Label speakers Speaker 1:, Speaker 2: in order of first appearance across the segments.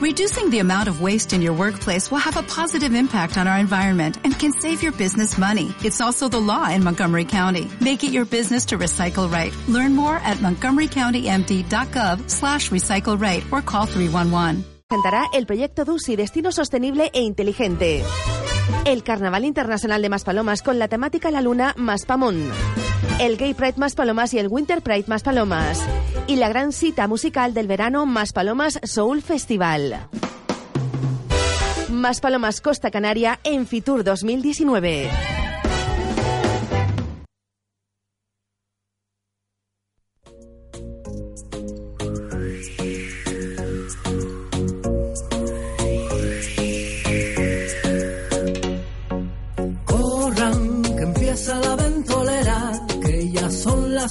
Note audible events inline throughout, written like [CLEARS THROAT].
Speaker 1: Reducing the amount of waste in your workplace will have a positive impact on our environment and can save your business money. It's also the law in Montgomery County. Make it your business to recycle right. Learn more at montgomerycountymd.gov slash recycle right or call 311.
Speaker 2: Presentará el proyecto DUSI Destino Sostenible e Inteligente. El Carnaval Internacional de Maspalomas con la temática La Luna Maspamón. El Gay Pride Maspalomas y el Winter Pride Maspalomas. Y la gran cita musical del verano Maspalomas Soul Festival. Maspalomas Costa Canaria en Fitur 2019.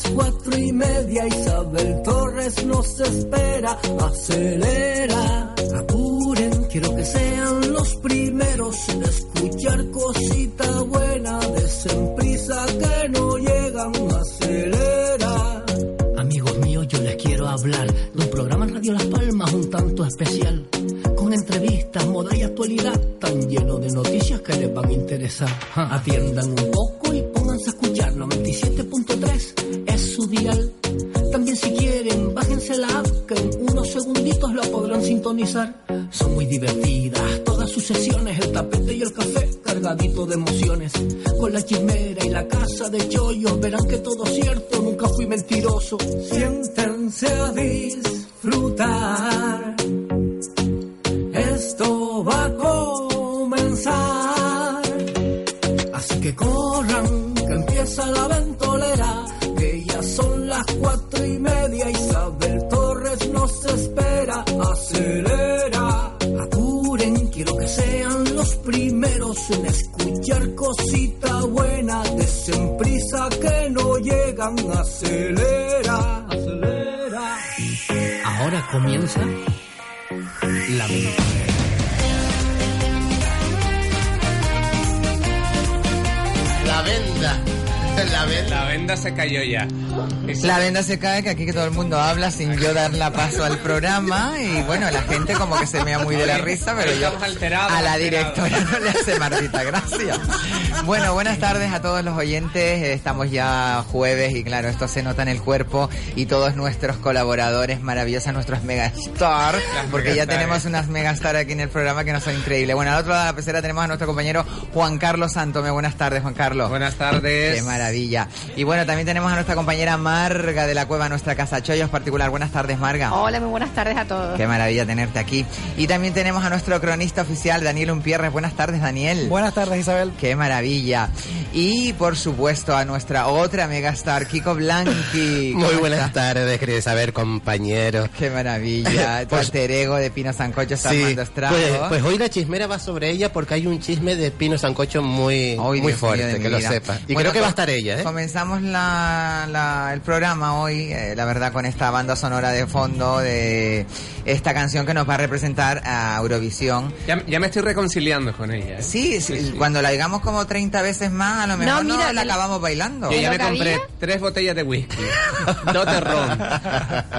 Speaker 3: Las cuatro y media. Isabel Torres nos espera, acelera. Apuren, quiero que sean los primeros en escuchar cosita buena. Desen prisa que no llegan, acelera. Amigos míos, yo les quiero hablar de un programa en Radio Las Palmas un tanto especial. Con entrevistas, moda y actualidad tan lleno de noticias que les van a interesar. Ja, Atiendan un poco 97.3 es su dial. También si quieren, bájense la app que en unos segunditos la podrán sintonizar. Son muy divertidas todas sus sesiones, el tapete y el café cargadito de emociones. Con la chimera y la casa de chollos verán que todo es cierto, nunca fui mentiroso. Siéntense a disfrutar. Esto va a comenzar. Así que corran, empieza la ventolera, que ya son las cuatro y media. Isabel Torres nos espera, acelera. Apuren, quiero que sean los primeros en escuchar cosita buena. Desen prisa que no llegan, acelera, acelera. Ahora comienza la ventolera.
Speaker 4: La venda. [LAUGHS] La venda.
Speaker 5: La venda se cayó ya.
Speaker 6: La venda se cae, que aquí que todo el mundo habla sin yo dar la paso al programa y bueno, la gente como que se mea muy de la risa, pero yo
Speaker 5: alterados,
Speaker 6: a la directora no le hace Martita, gracias. Bueno, buenas tardes a todos los oyentes, estamos ya jueves y claro, esto se nota en el cuerpo y todos nuestros colaboradores maravillosos, nuestros megastar, porque ya
Speaker 5: megastars.
Speaker 6: tenemos unas megastar aquí en el programa que no son increíbles. Bueno, al otro lado de la pecera tenemos a nuestro compañero Juan Carlos Santome. Buenas tardes, Juan Carlos.
Speaker 5: Buenas tardes.
Speaker 6: Qué maravilla. Y bueno, también tenemos a nuestra compañera Marga de la Cueva, nuestra casa Chollos particular. Buenas tardes, Marga.
Speaker 7: Hola, muy buenas tardes a todos.
Speaker 6: Qué maravilla tenerte aquí. Y también tenemos a nuestro cronista oficial, Daniel Umpierres. Buenas tardes, Daniel.
Speaker 8: Buenas tardes, Isabel.
Speaker 6: Qué maravilla. Y por supuesto a nuestra otra megastar, Kiko Blanqui. [LAUGHS]
Speaker 4: Muy
Speaker 6: ¿Cómo
Speaker 4: buenas
Speaker 6: estás?
Speaker 4: tardes, querido saber, compañeros.
Speaker 6: Qué maravilla. [LAUGHS] Tu
Speaker 4: Pues-
Speaker 6: alter ego de Pino Sancocho está
Speaker 4: Sí, pues, pues hoy la chismera va sobre ella porque hay un chisme de Pino Sancocho muy, muy
Speaker 6: Dios
Speaker 4: fuerte, que lo sepa. Y
Speaker 6: Bueno,
Speaker 4: creo que va a
Speaker 6: co-
Speaker 4: estar ella, ¿eh?
Speaker 6: Comenzamos la, la- el programa hoy, eh, la verdad, con esta banda sonora de fondo de esta canción que nos va a representar a Eurovisión.
Speaker 5: Ya, ya me estoy reconciliando con ella. ¿eh?
Speaker 6: Sí, sí, cuando la digamos como 30 veces más, a lo mejor no,
Speaker 7: mira,
Speaker 6: la
Speaker 7: el-
Speaker 6: acabamos bailando.
Speaker 5: Yo ya me compré
Speaker 7: había?
Speaker 5: tres botellas de whisky, dos de ron.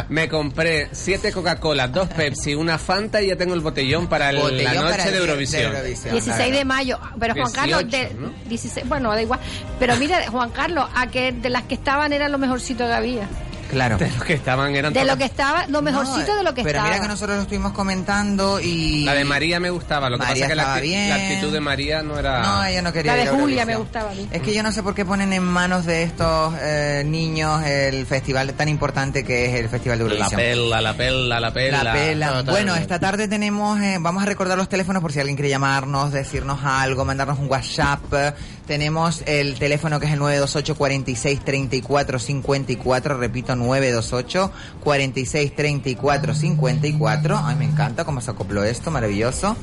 Speaker 5: Me compré siete Coca-Cola, dos Pepsi, una Fanta y ya tengo el botellón para el-
Speaker 6: Botellón
Speaker 5: la noche
Speaker 6: para el
Speaker 5: de
Speaker 6: día
Speaker 5: Eurovisión.
Speaker 7: 16 de mayo, pero Juan Carlos,
Speaker 5: 18,
Speaker 7: de,
Speaker 5: ¿no?
Speaker 7: 16, bueno, da igual. Pero mira, Juan Carlos, a que de las que estaban era lo mejorcito que había.
Speaker 6: Claro.
Speaker 5: De los que estaban eran
Speaker 7: De
Speaker 5: todas-
Speaker 7: lo que estaba, lo mejorcito
Speaker 6: No,
Speaker 7: de lo que
Speaker 6: pero
Speaker 7: estaba.
Speaker 6: mira que nosotros lo estuvimos comentando y...
Speaker 5: La de María me gustaba, lo que
Speaker 6: María
Speaker 5: pasa es que la,
Speaker 6: bien.
Speaker 5: la actitud de María no era...
Speaker 6: No, ella no quería
Speaker 7: La de Julia me gustaba a mí.
Speaker 6: Es que yo no sé por qué ponen en manos de estos eh, niños el festival tan importante que es el Festival de
Speaker 5: La
Speaker 6: Eurovisión.
Speaker 5: pela, la pela, la pela.
Speaker 6: La pela.
Speaker 4: Totalmente.
Speaker 6: Bueno, esta tarde tenemos, eh, vamos a recordar los teléfonos por si alguien quiere llamarnos, decirnos algo, mandarnos un WhatsApp. Tenemos el teléfono que es el 928 46 34 54, repito, 928 46 34 54. Ay, me encanta cómo se acopló esto, maravilloso.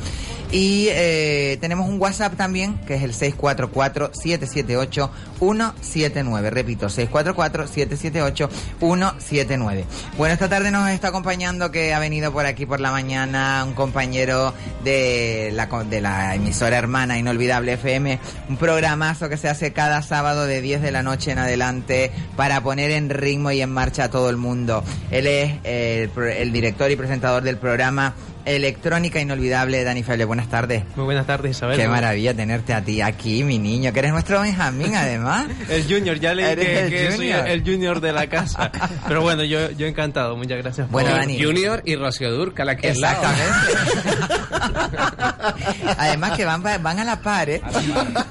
Speaker 6: Y eh, tenemos un WhatsApp también, que es el 644-778-179. Repito, 644-778-179. Bueno, esta tarde nos está acompañando, que ha venido por aquí por la mañana, un compañero de la, de la emisora hermana Inolvidable FM, un programazo que se hace cada sábado de 10 de la noche en adelante para poner en ritmo y en marcha a todo el mundo. Él es eh, el, el director y presentador del programa Electrónica Inolvidable, Dani Feble. Buenas tardes.
Speaker 8: Muy buenas tardes, Isabel.
Speaker 6: Qué maravilla tenerte a ti aquí, mi niño, que eres nuestro Benjamín, además. [LAUGHS]
Speaker 8: El junior, ya le
Speaker 6: Eres
Speaker 8: dije
Speaker 6: el
Speaker 8: que soy
Speaker 6: junior.
Speaker 8: el junior de la casa. Pero bueno, yo, yo encantado, muchas gracias.
Speaker 6: Bueno,
Speaker 8: por-
Speaker 6: Dani.
Speaker 5: Junior y Rocío Durcal aquí al lado.
Speaker 6: Exactamente. [LAUGHS] Además que van, van a la par, ¿eh?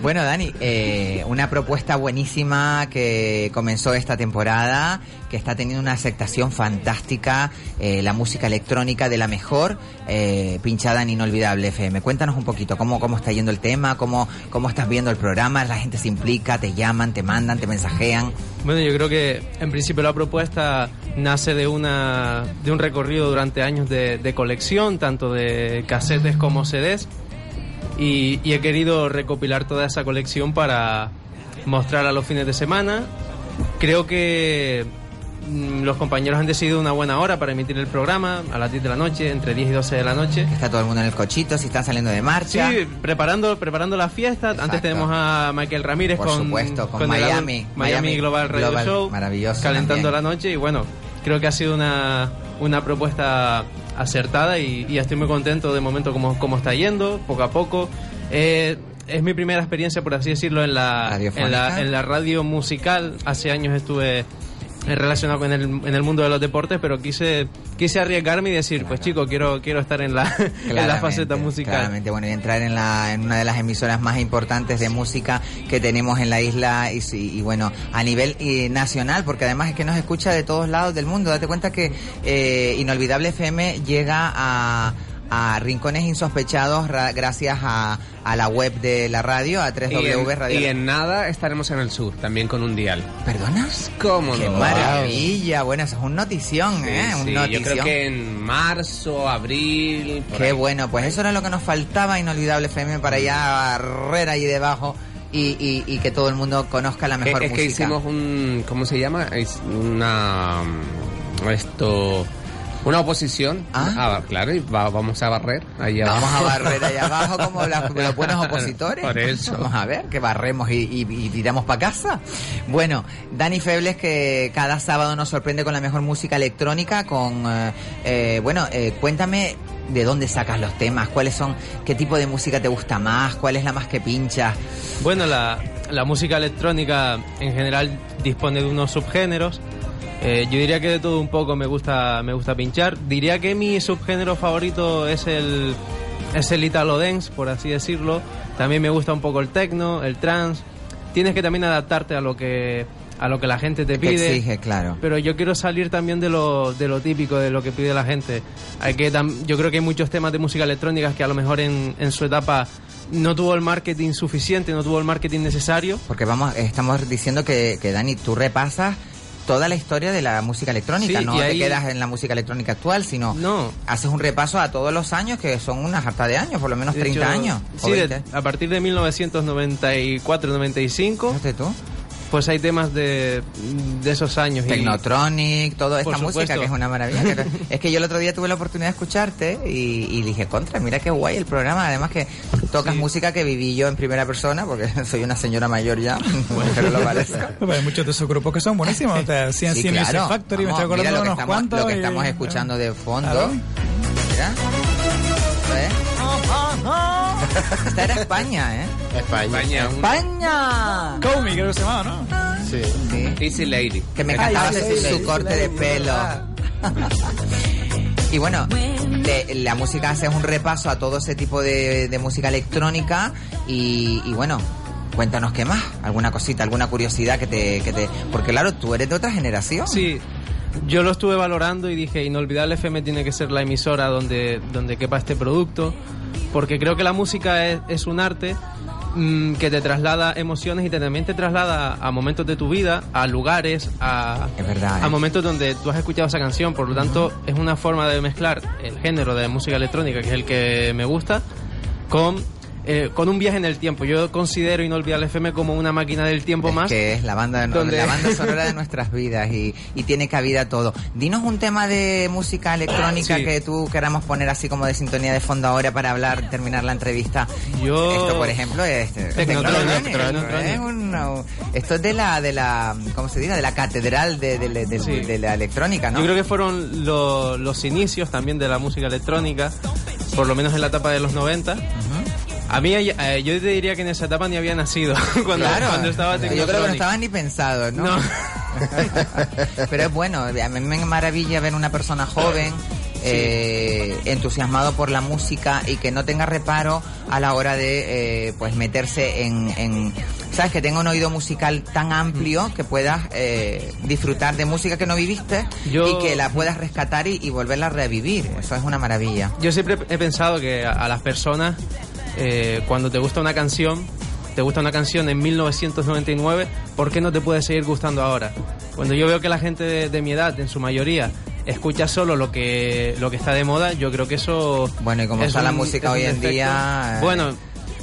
Speaker 6: Bueno, Dani, eh, una propuesta buenísima que comenzó esta temporada, que está teniendo una aceptación fantástica, eh, la música electrónica de la mejor, eh, pinchada en Inolvidable FM. Cuéntanos un poquito cómo, cómo está yendo el tema, cómo, cómo estás viendo el programa, la gente se implica, te llaman, te mandan, te mensajean.
Speaker 8: Bueno, yo creo que en principio la propuesta nace de una de un recorrido durante años de, de colección, tanto de casetes como CDs, y, y he querido recopilar toda esa colección para mostrar a los fines de semana. Creo que los compañeros han decidido una buena hora para emitir el programa, a las 10 de la noche, entre 10 y 12 de la noche.
Speaker 6: Está todo el mundo en el cochito, si están saliendo de marcha.
Speaker 8: Sí, preparando, preparando la fiesta.
Speaker 6: Exacto.
Speaker 8: Antes tenemos a Michael Ramírez
Speaker 6: Por
Speaker 8: con,
Speaker 6: supuesto, con
Speaker 8: el
Speaker 6: Miami,
Speaker 8: álbum Miami,
Speaker 6: Miami
Speaker 8: Global Radio
Speaker 6: Global,
Speaker 8: Show.
Speaker 6: maravilloso
Speaker 8: Calentando
Speaker 6: también.
Speaker 8: la noche y bueno, creo que ha sido una, una propuesta acertada y, y estoy muy contento de momento como, como está yendo, poco a poco. Eh, es mi primera experiencia, por así decirlo, en la, en la, en la radio musical. Hace años estuve relacionado con el, en el mundo de los deportes, pero quise quise arriesgarme y decir, pues chico, quiero quiero estar en la, [LAUGHS] en la faceta musical.
Speaker 6: Claramente, bueno, y entrar en, la, en una de las emisoras más importantes de música que tenemos en la isla y, y bueno, a nivel eh, nacional, porque además es que nos escucha de todos lados del mundo. Date cuenta que eh, Inolvidable FM llega a a rincones insospechados ra- gracias a, a la web de la radio, a
Speaker 5: Y
Speaker 6: 3W
Speaker 5: en,
Speaker 6: Radio.
Speaker 5: y en nada estaremos en el sur, también con un dial.
Speaker 6: ¿Perdonas?
Speaker 5: ¿Cómo
Speaker 6: ¡Qué
Speaker 5: no?
Speaker 6: maravilla! Bueno, eso es un notición,
Speaker 5: Sí,
Speaker 6: ¿eh? Un
Speaker 5: sí, yo
Speaker 6: notición.
Speaker 5: creo que en marzo, abril.
Speaker 6: Qué
Speaker 5: ahí.
Speaker 6: bueno, pues eso era lo que nos faltaba, Inolvidable FM, para ya barrer ahí debajo y, y, y que todo el mundo conozca la
Speaker 5: Que-
Speaker 6: mejor
Speaker 5: es que
Speaker 6: música.
Speaker 5: hicimos un. ¿Cómo se llama? Es una. Esto. Una oposición.
Speaker 6: Ah.
Speaker 5: claro, y va- vamos a barrer ahí
Speaker 6: Vamos a barrer [LAUGHS] allá abajo como la- los buenos opositores.
Speaker 5: Por eso.
Speaker 6: Vamos a ver, que barremos y, y- y tiramos para casa. Bueno, Dani Febles que cada sábado nos sorprende con la mejor música electrónica, con... eh, eh, bueno, eh, cuéntame de dónde sacas los temas, cuáles son, qué tipo de música te gusta más, cuál es la más que pinchas.
Speaker 8: Bueno, la, la música electrónica en general dispone de unos subgéneros. Eh, yo diría que de todo un poco me gusta, me gusta pinchar. Diría que mi subgénero favorito es el, es el Italo Dance, por así decirlo. También me gusta un poco el techno, el trance. Tienes que también adaptarte a lo que, a lo que la gente te pide.
Speaker 6: exige, claro.
Speaker 8: Pero yo quiero salir también de lo, de lo típico, de lo que pide la gente. Hay que yo creo que hay muchos temas de música electrónica que a lo mejor en, en su etapa no tuvo el marketing suficiente, no tuvo el marketing necesario.
Speaker 6: Porque vamos, estamos diciendo que, que Dani, tú repasas toda la historia de la música electrónica,
Speaker 8: Sí,
Speaker 6: no te quedas en la música electrónica actual, sino
Speaker 8: No.
Speaker 6: haces un repaso a todos los años, que son una jarta de años, por lo menos
Speaker 8: De
Speaker 6: 30
Speaker 8: hecho,
Speaker 6: años.
Speaker 8: Sí, de-
Speaker 6: 20.
Speaker 8: a partir de 1994-95,
Speaker 6: Fíjate tú.
Speaker 8: Pues hay temas de, de esos años. y-
Speaker 6: Technotronic, toda esta música que es una maravilla. que- [LAUGHS] es que yo el otro día tuve la oportunidad de escucharte y, y dije, contra, mira qué guay el programa. Además que tocas
Speaker 8: Sí.
Speaker 6: música que viví yo en primera persona, porque [LAUGHS] soy una señora mayor ya, [LAUGHS] no lo parezca.
Speaker 9: Pues hay muchos de esos grupos que son buenísimos. O sea,
Speaker 6: Sí, claro.
Speaker 9: Factory, me estoy
Speaker 6: mira
Speaker 9: acordando
Speaker 6: lo
Speaker 9: de
Speaker 6: que
Speaker 9: unos
Speaker 6: estamos,
Speaker 9: cuantos.
Speaker 6: lo que
Speaker 9: y-
Speaker 6: estamos escuchando de fondo. Mira. ¿Ves? Esta era España, ¿eh?
Speaker 4: España.
Speaker 5: España,
Speaker 6: ¡España!
Speaker 9: Call Me, creo que se llamaba, ¿no?
Speaker 4: Sí.
Speaker 6: Sí.
Speaker 5: Easy Lady.
Speaker 6: Que me
Speaker 9: Ay,
Speaker 6: cantaba
Speaker 9: sí,
Speaker 6: así
Speaker 9: sí,
Speaker 6: su corte de pelo. y bueno, de- la música hace un repaso a todo ese tipo de, de música electrónica y, y bueno, cuéntanos qué más, alguna cosita, alguna curiosidad que te, que te... Porque claro, tú eres de otra generación.
Speaker 8: Sí, yo lo estuve valorando y dije, Inolvidable FM tiene que ser la emisora donde, donde quepa este producto, porque creo que la música es, es un arte mm, que te traslada emociones y te, también te traslada a momentos de tu vida, a lugares, a, momentos donde tú has escuchado esa canción, por lo tanto es una forma de mezclar el género de música electrónica, que es el que me gusta, con eh, con un viaje en el tiempo. Yo considero Inolvidable FM como una máquina del tiempo
Speaker 6: Es
Speaker 8: más.
Speaker 6: que es la banda,
Speaker 8: donde-
Speaker 6: la [LAUGHS] banda sonora de nuestras vidas y, y tiene cabida todo. Dinos un tema de música electrónica
Speaker 8: Sí.
Speaker 6: que tú queramos poner así como de sintonía de fondo ahora para hablar, terminar la entrevista.
Speaker 8: Yo-
Speaker 6: Esto, por ejemplo, es
Speaker 8: Technotronic,
Speaker 6: Technotronic,
Speaker 8: Technotronic.
Speaker 6: es un- esto es de la, de la, ¿cómo se dice? De la catedral de, de- de- de-
Speaker 8: Sí.
Speaker 6: de la electrónica, ¿no?
Speaker 8: Yo creo que fueron lo- los inicios también de la música electrónica, por lo menos en la etapa de los 90. A mí, eh, yo te diría que en esa etapa ni había nacido [LAUGHS] cuando,
Speaker 6: Claro,
Speaker 8: cuando estaba
Speaker 6: yo creo que no
Speaker 8: Technotronic.
Speaker 6: estaba ni pensado, ¿no?
Speaker 8: No. [LAUGHS]
Speaker 6: Pero es bueno, a mí me maravilla ver una persona joven eh, entusiasmado por la música y que no tenga reparo a la hora de eh, pues meterse en, en- sabes que tenga un oído musical tan amplio que puedas eh, disfrutar de música que no viviste
Speaker 8: Yo-
Speaker 6: y que la puedas rescatar y, y volverla a revivir. Eso es una maravilla.
Speaker 8: Yo siempre he pensado que a, a las personas, eh, cuando te gusta una canción, te gusta una canción en 1999, ¿por qué no te puede seguir gustando ahora? Cuando yo veo que la gente de, de mi edad, en su mayoría, escucha solo lo que lo que está de moda, yo creo que eso...
Speaker 6: Bueno, y como
Speaker 8: es
Speaker 6: está la música
Speaker 8: es
Speaker 6: hoy en día, eh,
Speaker 8: Bueno...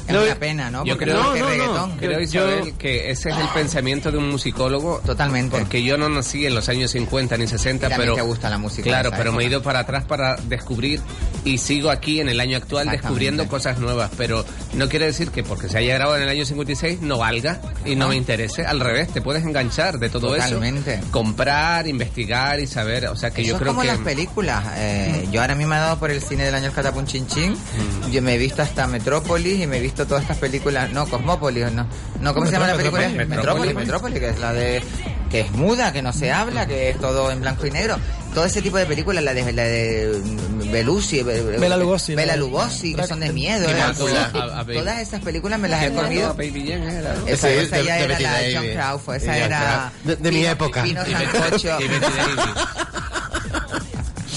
Speaker 6: Es
Speaker 8: no-
Speaker 6: una pena, ¿no?
Speaker 5: Yo
Speaker 6: Porque
Speaker 5: creo
Speaker 6: luego
Speaker 8: que no, no,
Speaker 6: reggaetón.
Speaker 5: Creo,
Speaker 8: Yo-
Speaker 5: Isabel, que ese es el pensamiento de un musicólogo.
Speaker 6: Totalmente.
Speaker 5: Porque yo no nací en los años 50 ni 60,
Speaker 6: Y también
Speaker 5: pero...
Speaker 6: te gusta la música
Speaker 5: Claro, pero me he
Speaker 6: época.
Speaker 5: ido para atrás para descubrir y sigo aquí en el año actual descubriendo cosas nuevas. Pero no quiere decir que porque se haya grabado en el año 56 no valga y no,
Speaker 6: No.
Speaker 5: me interese. Al revés, te puedes enganchar de todo
Speaker 6: Totalmente.
Speaker 5: eso. Comprar, investigar y saber. O sea que
Speaker 6: Eso
Speaker 5: yo
Speaker 6: es
Speaker 5: creo
Speaker 6: como
Speaker 5: que...
Speaker 6: las películas. Eh, yo ahora mismo me he dado por el cine del año El Catapun Chin Chin.
Speaker 5: Mm.
Speaker 6: Yo me he visto hasta Metrópolis y me he visto todas estas películas. No, Cosmópolis, no. No, ¿cómo se llama la película?
Speaker 5: Metrópolis.
Speaker 6: Metrópolis, Metrópolis, que es la de. que es muda, que no se habla, que es todo en blanco y negro. Todo ese tipo de películas, la de, la de mm, Belushi,
Speaker 9: Bela Lugosi,
Speaker 6: Bela Lugosi, que son de miedo. Todas-
Speaker 5: a- a Baby.
Speaker 6: Todas esas películas me las he comido. Esa, ya era la de. John Crawford, esa era...
Speaker 4: De- mi época.
Speaker 6: Pino Sancocho. [LAUGHS]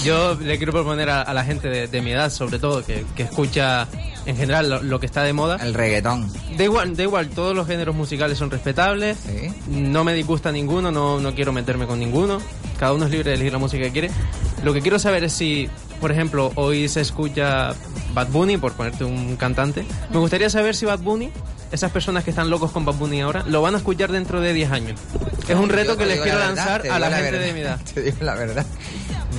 Speaker 8: Yo le quiero proponer a, a la gente de, de mi edad, sobre todo, que, que escucha en general lo, lo que está de moda.
Speaker 6: El reggaetón.
Speaker 8: Da igual, da igual, todos los géneros musicales son respetables.
Speaker 6: Sí.
Speaker 8: No me disgusta ninguno, no, no quiero meterme con ninguno. Cada uno es libre de elegir la música que quiere. Lo que quiero saber es si, por ejemplo, hoy se escucha Bad Bunny, por ponerte un cantante. Me gustaría saber si Bad Bunny, esas personas que están locos con Bad Bunny ahora, lo van a escuchar dentro de 10 años. Es un reto que les quiero
Speaker 6: la verdad,
Speaker 8: lanzar a
Speaker 6: digo
Speaker 8: la gente
Speaker 6: verdad,
Speaker 8: de mi [LAUGHS] edad.
Speaker 6: Te digo la verdad.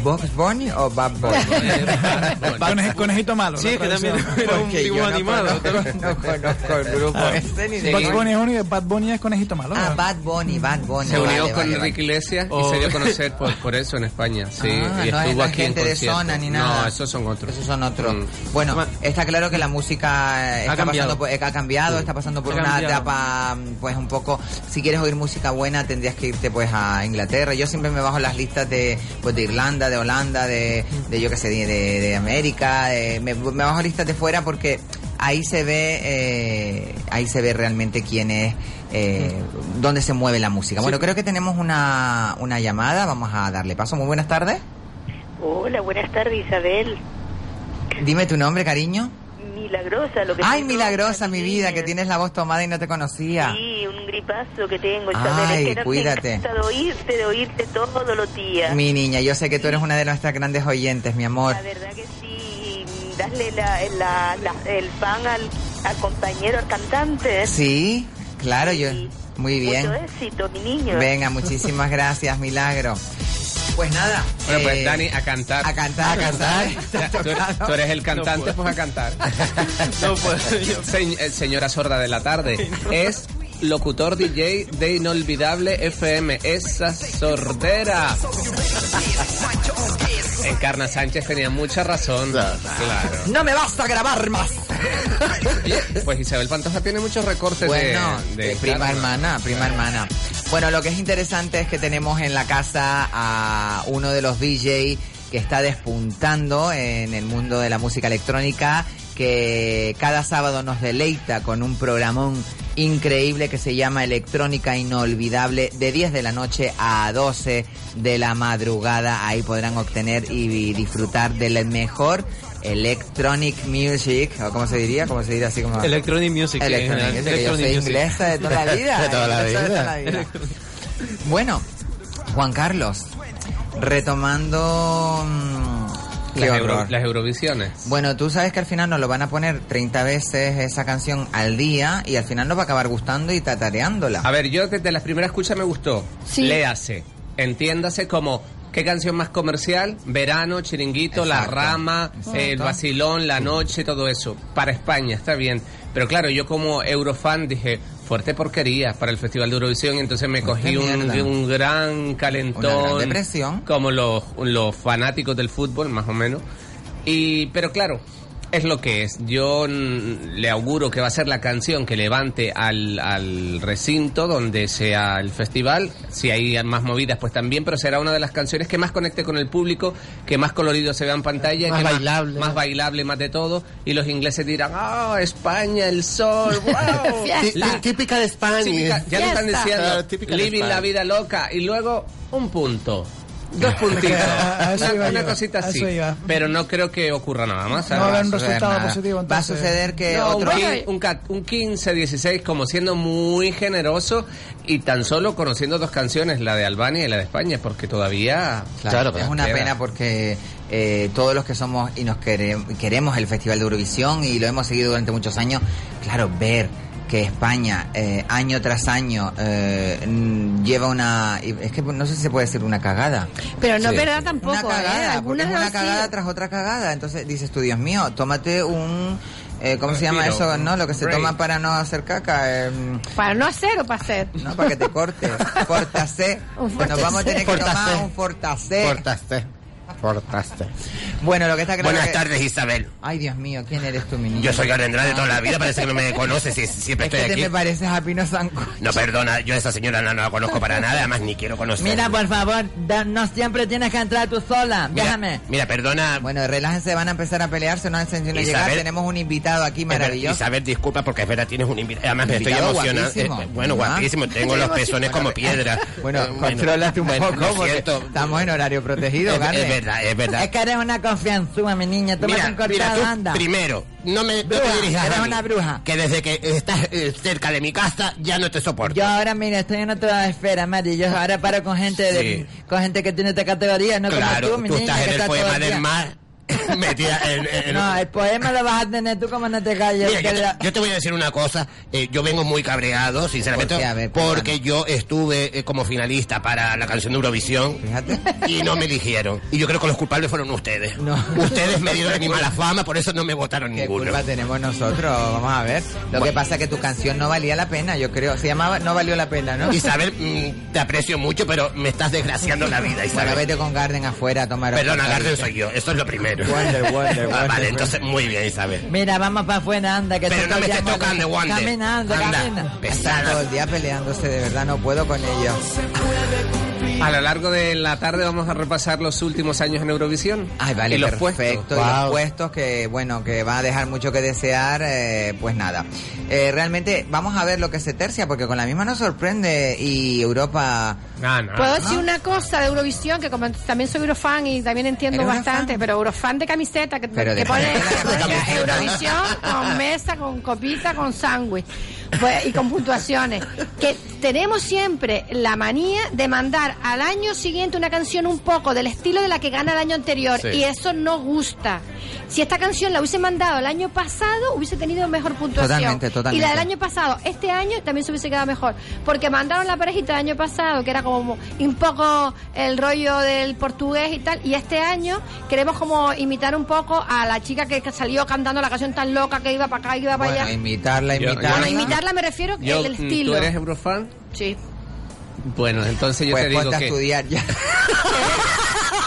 Speaker 6: ¿Box Bunny o Bad Bunny? [LAUGHS]
Speaker 9: Coneji- conejito malo.
Speaker 8: Sí,
Speaker 9: la
Speaker 8: es que también era un dibujo animado.
Speaker 6: conozco- [LAUGHS] No conozco el grupo ese ni de
Speaker 9: Bugs Bunny es uno y Bad Bunny es conejito malo.
Speaker 6: Ah. Bad Bunny, Bad Bunny.
Speaker 5: Se unió
Speaker 6: vale,
Speaker 5: con
Speaker 6: vale,
Speaker 5: Enrique
Speaker 6: vale.
Speaker 5: Iglesias y
Speaker 8: Oh.
Speaker 5: se dio a conocer por, por eso en España. Sí,
Speaker 6: Ah,
Speaker 5: y estuvo
Speaker 6: no es
Speaker 5: aquí en
Speaker 6: gente de
Speaker 5: concierto.
Speaker 6: zona ni nada.
Speaker 5: No, esos son otros.
Speaker 6: Esos son otros.
Speaker 5: Mm.
Speaker 6: Bueno, está claro que la música está
Speaker 8: cambiado.
Speaker 6: pasando ha cambiado, está pasando por una etapa, pues un poco. Si quieres oír música buena, tendrías que irte pues a Inglaterra. Yo siempre me bajo las listas de, pues de Irlanda, de Holanda, de, de yo qué sé, de, de, de América. de- me, me bajo listas de fuera porque ahí se ve, eh, ahí se ve realmente quién es. Eh, dónde se mueve la música. Bueno, creo que tenemos una, una llamada, vamos a darle paso. Muy buenas tardes.
Speaker 10: Hola, buenas tardes Isabel.
Speaker 6: Dime tu nombre, cariño.
Speaker 10: Milagrosa lo que
Speaker 6: Ay, milagrosa, mi vida, que tienes la voz tomada y no te conocía.
Speaker 10: Sí, un gripazo que tengo,
Speaker 6: Ay,
Speaker 10: es que no
Speaker 6: cuídate.
Speaker 10: Me encanta de oírte, de oírte todos los días.
Speaker 6: Mi niña, yo sé que tú eres una de nuestras grandes oyentes, mi amor.
Speaker 10: La verdad que sí, darle la, la- la- el pan al, al compañero, al cantante.
Speaker 6: Sí, claro, yo. Muy bien.
Speaker 10: Mucho éxito, mi niño.
Speaker 6: Venga, muchísimas gracias, Milagro. Pues nada.
Speaker 5: Bueno, pues
Speaker 6: eh,
Speaker 5: Dani, a cantar.
Speaker 6: A cantar, a cantar. [LAUGHS]
Speaker 5: Tú, eres- tú eres el cantante, pues a cantar. [LAUGHS]
Speaker 8: No puedo yo.
Speaker 5: Se- eh, señora sorda de la tarde. Es locutor DJ de Inolvidable FM. Esa sordera. Encarna Sánchez tenía mucha razón.
Speaker 4: Claro.
Speaker 5: Claro.
Speaker 6: No me basta grabar más.
Speaker 5: Pues Isabel Pantoja tiene muchos recortes de-
Speaker 6: eh, prima hermana, prima hermana. Bueno, lo que es interesante es que tenemos en la casa a uno de los DJ que está despuntando en el mundo de la música electrónica, que cada sábado nos deleita con un programón increíble que se llama Electrónica Inolvidable de 10 de la noche a 12 de la madrugada. Ahí podrán obtener y disfrutar del mejor electronic music, o como se diría, como se diría así como...
Speaker 8: Electronic Music.
Speaker 6: Electronic
Speaker 8: general.
Speaker 6: music, que yo
Speaker 8: Electronic
Speaker 6: soy
Speaker 8: music.
Speaker 6: inglesa de toda la vida. [LAUGHS]
Speaker 4: De toda la
Speaker 6: inglesa de toda la vida. Bueno, Juan Carlos, retomando
Speaker 5: las, Euro-
Speaker 6: horror.
Speaker 5: las Eurovisiones.
Speaker 6: Bueno, tú sabes que al final nos lo van a poner 30 veces esa canción al día y al final nos va a acabar gustando y tatareándola.
Speaker 5: A ver, yo desde las primeras escuchas me gustó.
Speaker 7: Sí.
Speaker 5: Léase. Entiéndase como qué canción más comercial, verano, chiringuito, la rama,
Speaker 6: Exacto.
Speaker 5: el vacilón, la noche, todo eso. Para España está bien. Pero claro, yo como eurofan dije, fuerte porquería para el Festival de Eurovisión y entonces me cogí un, un gran calentón.
Speaker 6: Gran depresión.
Speaker 5: Como los, los fanáticos del fútbol, más o menos. Y, pero claro, es lo que es. Yo le auguro que va a ser la canción que levante al, al recinto donde sea el festival. Si hay más movidas, pues también, pero será una de las canciones que más conecte con el público, que más colorido se vea en pantalla,
Speaker 4: Más
Speaker 5: que
Speaker 4: bailable.
Speaker 5: más, bailable, más de todo. Y los ingleses dirán, ¡ah, España, el sol! [LAUGHS] ¡Wow!
Speaker 4: Típica de España.
Speaker 5: Típica- ya lo están diciendo,
Speaker 4: Claro, de
Speaker 5: living la vida loca. Y luego, un punto. Dos puntitos. [LAUGHS]
Speaker 9: A eso
Speaker 5: una,
Speaker 9: iba
Speaker 5: una
Speaker 9: yo,
Speaker 5: cosita
Speaker 9: a
Speaker 5: así.
Speaker 9: eso iba.
Speaker 5: Pero no creo que ocurra nada más.
Speaker 9: No va a
Speaker 5: ¿sabes?
Speaker 9: haber un
Speaker 6: va a suceder
Speaker 9: resultado
Speaker 6: nada.
Speaker 9: positivo,
Speaker 6: Va a suceder que
Speaker 5: No, un,
Speaker 6: otro...
Speaker 5: un un 15, 16, como siendo muy generoso y tan solo conociendo dos canciones, la de Albania y la de España, porque todavía...
Speaker 6: Claro,
Speaker 4: Claro,
Speaker 6: es una
Speaker 5: queda.
Speaker 6: pena porque eh, todos los que somos y nos quere- queremos el Festival de Eurovisión y lo hemos seguido durante muchos años, claro, ver que España eh, año tras año eh, lleva una... y Es que no sé si se puede decir una cagada.
Speaker 7: Pero no
Speaker 5: Sí.
Speaker 7: es verdad tampoco,
Speaker 6: una cagada,
Speaker 7: ¿eh?
Speaker 6: porque
Speaker 7: Algunas
Speaker 6: es una cagada tras otra cagada. Entonces dices tú, Dios mío, tómate un... eh, ¿Cómo se llama eso? ¿No? Lo que se toma para no hacer caca. eh,
Speaker 7: Para no hacer o para hacer.
Speaker 6: no, para que te cortes. [LAUGHS] Fortacé. Nos vamos a tener que
Speaker 4: Fortacé.
Speaker 6: tomar un fortacé.
Speaker 4: Portaste. Portaste.
Speaker 6: Bueno, lo que está claro
Speaker 11: Buenas
Speaker 6: que-
Speaker 11: tardes, Isabel.
Speaker 6: Ay, Dios mío, ¿quién eres tú, mi niño?
Speaker 11: Yo soy Garendrá de toda la vida, parece que no me conoces y siempre
Speaker 6: Es que
Speaker 11: estoy
Speaker 6: te me
Speaker 11: aquí.
Speaker 6: pareces a Pino Sanco.
Speaker 11: No, perdona, yo a esa señora no, no la conozco para nada, además ni quiero conocer.
Speaker 6: Mira, por favor, da- no siempre tienes que entrar tú sola.
Speaker 11: Mira,
Speaker 6: Déjame.
Speaker 11: Mira, perdona.
Speaker 6: Bueno, relájense, van a empezar a pelearse, no sino
Speaker 11: Isabel-
Speaker 6: llegar. Tenemos un invitado aquí maravilloso.
Speaker 11: Isabel, disculpa porque es verdad, tienes un invitado. Además, me estoy
Speaker 6: Invitado
Speaker 11: emocionando.
Speaker 6: guapísimo.
Speaker 11: Eh, bueno,
Speaker 6: Ah.
Speaker 11: guapísimo. Tengo los pezones como piedra.
Speaker 6: Bueno,
Speaker 11: Eh,
Speaker 6: contrólate un
Speaker 11: bueno,
Speaker 6: poco porque estamos en horario protegido,
Speaker 11: Es, es verdad, es verdad.
Speaker 6: Es que eres una confianzúa, mi niña. Tómate
Speaker 11: Mira,
Speaker 6: cortado,
Speaker 11: mira, tú,
Speaker 6: anda.
Speaker 11: primero, no me no te
Speaker 6: Bruja,
Speaker 11: dirijas a
Speaker 6: eres
Speaker 11: mí,
Speaker 6: una bruja.
Speaker 11: Que desde que estás eh, cerca de mi casa ya no te soporto.
Speaker 6: Yo ahora, mira, estoy en otra esfera, Mari. Yo ahora paro con gente de, con gente que tiene esta categoría, no
Speaker 11: claro,
Speaker 6: como tú, mi niña,
Speaker 11: estás
Speaker 6: que
Speaker 11: en el
Speaker 6: estás
Speaker 11: poema
Speaker 6: el
Speaker 11: del mar. [LAUGHS] metida en, en-
Speaker 6: No, el poema lo vas a tener tú como no te calles.
Speaker 11: Mira, yo,
Speaker 6: la-
Speaker 11: te, yo te voy a decir una cosa. eh, yo vengo muy cabreado, sinceramente,
Speaker 6: ¿Por qué? A ver,
Speaker 11: porque yo estuve eh, como finalista para la canción de Eurovisión
Speaker 6: Fíjate.
Speaker 11: y no me eligieron. Y yo creo que los culpables fueron ustedes.
Speaker 6: No.
Speaker 11: Ustedes me dieron mi mala fama, por eso no me votaron
Speaker 6: ¿Qué
Speaker 11: ninguno.
Speaker 6: culpa tenemos nosotros? Vamos a ver. Lo que pasa es que tu canción no valía la pena, yo creo. Se llamaba No valió la pena, ¿no?
Speaker 11: Isabel, mm, te aprecio mucho, pero me estás desgraciando la vida,
Speaker 6: Bueno,
Speaker 11: Isabel.
Speaker 6: vete con Garden afuera a tomar
Speaker 11: Perdona, Garden soy yo, eso es lo primero.
Speaker 6: Wonder, wonder,
Speaker 11: Ah,
Speaker 6: wonder,
Speaker 11: vale,
Speaker 6: wonder.
Speaker 11: entonces muy bien, Isabel.
Speaker 6: Mira, vamos para afuera, anda, que
Speaker 11: Pero no me estés tocando, Wonder.
Speaker 6: Camina, anda,
Speaker 11: Anda,
Speaker 6: camina.
Speaker 11: pesada.
Speaker 6: Están todo el día peleándose, de verdad, no puedo con ellos.
Speaker 5: A lo largo de la tarde vamos a repasar los últimos años en Eurovisión.
Speaker 6: Ay, vale,
Speaker 5: y los
Speaker 6: perfecto.
Speaker 5: puestos.
Speaker 6: Y los
Speaker 4: Wow.
Speaker 6: puestos que, bueno, que va a dejar mucho que desear, eh, pues nada. Eh, realmente, vamos a ver lo que se tercia, porque con la misma nos sorprende y Europa...
Speaker 5: Ah, no.
Speaker 7: Puedo decir una cosa de Eurovisión, que como también soy Eurofan y también entiendo
Speaker 6: ¿Eres
Speaker 7: bastante,
Speaker 6: Eurofan?
Speaker 7: pero Eurofan de camiseta, que,
Speaker 6: Pero
Speaker 7: que
Speaker 6: de-
Speaker 7: pone
Speaker 6: de. [LAUGHS]
Speaker 7: Eurovisión con mesa, con copita, con sándwich pues, y con puntuaciones. Que tenemos siempre la manía de mandar al año siguiente una canción un poco del estilo de la que gana el año anterior,
Speaker 5: Sí.
Speaker 7: y eso no gusta. Si esta canción la hubiese mandado el año pasado, hubiese tenido mejor puntuación.
Speaker 6: Totalmente, totalmente.
Speaker 7: Y la del año pasado, este año también se hubiese quedado mejor. Porque mandaron la parejita del año pasado, que era como un poco el rollo del portugués y tal. Y este año queremos como imitar un poco a la chica que que salió cantando la canción tan loca que iba para acá, iba para
Speaker 6: Bueno,
Speaker 7: allá.
Speaker 6: imitarla,
Speaker 5: Yo-
Speaker 6: imitarla.
Speaker 7: Bueno, imitarla me refiero
Speaker 5: Yo,
Speaker 7: el, el
Speaker 5: mm,
Speaker 7: estilo.
Speaker 5: ¿Tú eres Eurofan?
Speaker 7: Sí.
Speaker 5: Bueno, entonces yo
Speaker 6: Pues
Speaker 5: te digo que,
Speaker 6: estudiar ya. [LAUGHS]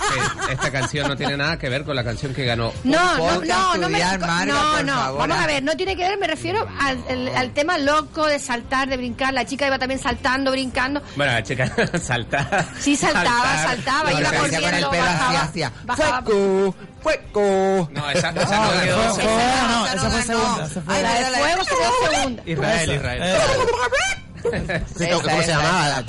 Speaker 5: que esta canción no tiene nada que ver con la canción que ganó.
Speaker 7: No, no, no, no, me,
Speaker 6: Marga,
Speaker 7: no, no,
Speaker 6: favor.
Speaker 7: vamos a ver, no tiene que ver, me refiero al, el- al tema loco de saltar, de brincar, la chica iba también saltando, brincando,
Speaker 5: Bueno, la chica [LAUGHS] saltaba.
Speaker 7: Sí, saltaba,
Speaker 5: saltar.
Speaker 7: saltaba,
Speaker 6: No,
Speaker 7: iba
Speaker 6: hacía con el
Speaker 7: corriendo,
Speaker 6: pelo así,
Speaker 7: bajaba,
Speaker 6: hacía.
Speaker 7: bajaba.
Speaker 6: Fueco, fueco.
Speaker 5: No, esa, esa
Speaker 9: No,
Speaker 5: no quedó. esa-
Speaker 9: fue- no, esa fue segunda, esa fue-
Speaker 6: Ay,
Speaker 7: La de fuego se quedó segunda.
Speaker 8: Israel, Israel. [LAUGHS]
Speaker 4: ¿Cómo
Speaker 6: Esa,
Speaker 4: se llamaba?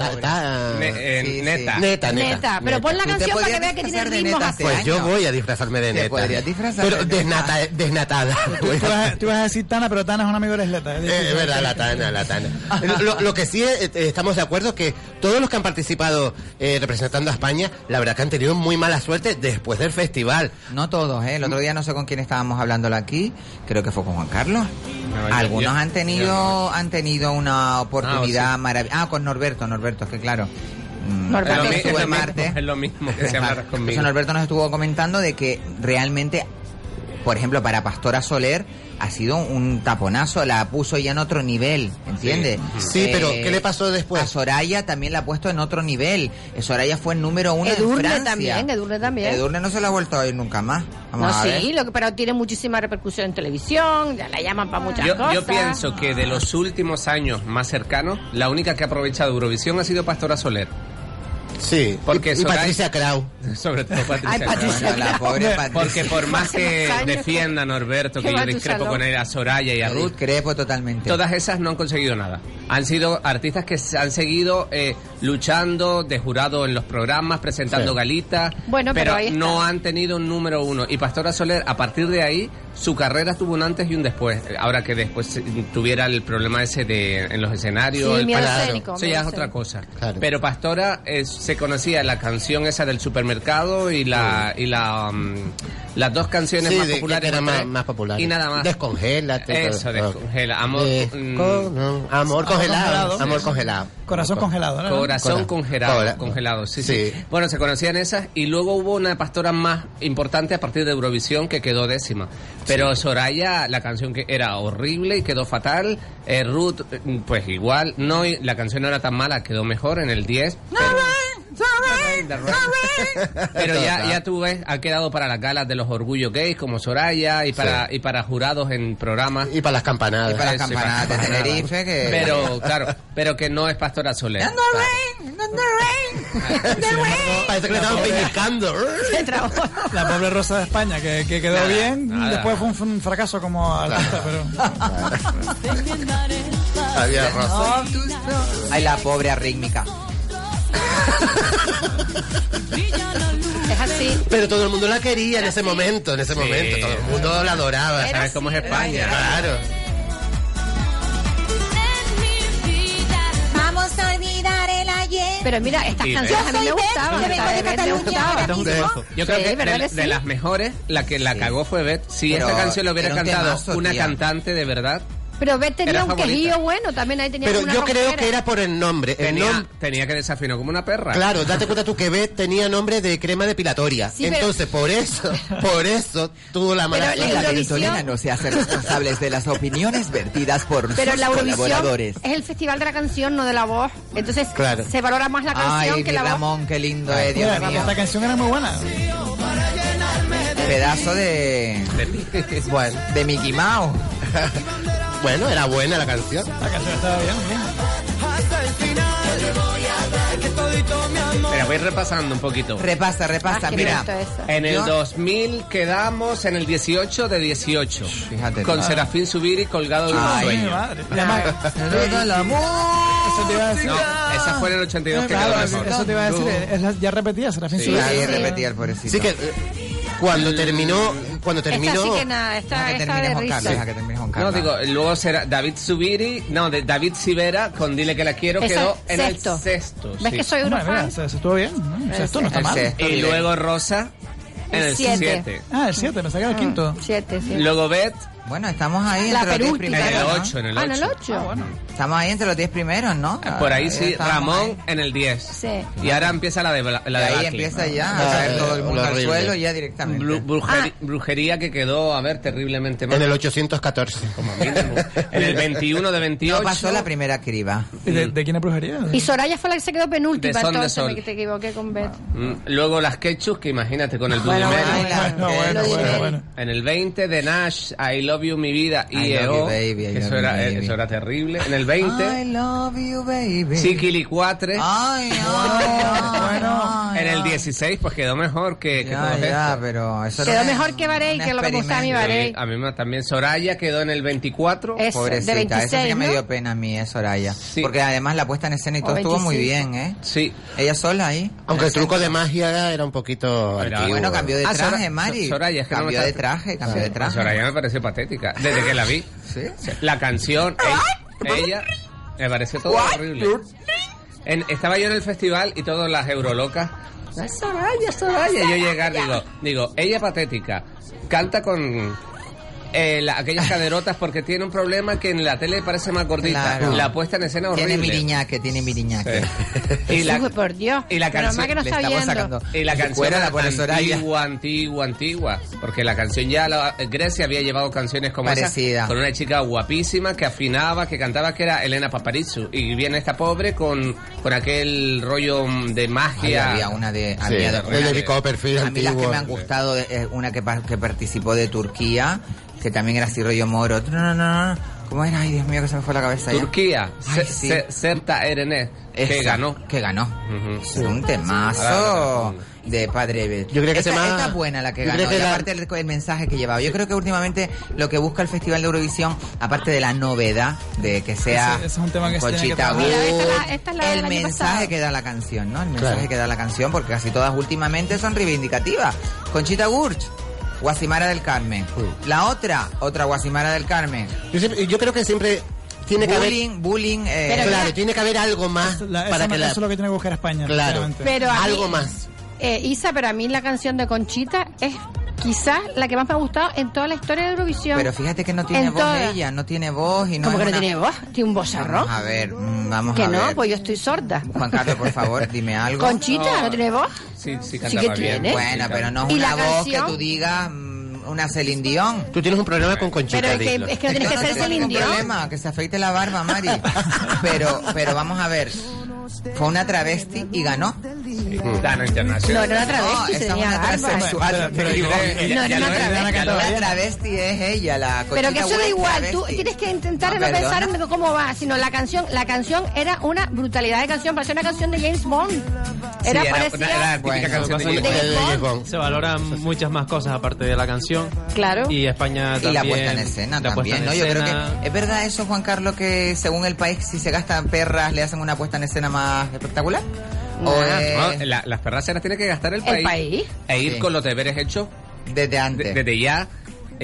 Speaker 5: eh,
Speaker 6: Sí, sí.
Speaker 5: neta.
Speaker 4: Neta, neta.
Speaker 7: Pero pon la canción para que vea que tiene así.
Speaker 6: este
Speaker 4: Pues yo voy a disfrazarme de neta.
Speaker 6: podrías disfrazar
Speaker 4: Pero
Speaker 6: de neta.
Speaker 4: desnata- desnatada. [LAUGHS]
Speaker 9: Tú, tú vas, tú vas a decir Tana, pero Tana es un amigo de. Es
Speaker 4: Eh. Es verdad, la tana, la tana. [LAUGHS] Lo, lo que sí eh, eh, estamos de acuerdo es que todos los que han participado eh, representando a España, la verdad que han tenido muy mala suerte después del festival.
Speaker 6: No todos, ¿eh? El otro día no sé con quién estábamos hablándolo aquí, creo que fue con Juan Carlos.
Speaker 5: No,
Speaker 6: Algunos han tenido han tenido una oportunidad
Speaker 5: Ah,
Speaker 6: maravillosa. Ah, con Norberto, Norberto, es que claro. mm,
Speaker 7: Norberto.
Speaker 5: Es lo, mi-
Speaker 6: estuvo
Speaker 5: es lo
Speaker 6: en
Speaker 5: mismo,
Speaker 6: Marte.
Speaker 5: es lo mismo que [LAUGHS] se.
Speaker 6: Norberto nos estuvo comentando de que realmente, por ejemplo, para Pastora Soler ha sido un taponazo, la puso ya en otro nivel, ¿entiendes?
Speaker 4: Sí, pero ¿qué le pasó después?
Speaker 6: A Soraya también la ha puesto en otro nivel. Eh, Soraya fue el número uno
Speaker 7: Edurne
Speaker 6: en Francia.
Speaker 7: también, Edurne también.
Speaker 6: Edurne no se la ha vuelto a ir nunca más. Vamos
Speaker 7: No,
Speaker 6: a ver.
Speaker 7: sí, lo que, pero tiene muchísima repercusión en televisión, ya la llaman para muchas
Speaker 5: Yo,
Speaker 7: cosas.
Speaker 5: yo pienso que de los últimos años más cercanos, la única que ha aprovechado Eurovisión ha sido Pastora Soler.
Speaker 4: Sí,
Speaker 5: Porque
Speaker 4: y, y
Speaker 5: Soraya-
Speaker 4: Patricia Krau.
Speaker 5: Sobre todo Patricia.
Speaker 7: Ay. Patricia
Speaker 6: Bueno, la pobre Patricia.
Speaker 5: Porque por más que [LAUGHS]
Speaker 7: Hace años.
Speaker 5: defienda a Norberto,
Speaker 7: Que
Speaker 5: yo discrepo con él, a Soraya y a Ruth,
Speaker 6: Discrepo totalmente.
Speaker 5: todas esas no han conseguido nada. Han sido artistas que se han seguido eh, luchando de jurado en los programas, presentando
Speaker 4: Sí.
Speaker 5: galitas,
Speaker 7: Bueno, pero ahí está.
Speaker 5: no han tenido un número uno. Y Pastora Soler, a partir de ahí, su carrera tuvo un antes y un después. Ahora que después eh, tuviera el problema ese de en los escenarios,
Speaker 7: Sí,
Speaker 5: el
Speaker 7: miedo escénico,
Speaker 5: es otra cosa.
Speaker 4: Claro.
Speaker 5: Pero Pastora eh, se conocía la canción esa del supermercado y la y la mm, las dos canciones
Speaker 4: Sí,
Speaker 5: más
Speaker 4: de-
Speaker 5: populares
Speaker 4: que
Speaker 5: más,
Speaker 4: más, populares.
Speaker 5: y nada más.
Speaker 4: Descongélate.
Speaker 5: Eso, descongela. Amor,
Speaker 4: Desco-
Speaker 5: mm,
Speaker 4: no, amor congelado.
Speaker 9: congelado.
Speaker 4: Amor congelado.
Speaker 9: Corazón congelado, ¿no?
Speaker 5: Corazón
Speaker 4: Cora-
Speaker 5: congelado,
Speaker 4: Cora-
Speaker 5: congelado, sí, sí,
Speaker 4: Sí.
Speaker 5: Bueno, se conocían esas y luego hubo una pastora más importante a partir de Eurovisión que quedó décima. Pero Soraya, la canción que era horrible y quedó fatal. Eh, Ruth, eh, pues igual. No, y la canción no era tan mala, quedó mejor en el 10. Pero, pero ya, ya tú ves, ha quedado para las galas de los orgullos gays como Soraya y para, y para jurados en programas.
Speaker 4: Y para las campanadas.
Speaker 6: Y para las campanadas de. Tenerife, que-
Speaker 5: Pero, claro, pero que no es Pastora Soler.
Speaker 4: Parece que le estaban pellizcando.
Speaker 7: Se trabó.
Speaker 9: La pobre Rosa de España, que, que quedó
Speaker 5: Nada,
Speaker 9: bien,
Speaker 5: nada.
Speaker 9: después fue un, fracaso como artista, pero...
Speaker 4: Había razón.
Speaker 6: Ay, la pobre arrítmica.
Speaker 7: Es así.
Speaker 4: Pero todo el mundo la quería en ese momento, en ese
Speaker 5: Sí.
Speaker 4: momento. Todo el mundo la adoraba.
Speaker 7: Era
Speaker 5: ¿Sabes cómo es España?
Speaker 4: Claro.
Speaker 12: Vamos a olvidar el ayer.
Speaker 7: Pero mira, estas
Speaker 5: Sí,
Speaker 7: canciones
Speaker 12: Yo
Speaker 7: a mí
Speaker 12: soy
Speaker 7: me
Speaker 12: Beth,
Speaker 7: gustaban.
Speaker 12: que vengo
Speaker 7: esta
Speaker 12: de
Speaker 7: me
Speaker 12: Cataluña.
Speaker 5: Yo creo
Speaker 7: Sí,
Speaker 5: que
Speaker 7: ¿verdad
Speaker 5: de,
Speaker 7: que sí?
Speaker 5: de las mejores, la que la cagó fue Beth. Si esta canción lo hubiera cantado
Speaker 6: temazo,
Speaker 5: una
Speaker 6: tía.
Speaker 5: cantante de verdad,
Speaker 7: Pero Beth tenía un quejillo bueno, también ahí tenía
Speaker 4: Pero
Speaker 7: una
Speaker 4: yo creo que era por el nombre. El
Speaker 5: tenía,
Speaker 4: nom-
Speaker 5: tenía que desafinó como una perra.
Speaker 4: Claro, [LAUGHS] date cuenta tú que Beth tenía nombre de crema depilatoria.
Speaker 7: Sí, pero-
Speaker 4: Entonces, por eso, [LAUGHS] por eso tuvo la mala
Speaker 7: Pero la. Eurovisión-
Speaker 6: no se hace responsables de las opiniones vertidas por
Speaker 7: Pero
Speaker 6: sus
Speaker 7: la Eurovisión
Speaker 6: colaboradores.
Speaker 7: es el festival de la canción, no de la voz. Entonces
Speaker 4: Claro.
Speaker 7: se valora más la canción
Speaker 6: Ay,
Speaker 7: que la voz.
Speaker 6: Ramón, qué lindo
Speaker 9: Mira,
Speaker 6: Dios mío.
Speaker 9: esta canción era muy buena.
Speaker 6: Pedazo de...
Speaker 4: Bueno, [LAUGHS]
Speaker 6: de Mickey Mouse.
Speaker 4: Bueno, era buena la canción.
Speaker 9: La canción estaba bien, bien.
Speaker 5: Mira, voy repasando un poquito.
Speaker 6: Repasa, repasa,
Speaker 7: Ah,
Speaker 6: mira.
Speaker 5: En el
Speaker 6: Yo-
Speaker 5: 2000 quedamos en el 18 de 18.
Speaker 6: Fíjate.
Speaker 5: Con Serafín Subiri colgado de un sueño.
Speaker 9: madre. Y
Speaker 6: el amor.
Speaker 9: eso te iba a decir.
Speaker 5: No, esa fue en el 82 que
Speaker 9: Claro,
Speaker 5: quedó
Speaker 9: eso,
Speaker 5: mejor.
Speaker 9: eso te iba a decir. es la- ya repetía, Serafín
Speaker 5: Sí.
Speaker 9: Subiri.
Speaker 6: Ahí
Speaker 7: Sí.
Speaker 6: repetía el pobrecito.
Speaker 4: Sí que eh, cuando terminó, cuando terminó,
Speaker 7: Esta sí que nada, esta,
Speaker 6: Deja que
Speaker 7: esta
Speaker 6: termine
Speaker 7: de
Speaker 6: Juan Carlos,
Speaker 7: risa.
Speaker 6: deja que termine Juan
Speaker 5: No,
Speaker 6: Carlos.
Speaker 5: digo, luego será David Subiri, no, de David Sivera con Dile que la quiero
Speaker 7: Esa-
Speaker 5: quedó en
Speaker 7: sexto.
Speaker 5: el sexto.
Speaker 7: ¿Ves
Speaker 5: sí.
Speaker 7: que soy
Speaker 9: Hombre, mira,
Speaker 7: Eurofan?
Speaker 9: se, se estuvo bien. ¿no? No está
Speaker 6: El
Speaker 9: mal.
Speaker 6: sexto.
Speaker 5: Y luego Rosa en
Speaker 7: El
Speaker 5: el
Speaker 7: siete.
Speaker 5: 7.
Speaker 9: Ah, el 7, me saqué el quinto.
Speaker 7: Siete, sí.
Speaker 5: Luego Beth
Speaker 6: Bueno, estamos ahí
Speaker 7: La
Speaker 6: entre los 10
Speaker 7: penúltima,
Speaker 5: en el
Speaker 6: primeros, ¿no?
Speaker 5: 8, en el
Speaker 7: Ah, en el
Speaker 5: 8.
Speaker 7: 8.
Speaker 9: Ah, bueno.
Speaker 6: Estamos ahí entre los 10 primeros, ¿no?
Speaker 5: Por ahí
Speaker 6: Ah,
Speaker 5: sí, Ramón
Speaker 6: ahí.
Speaker 5: en el 10.
Speaker 7: Sí.
Speaker 5: Y ahora empieza la de la
Speaker 6: Y
Speaker 5: de
Speaker 6: ahí empieza ya
Speaker 4: Ah,
Speaker 6: a caer todo el mundo al suelo ya directamente.
Speaker 5: Bru- brujeri-
Speaker 7: Ah.
Speaker 5: Brujería que quedó, a ver, terriblemente mal.
Speaker 4: en el 814.
Speaker 5: Como mínimo. En el 21 de 28.
Speaker 6: No pasó la primera criba.
Speaker 9: ¿Y de, de quién es brujería?
Speaker 7: Y Soraya fue la que se quedó penúltima,
Speaker 5: De
Speaker 7: entonces
Speaker 5: Sol.
Speaker 7: me te equivoqué con Beth.
Speaker 5: Mm, Luego las Ketchup, que imagínate con el
Speaker 7: Bueno, bueno, bueno.
Speaker 9: Bueno.
Speaker 5: En el 20 de Nash, I Love You, Mi Vida y
Speaker 6: I Love
Speaker 5: EO, eso era, eso era terrible. En el 20,
Speaker 6: I love you, baby.
Speaker 5: Chiquilicuatre.
Speaker 6: Ay, ay,
Speaker 9: Bueno,
Speaker 5: En el 16, pues quedó mejor que, que
Speaker 6: Ya,
Speaker 5: todos
Speaker 6: ya, pero eso
Speaker 7: Quedó
Speaker 6: no es
Speaker 7: mejor que Varey, que es lo que me gusta a mí. Varey.
Speaker 5: Sí, a mí me- también Soraya quedó en el 24.
Speaker 7: Es
Speaker 6: Pobrecita,
Speaker 7: de
Speaker 6: eso sí
Speaker 7: 26,
Speaker 6: que me
Speaker 7: ¿no?
Speaker 6: dio pena a mí, eh, Soraya.
Speaker 5: Sí.
Speaker 6: Porque además la puesta en escena y todo estuvo muy
Speaker 7: 25.
Speaker 6: bien, ¿eh?
Speaker 5: Sí.
Speaker 6: Ella sola ahí.
Speaker 4: Aunque el truco de magia era un poquito
Speaker 5: Pero,
Speaker 4: antiguo.
Speaker 6: Bueno, cambió de
Speaker 5: Ah,
Speaker 6: traje,
Speaker 5: Sora-
Speaker 6: Mari.
Speaker 5: Soraya, es que no
Speaker 6: cambió
Speaker 5: me
Speaker 6: de traje, cambió de
Speaker 5: A
Speaker 6: traje.
Speaker 5: Soraya me pareció patética. Desde que la vi.
Speaker 6: ¿Sí?
Speaker 5: La canción, ella, ella, me pareció todo horrible. En- estaba yo en el festival y todas las eurolocas. "Ah, Soraya, Soraya. Y yo llegar, digo, digo, ella patética, canta con eh, la- aquellas [LAUGHS] caderotas porque tiene un problema que en la tele parece más gordita.
Speaker 6: Claro.
Speaker 5: La puesta en escena horrible.
Speaker 6: Tiene miriñaque, tiene miriñaque.
Speaker 5: Sí. [LAUGHS] Y la,
Speaker 7: Uy, por Dios.
Speaker 5: y la canción-
Speaker 7: que no está
Speaker 6: estamos
Speaker 7: viendo.
Speaker 6: sacando.
Speaker 5: y la canción
Speaker 6: la Soraya.
Speaker 5: antigua, antigua, antigua. Porque la canción ya, la, Grecia había llevado canciones como
Speaker 6: Parecida.
Speaker 5: esa. Con una chica guapísima que afinaba, que cantaba, que era Elena Paparizou. Y viene esta pobre con, con aquel rollo mm, de magia.
Speaker 6: había una de...
Speaker 4: Sí,
Speaker 6: había de-
Speaker 4: el
Speaker 6: una
Speaker 4: David
Speaker 6: de-
Speaker 4: Copperfield
Speaker 6: a mí las que me han gustado es una que, que participó de Turquía, que también era así rollo moro. No, no, no, no. ¿Cómo era? Ay, Dios mío, que se me fue la cabeza ya.
Speaker 5: Turquía,
Speaker 6: Ay, sí.
Speaker 5: Serta Erené, que ganó.
Speaker 6: Que ganó. Es un temazo de Padre Bel.
Speaker 4: Yo creo que
Speaker 6: esta,
Speaker 4: se llama-
Speaker 6: esta es buena la que ganó.
Speaker 4: que
Speaker 6: y
Speaker 4: la-
Speaker 6: aparte el, el mensaje que llevaba. Yo creo que últimamente lo que busca el Festival de Eurovisión, aparte de la novedad de que sea
Speaker 9: Ese- ese es un tema que se tiene que
Speaker 6: Conchita
Speaker 9: trabajar.
Speaker 7: Mira, esta es la-
Speaker 6: Wurst,
Speaker 7: esta es la del
Speaker 6: el mensaje
Speaker 7: pasado.
Speaker 6: que da la canción, ¿no? El mensaje
Speaker 4: Claro.
Speaker 6: que da la canción, porque casi todas últimamente son reivindicativas. Conchita Wurst, Guasimara del Carmen. La otra, otra Guasimara del Carmen.
Speaker 4: Yo, siempre- yo creo que siempre tiene que haber...
Speaker 6: Bullying, bullying. eh,
Speaker 7: Pero
Speaker 4: claro, tiene que haber algo más
Speaker 9: La-
Speaker 4: para
Speaker 9: eso,
Speaker 4: que
Speaker 9: eso
Speaker 4: la...
Speaker 9: es lo que tiene que buscar España.
Speaker 4: Claro.
Speaker 7: Pero mí-
Speaker 4: Algo más.
Speaker 7: Eh, Isa, pero a mí la canción de Conchita es quizás la que más me ha gustado en toda la historia de Eurovisión.
Speaker 6: Pero fíjate que no tiene
Speaker 7: En
Speaker 6: voz ella, no tiene voz y no
Speaker 7: ¿Cómo
Speaker 6: es
Speaker 7: que no
Speaker 6: una-
Speaker 7: tiene voz? Tiene un bozarrón.
Speaker 6: Vamos a ver, mm, vamos
Speaker 7: Que
Speaker 6: a
Speaker 7: no,
Speaker 6: ver.
Speaker 7: pues yo estoy sorda.
Speaker 6: Juan Carlos, por favor, dime algo.
Speaker 7: Conchita, ¿no tiene voz?
Speaker 5: Sí, sí,
Speaker 7: Sí
Speaker 5: cantaba
Speaker 7: que
Speaker 5: bien.
Speaker 7: tiene.
Speaker 6: Bueno, pero no es
Speaker 7: ¿Y
Speaker 6: una
Speaker 7: la
Speaker 6: voz
Speaker 7: canción?
Speaker 6: que tú digas mm, una Celine Dion.
Speaker 4: Tú tienes un problema con Conchita,
Speaker 7: Pero es que, es que no tiene que ser Celine Dion.
Speaker 6: problema, que se afeite la barba, Mari. [LAUGHS] Pero, pero vamos a ver. Fue una travesti y ganó.
Speaker 5: Gana
Speaker 7: No,
Speaker 5: internacional.
Speaker 7: era una travesti,
Speaker 6: No,
Speaker 7: se tenía
Speaker 6: una.
Speaker 9: Pero- pero-
Speaker 7: No, no,
Speaker 5: lo
Speaker 7: no,
Speaker 5: es,
Speaker 7: otra vez.
Speaker 5: ya lo
Speaker 6: La
Speaker 5: es.
Speaker 6: travesti es ella, la
Speaker 7: Pero que eso da igual, tú
Speaker 6: travesti.
Speaker 7: tienes que intentar
Speaker 6: No,
Speaker 7: no, pensar en cómo va, sino la canción, la canción era una brutalidad de canción, parecía una canción de James Bond. Era
Speaker 5: Sí, era, era Bond.
Speaker 8: Se valoran muchas más cosas aparte de la canción.
Speaker 7: claro.
Speaker 8: Y España
Speaker 6: Y
Speaker 8: también.
Speaker 6: la puesta en escena también,
Speaker 8: en
Speaker 6: ¿no? Yo creo que es verdad eso, Juan Carlos, que según el país, si se gastan perras, le hacen una puesta en escena más espectacular. O
Speaker 7: No.
Speaker 6: es
Speaker 5: No, la- las perras se las tiene que gastar el
Speaker 7: El
Speaker 5: país.
Speaker 7: país.
Speaker 5: E ir
Speaker 6: Sí.
Speaker 5: con los deberes hechos
Speaker 6: desde
Speaker 5: de-
Speaker 6: antes.
Speaker 5: desde ya.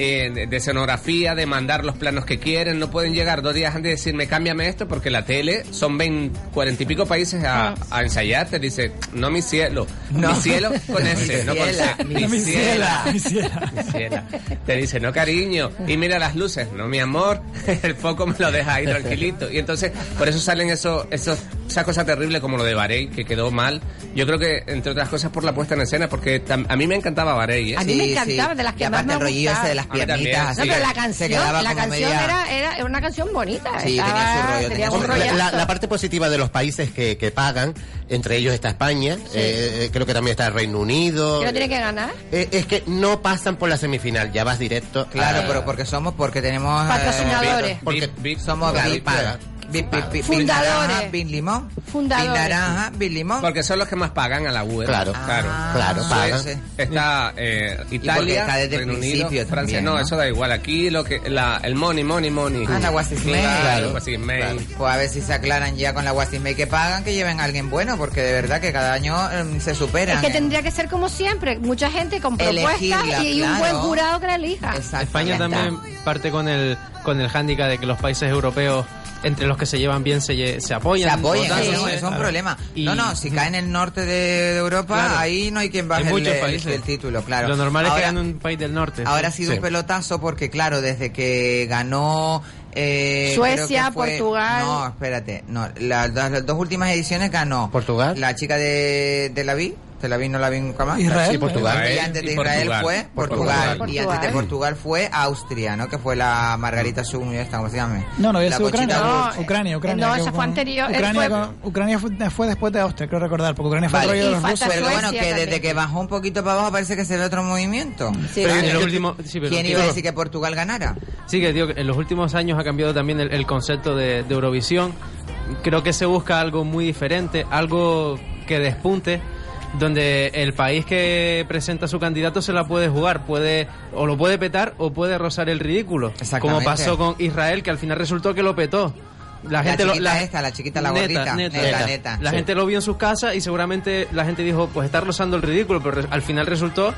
Speaker 5: eh, de, de escenografía, de mandar los planos que quieren, no pueden llegar dos días antes y decirme cámbiame esto porque la tele son 20, 40 y pico países a, a ensayar, te dice, no mi cielo,
Speaker 6: No.
Speaker 5: mi cielo con [LAUGHS] ese, no con C,
Speaker 6: mi
Speaker 5: mi ciela,
Speaker 9: mi ciela. [LAUGHS]
Speaker 5: mi ciela. Te dice, no cariño, y mira las luces, no mi amor, [LAUGHS] el foco me lo deja ahí tranquilito. Y entonces, por eso salen esos, esos, esas cosas terribles como lo de Barey, que quedó mal. Yo creo que, entre otras cosas, por la puesta en escena, porque a mí me encantaba Barey, ¿eh?
Speaker 7: A mí me encantaba, de las que
Speaker 6: y
Speaker 7: más me
Speaker 6: el rollillo
Speaker 7: gustaba.
Speaker 6: ese de las piernitas.
Speaker 7: No, pero la canción,
Speaker 6: quedaba
Speaker 7: la
Speaker 6: como
Speaker 7: canción
Speaker 6: media-
Speaker 7: era, era, una canción bonita.
Speaker 6: Sí,
Speaker 7: Estaba-
Speaker 6: tenía su rollo, tenía
Speaker 7: un
Speaker 6: su
Speaker 4: Hombre,
Speaker 6: rollo.
Speaker 4: la, parte positiva de los países que, que pagan, entre ellos está España, eh, eh, creo que también está el Reino Unido.
Speaker 7: ¿Que no tiene que ganar?
Speaker 4: Eh, es que no pasan por la semifinal, ya vas directo.
Speaker 6: Claro,
Speaker 4: a-
Speaker 6: pero porque somos, porque tenemos... eh,
Speaker 7: Patrocinadores.
Speaker 4: Porque
Speaker 6: somos VIP,
Speaker 4: paga.
Speaker 7: Fundadores.
Speaker 6: Bin limón.
Speaker 7: Fundadores.
Speaker 6: Bin naranja, bin limón.
Speaker 5: Porque son los que más pagan a la web.
Speaker 4: Claro.
Speaker 5: claro.
Speaker 6: Ah,
Speaker 4: Claro, pagan.
Speaker 6: sí, sí.
Speaker 5: Está eh, Italia,
Speaker 6: está desde el
Speaker 5: Reino Unido, Francia.
Speaker 6: también,
Speaker 5: no,
Speaker 6: ¿no?
Speaker 5: eso da igual. Aquí lo que la, el money, money, money.
Speaker 6: Ah, la Made.
Speaker 5: Claro,
Speaker 4: Claro, claro.
Speaker 6: Pues a ver si se aclaran ya con la Guasimay que pagan, que lleven a alguien bueno, porque de verdad que cada año em, se superan.
Speaker 7: Es que
Speaker 6: ¿eh?
Speaker 7: tendría que ser como siempre, mucha gente con propuestas
Speaker 6: Elegirla,
Speaker 7: y un
Speaker 6: claro.
Speaker 7: buen jurado que la elija.
Speaker 6: Exacto,
Speaker 8: España también parte con el con el hándicap de que los países europeos entre los que se llevan bien se, apoyan.
Speaker 6: Se apoyan, eso es un
Speaker 8: claro.
Speaker 6: problema.
Speaker 8: Y-
Speaker 6: no, no, si cae en el norte de, Europa,
Speaker 8: Claro.
Speaker 6: ahí no hay quien baje
Speaker 8: Hay
Speaker 6: el,
Speaker 8: muchos
Speaker 6: el-
Speaker 8: países.
Speaker 6: el título, claro.
Speaker 8: Lo normal es que en un país del norte.
Speaker 6: Ahora ha
Speaker 8: sí.
Speaker 6: sido un pelotazo porque, claro, desde que ganó... eh,
Speaker 7: Suecia,
Speaker 6: fue-
Speaker 7: Portugal.
Speaker 6: No, espérate. No, las, dos- las dos últimas ediciones ganó...
Speaker 4: ¿Portugal?
Speaker 6: La chica de, de la Vi, Tel Aviv no la vi nunca más.
Speaker 9: Israel.
Speaker 4: Sí, Portugal.
Speaker 6: Y antes de Israel
Speaker 5: Portugal.
Speaker 6: fue Portugal.
Speaker 5: Portugal.
Speaker 6: Y antes de Portugal fue Austria, ¿no? Que fue la Margarita Sugn, esta, ¿cómo se llama?
Speaker 9: No, no,
Speaker 6: Conchita
Speaker 9: Ucrania.
Speaker 7: No,
Speaker 9: Ucrania, Ucrania.
Speaker 7: no, esa fue anterior,
Speaker 9: Ucrania,
Speaker 7: fue-
Speaker 9: Ucrania fue, fue después de Austria, creo recordar, porque Ucrania fue
Speaker 6: Vale.
Speaker 9: el rollo de los rusos.
Speaker 6: Pero bueno, que desde que bajó un poquito para abajo parece que se ve otro movimiento.
Speaker 7: Sí,
Speaker 4: Pero
Speaker 7: vale.
Speaker 8: En los últimos- sí, pero-
Speaker 6: ¿Quién iba a decir que Portugal ganara?
Speaker 8: Sí, que digo, que en los últimos años ha cambiado también el, el concepto de, de Eurovisión. Creo que se busca algo muy diferente, algo que despunte, donde el país que presenta a su candidato se la puede jugar, puede o lo puede petar o puede rozar el ridículo,
Speaker 6: Exactamente.
Speaker 8: como pasó con Israel, que al final resultó que lo petó. La, gente lo,
Speaker 6: chiquita esta, la chiquita, la gordita.
Speaker 8: neta,
Speaker 6: Neta, neta.
Speaker 8: La
Speaker 6: Sí.
Speaker 8: gente lo vio en sus casas y seguramente la gente dijo, pues está rozando el ridículo, pero al final resultó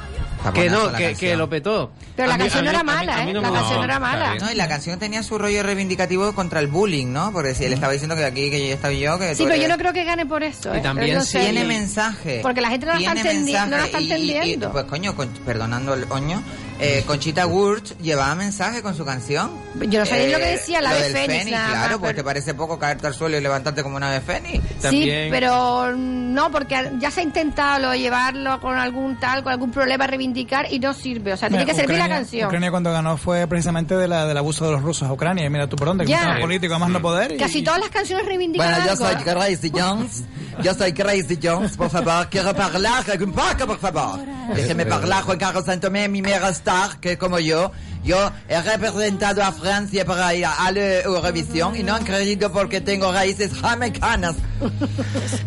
Speaker 8: que no, que, lo petó.
Speaker 7: Pero la
Speaker 8: mí-
Speaker 7: canción no era mala, ¿eh?
Speaker 8: no
Speaker 7: La canción no era mala.
Speaker 6: No, y la canción tenía su rollo reivindicativo contra el bullying, ¿no? Porque si él estaba diciendo que aquí, que yo estaba yo, que
Speaker 7: Sí, pero yo
Speaker 6: eres-
Speaker 7: no creo que gane por eso.
Speaker 8: Y
Speaker 7: ¿eh?
Speaker 8: también
Speaker 7: No sé.
Speaker 6: Tiene mensaje.
Speaker 7: Porque la gente no la está
Speaker 6: Tiene
Speaker 7: entendi- no la está
Speaker 6: mensaje. Y- y- y,
Speaker 7: entendiendo.
Speaker 6: pues coño, con- perdonando el oño, eh, Conchita Wurst llevaba mensaje con su canción.
Speaker 7: Yo no sabía
Speaker 6: Eh,
Speaker 7: lo que decía, la de Fénix,
Speaker 6: claro,
Speaker 7: más,
Speaker 6: pues
Speaker 7: pero-
Speaker 6: te parece poco caerte al suelo y levantarte como una ave fénix.
Speaker 7: Sí, pero no, porque ya se ha intentado llevarlo con algún tal, con algún problema, reivindicar y no sirve. O sea, tiene
Speaker 9: Mira,
Speaker 7: que servir la
Speaker 9: Ucrania-
Speaker 7: canción.
Speaker 9: Ucrania cuando ganó fue precisamente de la, del abuso de los rusos a Ucrania. Y mira tú por dónde, que tema político más no poder. y-
Speaker 7: Casi todas las canciones reivindican
Speaker 6: Bueno, yo soy Crazy Jones. Yo soy Crazy Jones, por favor. Quiero hablar un poco, por favor. Déjeme hablar Juan Carlos Santomé, mi mera star, que como yo, yo he representado a Francia para ir a la Eurovisión y no han creído porque tengo raíces jamaicanas. [LAUGHS]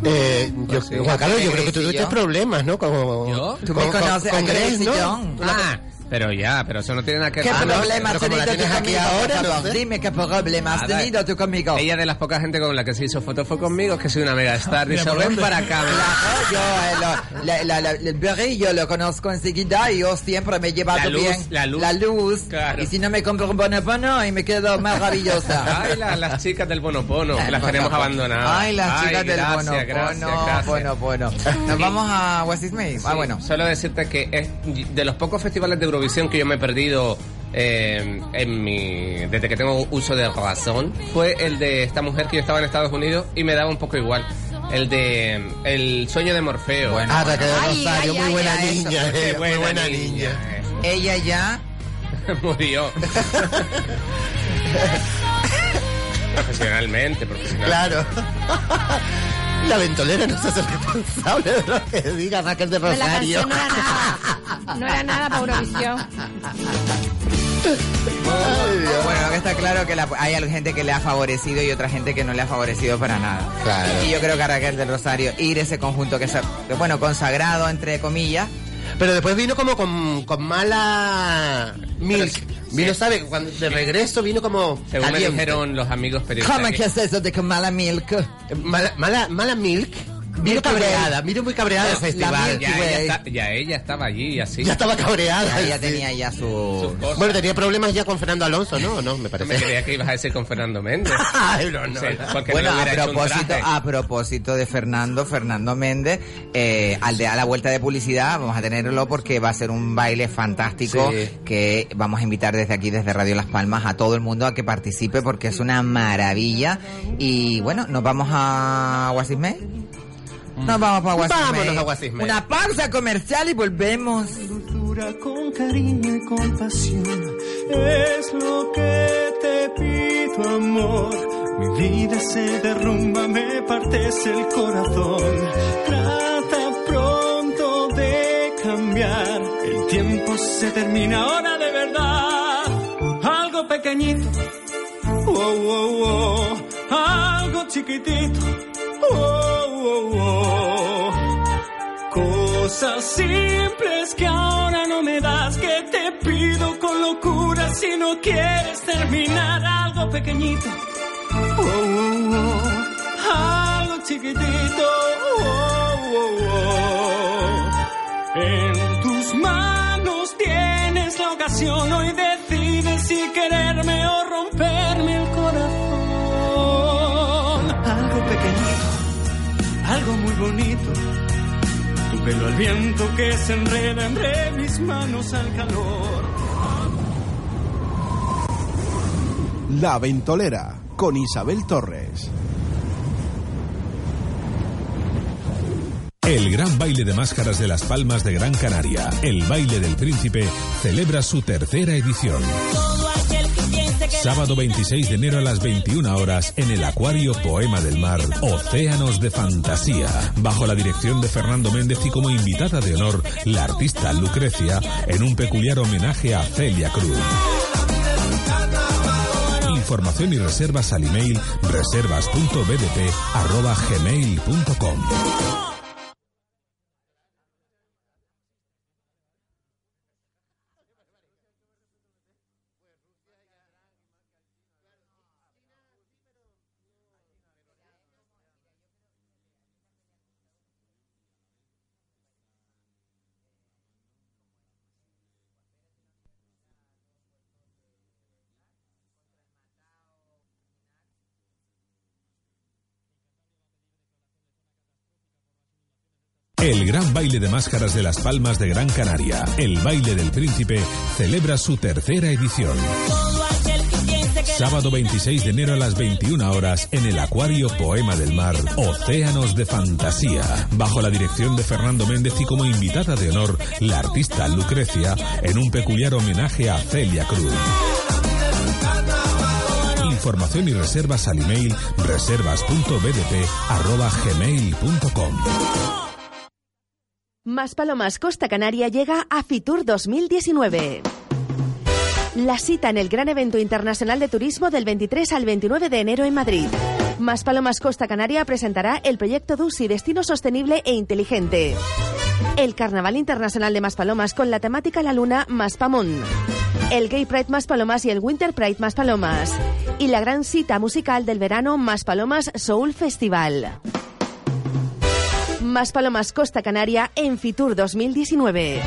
Speaker 4: Eh, yo. Juan Carlos, yo creo que tú tuviste problemas, ¿no? Como,
Speaker 5: ¿Yo?
Speaker 6: Tú me
Speaker 4: con-
Speaker 6: conoces
Speaker 4: con
Speaker 6: a
Speaker 4: Grace, ¿no?
Speaker 5: Ah, pero ya, pero eso no tiene nada que
Speaker 6: ¿Qué
Speaker 5: ver.
Speaker 4: Ah, no,
Speaker 6: problemas
Speaker 4: pero
Speaker 6: has
Speaker 4: la
Speaker 6: tenido tú conmigo,
Speaker 4: ahora, no sé.
Speaker 6: Dime qué problemas has tenido tú conmigo.
Speaker 5: Ella de las pocas gente con la que se hizo foto fue conmigo, que soy una mega star. [LAUGHS] Dice, ven para acá. ven".
Speaker 6: Claro, yo eh, lo- la, la, la- el Berry yo lo conozco enseguida y yo siempre me he llevado
Speaker 5: La luz,
Speaker 6: bien
Speaker 5: la luz. Claro.
Speaker 6: Y si no me compro un bonopono y me quedo maravillosa. [LAUGHS]
Speaker 5: Ay, la- las chicas del bonopono, las tenemos abandonadas.
Speaker 6: Ay, las chicas del
Speaker 5: gracias,
Speaker 6: bonopono.
Speaker 5: gracias, gracias.
Speaker 6: Bueno, bueno. Nos vamos a West May. Ah,
Speaker 5: Sí,
Speaker 6: bueno.
Speaker 5: Solo decirte que es de los pocos festivales de Eurovisión que yo me he perdido eh, en mi desde que tengo uso de razón fue el de esta mujer que yo estaba en Estados Unidos y me daba un poco igual. El de El sueño de Morfeo.
Speaker 6: Bueno.
Speaker 4: Ah, Raquel de Rosario,
Speaker 7: ay,
Speaker 4: muy
Speaker 7: ay,
Speaker 4: buena
Speaker 6: ay,
Speaker 4: niña,
Speaker 6: eso,
Speaker 4: eh, muy buena niña.
Speaker 6: Ella ya [LAUGHS]
Speaker 5: Murió. [LAUGHS] profesionalmente, profesionalmente.
Speaker 4: Claro. [LAUGHS] La ventolera no se hace responsable de lo que diga Raquel de
Speaker 7: La
Speaker 4: Rosario.
Speaker 7: canción no era nada. No era nada para Eurovisión.
Speaker 6: Bueno, que está claro que la- hay gente que le ha favorecido y otra gente que no le ha favorecido para nada.
Speaker 4: Claro.
Speaker 6: Y yo creo que a Raquel del Rosario ir ese conjunto que se, bueno, consagrado entre comillas,
Speaker 4: Pero después vino como con, con mala milk. Vino, ¿sabe? Cuando de regreso vino como
Speaker 5: Según me
Speaker 4: caliente.
Speaker 5: dijeron los amigos periodistas.
Speaker 6: ¿cómo
Speaker 5: que-
Speaker 6: que es eso de con mala milk?
Speaker 4: Mala, mala, mala milk.
Speaker 6: Way.
Speaker 4: cabreada, vino muy cabreada
Speaker 6: La
Speaker 4: festival.
Speaker 5: Ya, ella está- ya ella estaba allí, así.
Speaker 4: Ya estaba cabreada.
Speaker 6: Ya, tenía ya
Speaker 5: sus
Speaker 6: su...
Speaker 5: cosas.
Speaker 4: Bueno, tenía problemas ya con Fernando Alonso, ¿no? No, me
Speaker 5: No
Speaker 4: parece.
Speaker 5: me creía que ibas a decir con Fernando Méndez. [LAUGHS]
Speaker 4: No, no, no.
Speaker 6: Bueno,
Speaker 5: no
Speaker 6: a propósito, a propósito de Fernando, Fernando Méndez, eh, al de a la vuelta de publicidad, vamos a tenerlo porque va a ser un baile fantástico
Speaker 4: Sí.
Speaker 6: que vamos a invitar desde aquí, desde Radio Las Palmas, a todo el mundo a que participe porque es una maravilla. Y bueno, nos vamos a Guasisme. Nos vamos para Guasisme.
Speaker 4: Vámonos a Guasisme.
Speaker 6: Una pausa comercial y volvemos.
Speaker 13: dulzura, con cariño y compasión. Es lo que te pido, amor. Mi vida se derrumba, me partes el corazón. Trata pronto de cambiar. El tiempo se termina ahora de verdad. Algo pequeñito. Oh, oh, oh. Algo chiquitito. Oh, oh, oh. Cosas simples que ahora no me das, que te pido con locura si no quieres terminar algo pequeñito. Oh, oh, oh. Algo chiquitito. Oh, oh, oh. En tus manos tienes la ocasión, hoy decides si quererme o romperme el corazón. Bonito. Tu pelo al viento que se enreda entre mis manos al calor.
Speaker 14: La Ventolera con Isabel Torres.
Speaker 15: El gran baile de máscaras de las Palmas de Gran Canaria, el baile del príncipe, celebra su tercera edición. Sábado 26 de enero a las 21 horas en el Acuario Poema del Mar, Océanos de Fantasía, bajo la dirección de Fernando Méndez y como invitada de honor la artista Lucrecia en un peculiar homenaje a Celia Cruz. Información y reservas al email reservas.bdp@gmail.com. El gran baile de máscaras de las Palmas de Gran Canaria, el baile del príncipe, celebra su tercera edición. Sábado 26 de enero a las 21 horas en el Acuario Poema del Mar, Océanos de Fantasía, bajo la dirección de Fernando Méndez y como invitada de honor la artista Lucrecia en un peculiar homenaje a Celia Cruz. Información y reservas al email reservas.bdp@gmail.com.
Speaker 2: Más Palomas Costa Canaria llega a Fitur 2019. La cita en el gran evento internacional de turismo del 23 al 29 de enero en Madrid. Más Palomas Costa Canaria presentará el proyecto DUSI Destino Sostenible e Inteligente. El Carnaval Internacional de Maspalomas con la temática La Luna Maspamón. El Gay Pride Maspalomas y el Winter Pride Maspalomas. Y la gran cita musical del verano Maspalomas Soul Festival. Más Palomas Costa Canaria en Fitur 2019.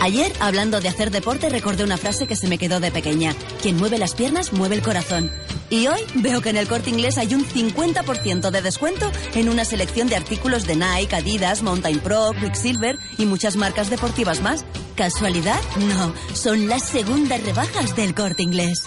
Speaker 16: Ayer, hablando de hacer deporte, recordé una frase que se me quedó de pequeña. Quien mueve las piernas, mueve el corazón. Y hoy veo que en el corte inglés hay un 50% de descuento en una selección de artículos de Nike, Adidas, Mountain Pro, Quicksilver y muchas marcas deportivas más. ¿Casualidad? No, son las segundas rebajas del corte inglés.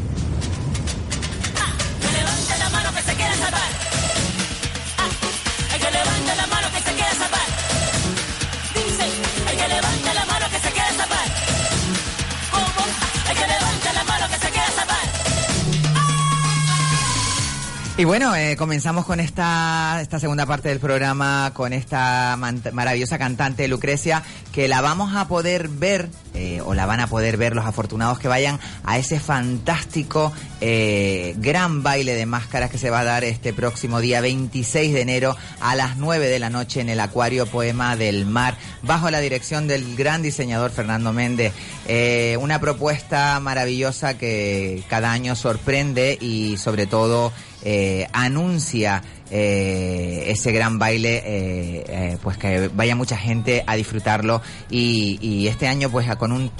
Speaker 6: Y bueno, eh, comenzamos con esta, esta segunda parte del programa con esta maravillosa cantante Lucrecia que la vamos a poder ver eh, o la van a poder ver los afortunados que vayan a ese fantástico eh, gran baile de máscaras que se va a dar este próximo día 26 de enero a las 9 de la noche en el Acuario Poema del Mar bajo la dirección del gran diseñador Fernando Méndez. Eh, una propuesta maravillosa que cada año sorprende y sobre todo eh, anuncia eh, ese gran baile, eh, pues que vaya mucha gente a disfrutarlo y, y este año pues a- con un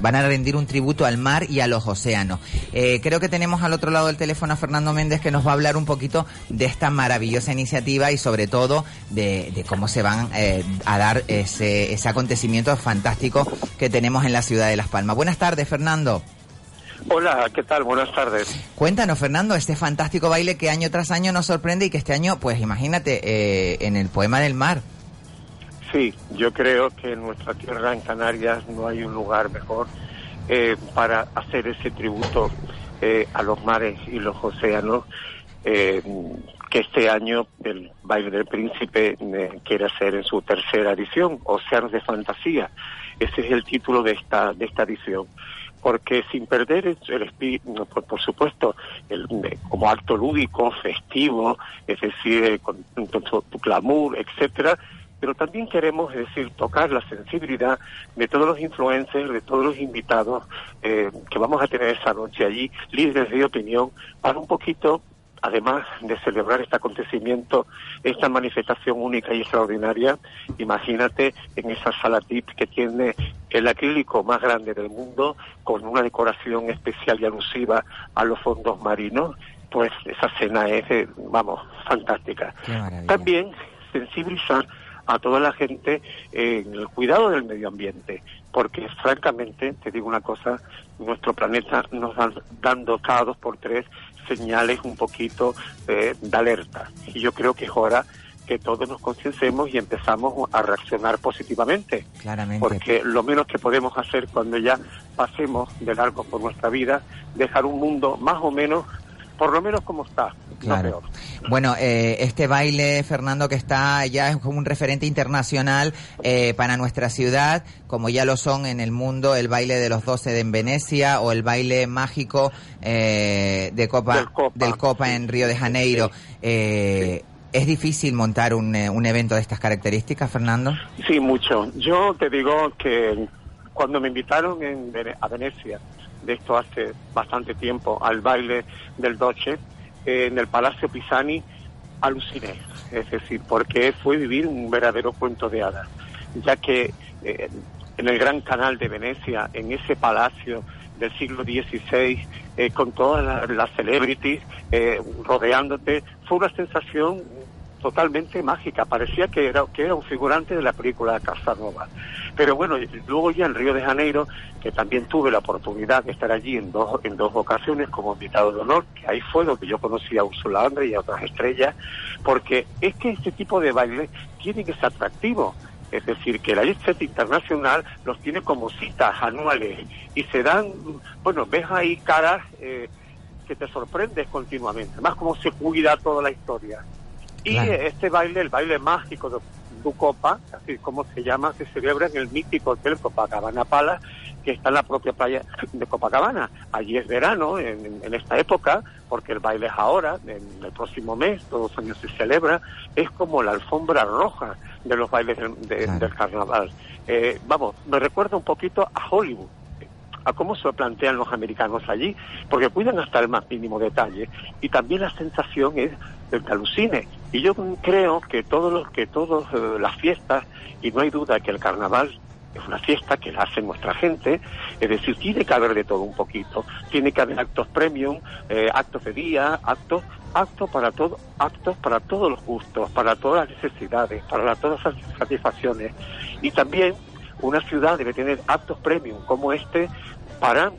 Speaker 6: van a rendir un tributo al mar y a los océanos. Creo que tenemos al otro lado del teléfono a Fernando Méndez que nos va a hablar un poquito de esta maravillosa iniciativa y sobre todo de, de cómo se van a dar ese, ese acontecimiento fantástico que tenemos en la ciudad de Las Palmas. Buenas tardes, Fernando.
Speaker 17: Hola, ¿qué tal? Buenas tardes.
Speaker 6: Cuéntanos, Fernando, este fantástico baile que año tras año nos sorprende y que este año, pues imagínate, eh, en el Poema del Mar.
Speaker 17: Sí, yo creo que en nuestra tierra, en Canarias, no hay un lugar mejor eh, para hacer ese tributo eh, a los mares y los océanos eh, que este año el baile del príncipe eh, quiere hacer en su tercera edición, Océanos de Fantasía. Ese es el título de esta, de esta edición. Porque sin perder el- espíritu, por, supuesto, el, como acto lúdico, festivo, es decir, eh, con, con su- su glamour, etcétera, pero también queremos, es decir, tocar la sensibilidad de todos los influencers, de todos los invitados eh, que vamos a tener esa noche allí, líderes de opinión, para un poquito, además de celebrar este acontecimiento, esta manifestación única y extraordinaria, imagínate en esa sala TIP que tiene el acrílico más grande del mundo, con una decoración especial y alusiva a los fondos marinos, pues esa cena es, eh, vamos, fantástica. También sensibilizar a toda la gente en el cuidado del medio ambiente, porque francamente, te digo una cosa, nuestro planeta nos va dando cada dos por tres señales un poquito eh, de alerta. Y yo creo que es hora que todos nos concienciemos y empezamos a reaccionar positivamente.
Speaker 6: Claramente.
Speaker 17: Porque lo menos que podemos hacer cuando ya pasemos de largo por nuestra vida, dejar un mundo más o menos, por lo menos como está, no peor.
Speaker 6: Bueno, eh, este baile, Fernando, que está ya es como un referente internacional eh, para nuestra ciudad, como ya lo son en el mundo el baile de los 12 de en Venecia o el baile mágico eh, de Copa, del Copa, en Río de Janeiro. Eh, ¿Es difícil montar un, eh, un evento de estas características, Fernando?
Speaker 17: Sí, mucho. Yo te digo que cuando me invitaron en a Venecia, de esto hace bastante tiempo, al baile del Doce, en el Palacio Pisani, aluciné. Es decir, porque fue vivir un verdadero cuento de hadas, ya que eh, en el Gran Canal de Venecia, en ese palacio del siglo XVI, eh, con todas la- las celebrities eh, rodeándote, fue una sensación totalmente mágica. Parecía que era, que era un figurante de la película Casanova. Pero bueno, luego ya en Río de Janeiro, que también tuve la oportunidad de estar allí en dos, en dos ocasiones como invitado de honor, que ahí fue donde yo conocí a Ursula André y a otras estrellas, porque es que este tipo de baile tiene que ser atractivo. Es decir, que la Set Internacional los tiene como citas anuales y se dan, bueno, ves ahí caras eh, que te sorprendes continuamente, más como se cuida toda la historia. Y
Speaker 6: Claro.
Speaker 17: este baile, el baile mágico de Ducopa, así como se llama, se celebra en el mítico hotel Copacabana Palace, que está en la propia playa de Copacabana. Allí es verano, en, en esta época, porque el baile es ahora, en el próximo mes, todos los años se celebra, es como la alfombra roja de los bailes del, de- del carnaval. Eh, vamos, me recuerda un poquito a Hollywood a cómo se lo plantean los americanos allí, porque cuidan hasta el más mínimo detalle. Y también la sensación es del que alucine. Y yo creo que todos los que todas eh, las fiestas y no hay duda que el carnaval es una fiesta que la hace nuestra gente, es decir, tiene que haber de todo un poquito, tiene que haber actos premium, eh, actos de día, actos actos para todo, actos para todos los gustos, para todas las necesidades, para todas las satisfacciones. Y también una ciudad debe tener actos premium como este para,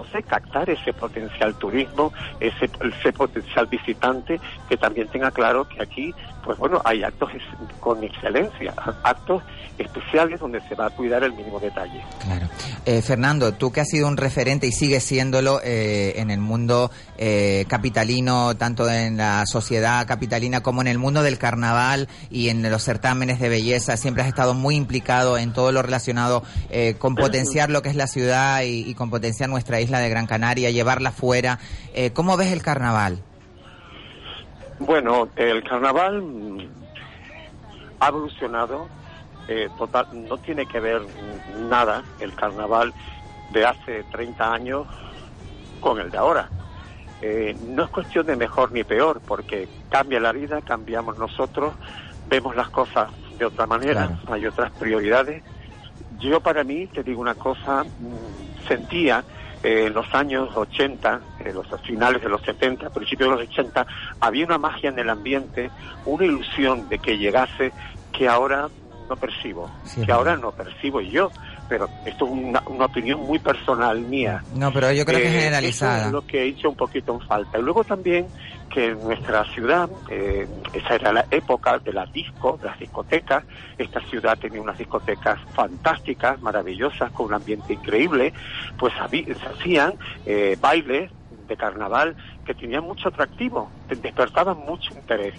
Speaker 17: no sé, captar ese potencial turismo, ese, ese potencial visitante, que también tenga claro que aquí, pues bueno, hay actos con excelencia, actos especiales donde se va a cuidar el mínimo detalle.
Speaker 6: Claro. Eh, Fernando, tú que has sido un referente y sigues siéndolo eh, en el mundo eh, capitalino, tanto en la sociedad capitalina como en el mundo del carnaval y en los certámenes de belleza, siempre has estado muy implicado en todo lo relacionado eh, con potenciar lo que es la ciudad y, y con potenciar nuestra isla de Gran Canaria, llevarla fuera. Eh, ¿Cómo ves el carnaval?
Speaker 17: Bueno, el carnaval mm, ha evolucionado, eh, total, no tiene que ver nada el carnaval de hace 30 años con el de ahora. Eh, no es cuestión de mejor ni peor, porque cambia la vida, cambiamos nosotros, vemos las cosas de otra manera, hay otras prioridades. Yo para mí, te digo una cosa, mm, sentía eh, en los años 80, en los finales de los 70, principios de los 80, había una magia en el ambiente, una ilusión de que llegase que ahora no percibo,
Speaker 6: Sí,
Speaker 17: que ahora no percibo. Yo, pero esto es una, una opinión muy personal mía.
Speaker 6: No, pero yo creo que es
Speaker 17: Eh,
Speaker 6: generalizada.
Speaker 17: Eso es lo que he hecho un poquito en falta. Y luego también que en nuestra ciudad, eh, esa era la época de las discos, de las discotecas. Esta ciudad tenía unas discotecas fantásticas, maravillosas, con un ambiente increíble. Pues se hacían eh, bailes de carnaval que tenían mucho atractivo, despertaban mucho interés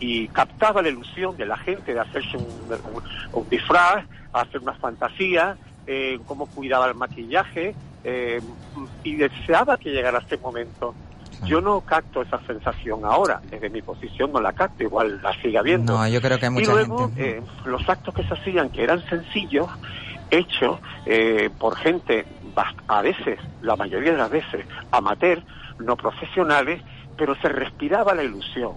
Speaker 17: y captaba la ilusión de la gente de hacerse un, un- un disfraz, hacer una fantasía, eh, cómo cuidaba el maquillaje eh, y deseaba que llegara este momento. Yo no capto esa sensación ahora, desde mi posición no la capto, igual la sigue habiendo.
Speaker 6: No, yo creo que hay mucha
Speaker 17: y luego
Speaker 6: gente.
Speaker 17: eh, los actos que se hacían, que eran sencillos, hechos eh, por gente, a veces, la mayoría de las veces, amateur, no profesionales, pero se respiraba la ilusión,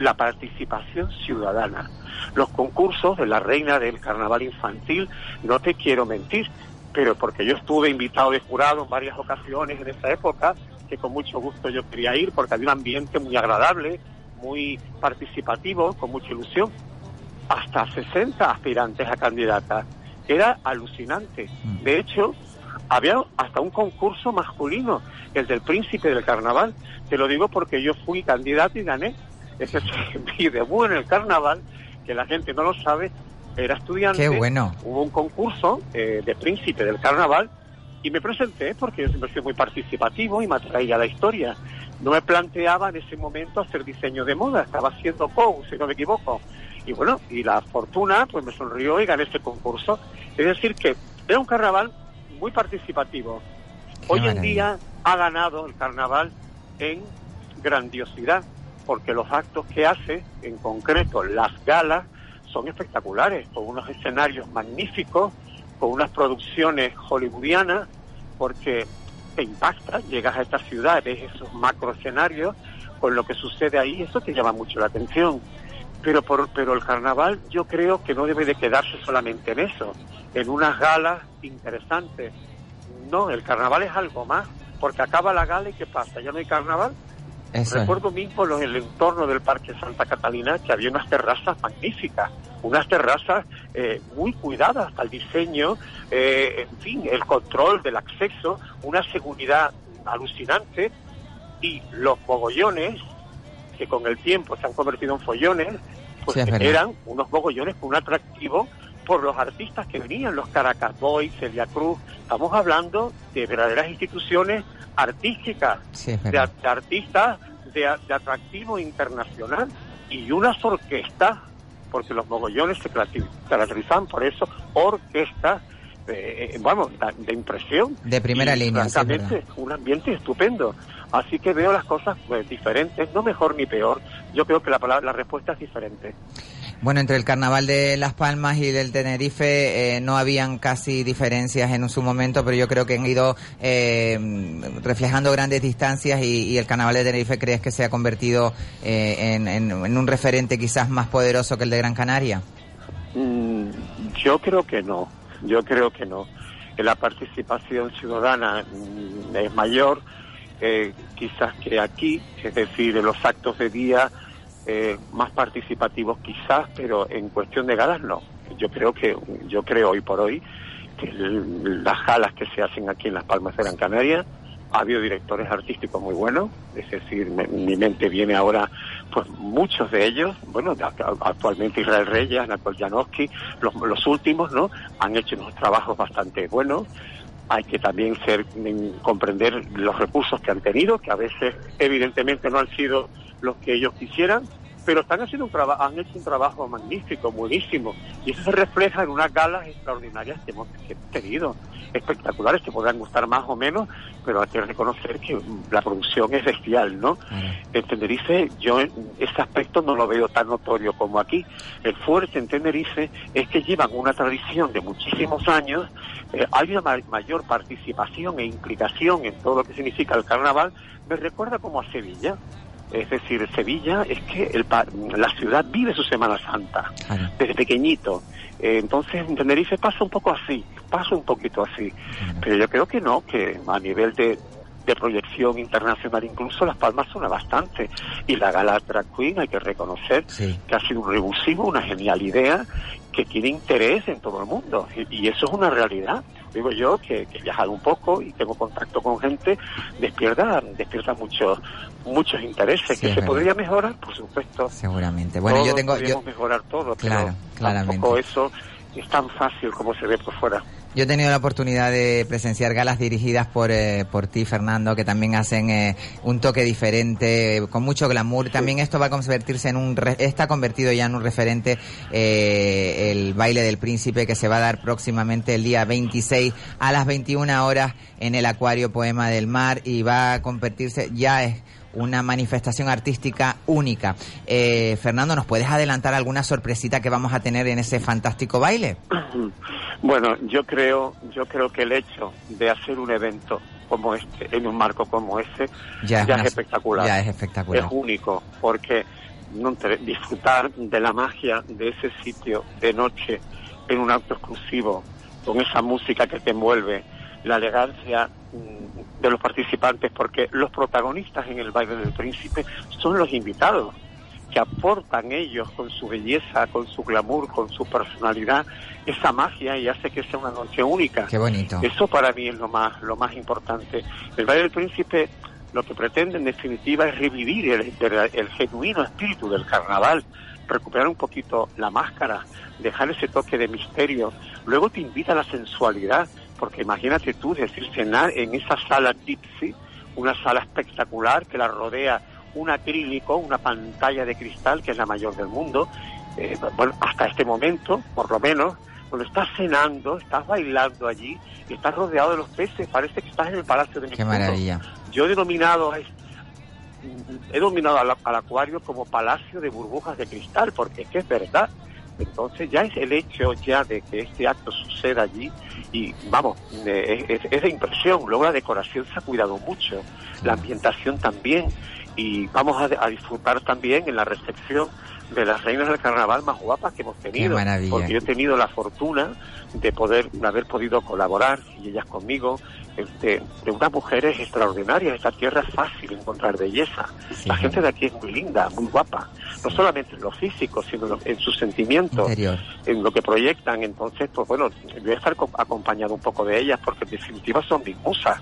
Speaker 17: la participación ciudadana. Los concursos de la reina del carnaval infantil, no te quiero mentir, pero porque yo estuve invitado de jurado en varias ocasiones en esa época, que con mucho gusto yo quería ir, porque había un ambiente muy agradable, muy participativo, con mucha ilusión. hasta 60 aspirantes a candidatas. Era alucinante. De hecho, había hasta un concurso masculino, el del príncipe del carnaval. Te lo digo porque yo fui candidato y gané. Ese es mi debut en el carnaval, que la gente no lo sabe, era estudiante.
Speaker 6: Qué bueno.
Speaker 17: Hubo un concurso eh, de príncipe del carnaval y me presenté porque yo siempre fui muy participativo y me atraía la historia. No me planteaba en ese momento hacer diseño de moda, estaba haciendo POU, si no me equivoco. Y bueno, y la fortuna pues me sonrió y gané este concurso. Es decir, que era un carnaval muy participativo. Hoy en día ha ganado el carnaval en grandiosidad, porque los actos que hace, en concreto las galas, son espectaculares, con unos escenarios magníficos, con unas producciones hollywoodianas, porque te impacta, llegas a esta ciudad, ves esos macro escenarios, con lo que sucede ahí, eso te llama mucho la atención. Pero, pero el carnaval yo creo que no debe de quedarse solamente en eso, en unas galas interesantes. No, el carnaval es algo más, porque acaba la gala y ¿qué pasa? ¿Ya no hay carnaval?
Speaker 6: Eso es.
Speaker 17: Recuerdo mismo en el entorno del Parque Santa Catalina que había unas terrazas magníficas, unas terrazas eh, muy cuidadas el diseño, eh, en fin, el control del acceso, una seguridad alucinante y los mogollones que con el tiempo se han convertido en follones, pues
Speaker 6: Sí,
Speaker 17: eran unos mogollones con un atractivo por los artistas que venían, los Caracas Boys, Celia Cruz. Estamos hablando de verdaderas instituciones artísticas,
Speaker 6: Sí,
Speaker 17: de, artistas de, de atractivo internacional y unas orquestas, porque los mogollones se caracter- caracterizan por eso, orquestas, eh, eh, vamos, de impresión.
Speaker 6: De primera
Speaker 17: Y,
Speaker 6: línea, sí,
Speaker 17: francamente, un ambiente estupendo. Así que veo las cosas pues, diferentes, no mejor ni peor. Yo creo que la, palabra, la respuesta es diferente.
Speaker 6: Bueno, entre el carnaval de Las Palmas y del Tenerife eh, no habían casi diferencias en su momento, pero yo creo que han ido eh, reflejando grandes distancias y, y el carnaval de Tenerife crees que se ha convertido eh, en, un referente quizás más poderoso que el de Gran Canaria.
Speaker 17: Mm, yo creo que no, yo creo que no. La participación ciudadana mm, es mayor, eh, quizás que aquí, es decir, en los actos de día eh, más participativos quizás, pero en cuestión de galas no. Yo creo que, yo creo hoy por hoy que las galas que se hacen aquí en Las Palmas de Gran Canaria ha habido directores artísticos muy buenos, es decir, me- mi mente viene ahora, pues muchos de ellos, bueno, actualmente Israel Reyes, Anatol Janowski, los, los últimos, ¿no? Han hecho unos trabajos bastante buenos. Hay que también ser, comprender los recursos que han tenido, que a veces evidentemente no han sido los que ellos quisieran, pero están haciendo un trabajo, han hecho un trabajo magnífico, buenísimo, y eso se refleja en unas galas extraordinarias que hemos tenido, espectaculares, que podrán gustar más o menos, pero hay que reconocer que mm, la producción es bestial, ¿no? En Tenerife yo ese aspecto no lo veo tan notorio como aquí. El fuerte en Tenerife es que llevan una tradición de muchísimos años, eh, hay una ma- mayor participación e implicación en todo lo que significa el carnaval, me recuerda como a Sevilla. Es decir, Sevilla es que el la ciudad vive su Semana Santa desde pequeñito. Eh, entonces en Tenerife pasa un poco así, pasa un poquito así. Pero yo creo que no, que a nivel de, de proyección internacional incluso Las Palmas suena bastante. Y la gala Drag Queen hay que reconocer que ha sido un revulsivo, una genial idea que tiene interés en todo el mundo. Y, y eso es una realidad. Digo yo que, que he viajado un poco y tengo contacto con gente, despierta, despierta muchos muchos intereses.
Speaker 6: Sí,
Speaker 17: que se
Speaker 6: verdad.
Speaker 17: podría mejorar, por supuesto.
Speaker 6: Seguramente. Bueno, yo tengo... Yo,
Speaker 17: mejorar todo,
Speaker 6: Claro,
Speaker 17: pero
Speaker 6: claramente.
Speaker 17: tampoco eso es tan fácil como se ve por fuera.
Speaker 6: Yo he tenido la oportunidad de presenciar galas dirigidas por, eh, por ti, Fernando, que también hacen eh, un toque diferente, eh, con mucho glamour. También esto va a convertirse en un, re- está convertido ya en un referente, eh, el baile del príncipe que se va a dar próximamente el día 26 a las 21 horas en el Acuario Poema del Mar y va a convertirse, ya es una manifestación artística única. Eh, Fernando, ¿nos puedes adelantar alguna sorpresita que vamos a tener en ese fantástico baile? [CLEARS THROAT]
Speaker 17: Bueno, yo creo, yo creo que el hecho de hacer un evento como este, en un marco como ese,
Speaker 6: Ya
Speaker 17: ya,
Speaker 6: es una-
Speaker 17: es espectacular.
Speaker 6: ya es espectacular.
Speaker 17: Es único, porque disfrutar de la magia de ese sitio de noche en un acto exclusivo, con esa música que te envuelve, la elegancia de los participantes, porque los protagonistas en el baile del príncipe son los invitados. que aportan ellos con su belleza, con su glamour, con su personalidad, esa magia y hace que sea una noche única.
Speaker 6: Qué bonito.
Speaker 17: Eso para mí es lo más, lo más importante. El baile del príncipe lo que pretende en definitiva es revivir el, el- el genuino espíritu del carnaval, recuperar un poquito la máscara, dejar ese toque de misterio. Luego te invita a la sensualidad, porque imagínate tú decir cenar en esa sala tipsy, una sala espectacular que la rodea un acrílico, una pantalla de cristal que es la mayor del mundo. Eh, bueno, hasta este momento, por lo menos, cuando estás cenando, estás bailando allí y estás rodeado de los peces, parece que estás en el Palacio de
Speaker 6: Qué
Speaker 17: Neptuno.
Speaker 6: maravilla.
Speaker 17: Yo he denominado a es- he dominado al, al acuario como palacio de burbujas de cristal, porque es que es verdad. Entonces ya es el hecho ya de que este acto suceda allí y vamos, eh, es, es- es de impresión. Luego la decoración se ha cuidado mucho, la ambientación también y vamos a, a disfrutar también en la recepción de las reinas del carnaval más guapas que hemos tenido. Porque yo he tenido la fortuna de poder de haber podido colaborar y ellas conmigo este, de unas mujeres extraordinarias. Esta tierra es fácil encontrar belleza. La gente de aquí es muy linda, muy guapa. No solamente en lo físico, sino en lo- en sus sentimientos,
Speaker 6: Interior.
Speaker 17: en lo que proyectan. Entonces, pues bueno, voy a estar co- acompañado un poco de ellas porque en definitiva son mis musas.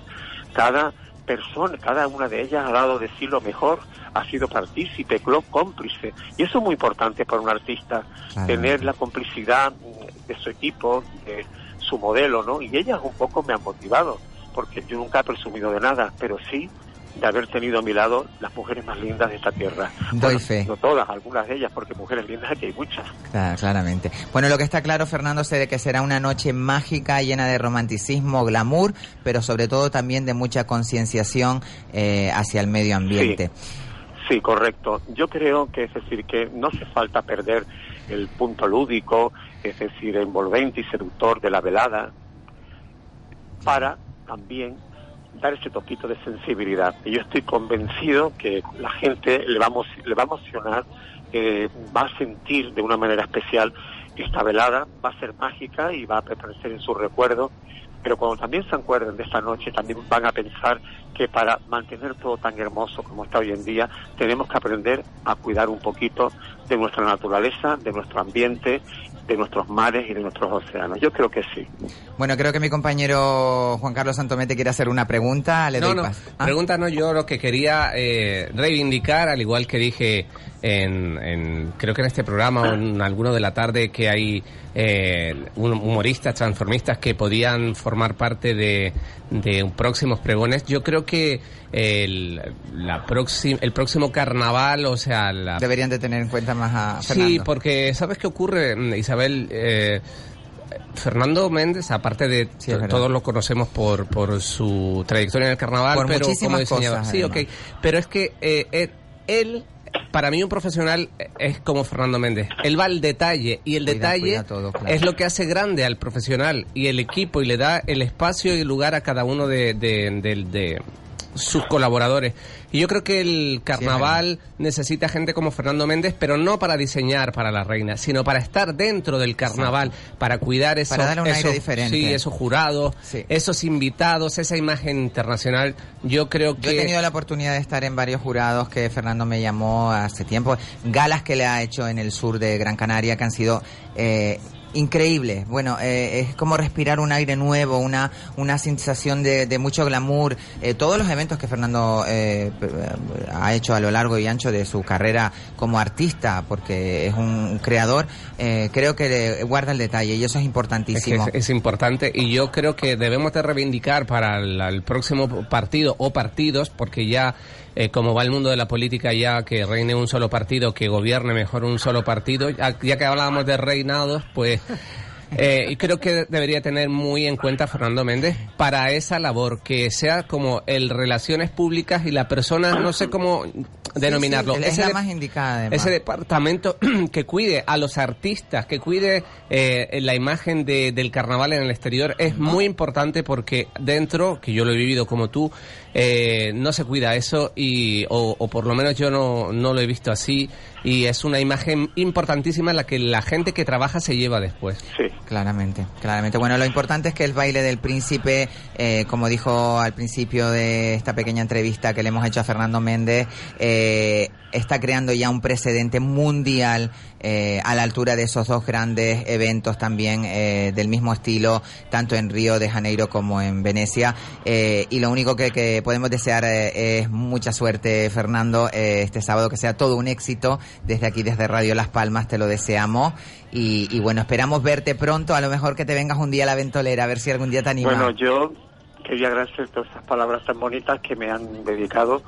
Speaker 17: Cada persona, cada una de ellas ha dado de sí lo mejor, ha sido partícipe, cómplice. Y eso es muy importante para un artista,
Speaker 6: Claro.
Speaker 17: tener la complicidad de su equipo, de su modelo, ¿no? Y ellas un poco me han motivado, porque yo nunca he presumido de nada, pero sí de haber tenido a mi lado las mujeres más lindas de esta tierra.
Speaker 6: Doy
Speaker 17: Bueno,
Speaker 6: fe.
Speaker 17: No todas, algunas de ellas, porque mujeres lindas aquí hay muchas.
Speaker 6: Claro, claramente. Bueno, lo que está claro, Fernando, es de que será una noche mágica, llena de romanticismo, glamour, pero sobre todo también de mucha concienciación eh, hacia el medio ambiente.
Speaker 17: Sí, correcto. Yo creo que es decir que no hace falta perder el punto lúdico, es decir, envolvente y seductor de la velada, para también dar ese toquito de sensibilidad. Y yo estoy convencido que la gente le va a, emo- le va a emocionar, va a sentir de una manera especial esta velada, va a ser mágica y va a permanecer en su recuerdo. Pero cuando también se acuerden de esta noche, también van a pensar que para mantener todo tan hermoso como está hoy en día, tenemos que aprender a cuidar un poquito de nuestra naturaleza, de nuestro ambiente, de nuestros mares y de nuestros océanos. Yo creo que sí.
Speaker 6: Bueno, creo que mi compañero Juan Carlos Santomete quiere hacer una pregunta. Le
Speaker 5: No,
Speaker 6: doy
Speaker 5: no,
Speaker 6: paso. Ah,
Speaker 5: pregunta no, yo lo que quería eh, reivindicar, al igual que dije en, en- creo que en este programa o en alguno de la tarde, que hay eh, humoristas, transformistas que podían formar parte de, de un próximos pregones. Yo creo que el, la próxima, el próximo carnaval, o sea, la,
Speaker 6: Deberían de tener en cuenta más a
Speaker 5: Sí,
Speaker 6: Fernando.
Speaker 5: porque ¿sabes qué ocurre, Isabel? Eh, Fernando Méndez, aparte de
Speaker 6: Sí,
Speaker 5: todos lo conocemos por, por su trayectoria en el carnaval,
Speaker 6: Por
Speaker 5: pero como diseñador.
Speaker 6: cosas,
Speaker 5: sí,
Speaker 6: además.
Speaker 5: ok. Pero es que eh, él, él, para mí un profesional es como Fernando Méndez. Él va al detalle y el
Speaker 6: Cuida,
Speaker 5: detalle
Speaker 6: cuida todo, claro.
Speaker 5: es lo que hace grande al profesional y el equipo y le da el espacio y el lugar a cada uno de, de, de- de sus colaboradores. Y yo creo que el carnaval necesita gente como Fernando Méndez, pero no para diseñar para la reina, sino para estar dentro del carnaval, para cuidar esos,
Speaker 6: Para darle un aire diferente.
Speaker 5: sí, esos jurados, esos invitados, esa imagen internacional. Yo creo que
Speaker 6: Yo he tenido la oportunidad de estar en varios jurados que Fernando me llamó hace tiempo, galas que le ha hecho en el sur de Gran Canaria que han sido eh, increíbles. Bueno, eh, es como respirar un aire nuevo, una, una sensación de, de mucho glamour. Eh, todos los eventos que Fernando eh, eh, ha hecho a lo largo y ancho de su carrera como artista, porque es un creador, eh, creo que le guarda el detalle y eso es
Speaker 5: Es, que
Speaker 6: importantísimo.
Speaker 5: es, es importante y yo creo que debemos de reivindicar para el, el próximo partido o partidos, porque ya eh, como va el mundo de la política ya que reine un solo partido, que gobierne mejor un solo partido, ya, ya que hablábamos de reinados, pues eh, y creo que debería tener muy en cuenta Fernando Méndez para esa labor, que sea como el relaciones públicas y la persona, no sé cómo denominarlo.
Speaker 6: Sí, sí, es
Speaker 5: ese
Speaker 6: la más indicada además.
Speaker 5: ese departamento [CLEARS THROAT] que cuide a los artistas, que cuide eh, la imagen de- del carnaval en el exterior es muy importante porque dentro, que yo lo he vivido como tú, eh, no se cuida eso y o, o por lo menos yo no, no lo he visto así y es una imagen importantísima la que la gente que trabaja se lleva después.
Speaker 17: Sí.
Speaker 6: Claramente, claramente. Bueno, lo importante es que el baile del príncipe, eh, como dijo al principio de esta pequeña entrevista que le hemos hecho a Fernando Méndez, eh, está creando ya un precedente mundial eh, a la altura de esos dos grandes eventos también eh, del mismo estilo, tanto en Río de Janeiro como en Venecia. Eh, y lo único que, que podemos desear eh, es mucha suerte, Fernando, eh, este sábado, que sea todo un éxito. Desde aquí, desde Radio Las Palmas, te lo deseamos. Y, y bueno, esperamos verte pronto, a lo mejor que te vengas un día a la ventolera, a ver si algún día te animas.
Speaker 17: Bueno, yo quería agradecer todas esas palabras tan bonitas que me han dedicado.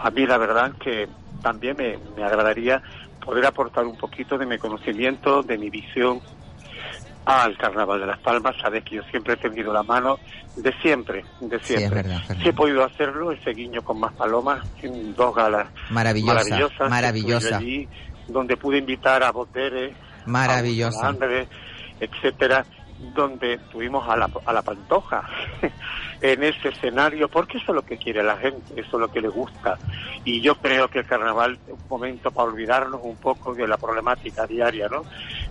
Speaker 17: A mí, la verdad, que también me, me agradaría poder aportar un poquito de mi conocimiento, de mi visión al Carnaval de las Palmas. Sabes que yo siempre he tenido la mano de siempre, de
Speaker 6: Sí, es
Speaker 17: siempre.
Speaker 6: verdad, Fernando.
Speaker 17: Si he podido hacerlo, ese guiño con más palomas, en dos galas
Speaker 6: Maravillosa,
Speaker 17: maravillosas.
Speaker 6: maravillosa.
Speaker 17: Allí, donde pude invitar a Botere,
Speaker 6: Maravillosa.
Speaker 17: a Andrés, etcétera, donde tuvimos a la, a la pantoja [LAUGHS] en ese escenario, porque eso es lo que quiere la gente, eso es lo que le gusta. Y yo creo que el carnaval es un momento para olvidarnos un poco de la problemática diaria, ¿no?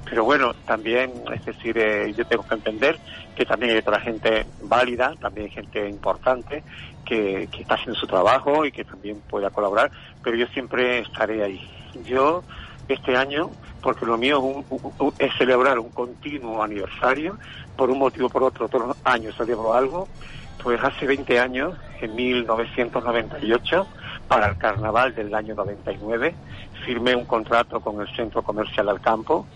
Speaker 17: Pero bueno, también, es decir, eh, yo tengo que entender que también hay otra gente válida, también hay gente importante que, que está haciendo su trabajo y que también pueda colaborar, pero yo siempre estaré ahí. Yo, este año, porque lo mío es, un- un- es celebrar un continuo aniversario, por un motivo o por otro, todos los años celebro algo, pues hace 20 años, en 1998, para el carnaval del año 99, firmé un contrato con el Centro Comercial Alcampo.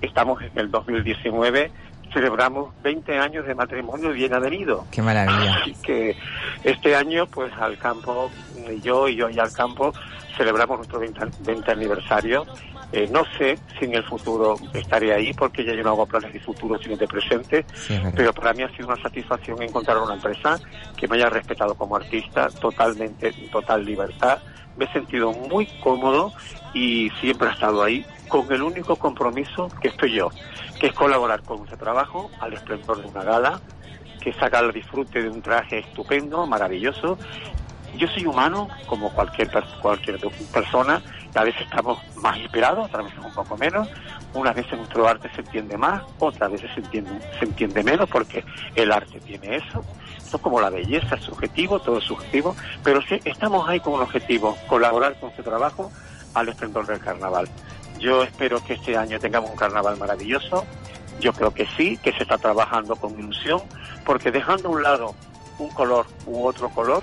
Speaker 17: Estamos en el 2019, celebramos 20 años de matrimonio bien adherido.
Speaker 6: Qué maravilla.
Speaker 17: Así que este año, pues al campo, yo y yo y al campo, celebramos nuestro 20, 20 aniversario. Eh, no sé si en el futuro estaré ahí, porque ya yo no hago planes de futuro, sino de presente.
Speaker 6: Sí.
Speaker 17: Pero para mí ha sido una satisfacción encontrar una empresa que me haya respetado como artista, totalmente, en total libertad. Me he sentido muy cómodo y siempre he estado ahí con el único compromiso que estoy yo, que es colaborar con ese trabajo al esplendor de una gala, que saca el disfrute de un traje estupendo, maravilloso. Yo soy humano, como cualquier, cualquier persona, a veces estamos más inspirados, otras veces un poco menos. Unas veces nuestro arte se entiende más, otras veces se entiende, menos, porque el arte tiene eso. Esto es como la belleza, es subjetivo, todo es subjetivo, pero sí estamos ahí con un objetivo, colaborar con este trabajo al esplendor del carnaval. Yo espero que este año tengamos un carnaval maravilloso. Yo creo que sí, que se está trabajando con ilusión, porque dejando a un lado un color u otro color,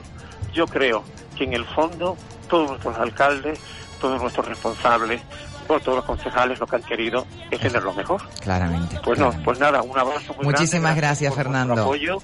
Speaker 17: yo creo que en el fondo todos nuestros alcaldes, todos nuestros responsables, bueno, todos los concejales lo que han querido es tener lo mejor.
Speaker 6: Claramente.
Speaker 17: Pues no, pues nada, un abrazo muy
Speaker 6: Muchísimas
Speaker 17: grande,
Speaker 6: gracias,
Speaker 17: por
Speaker 6: Fernando.
Speaker 17: apoyo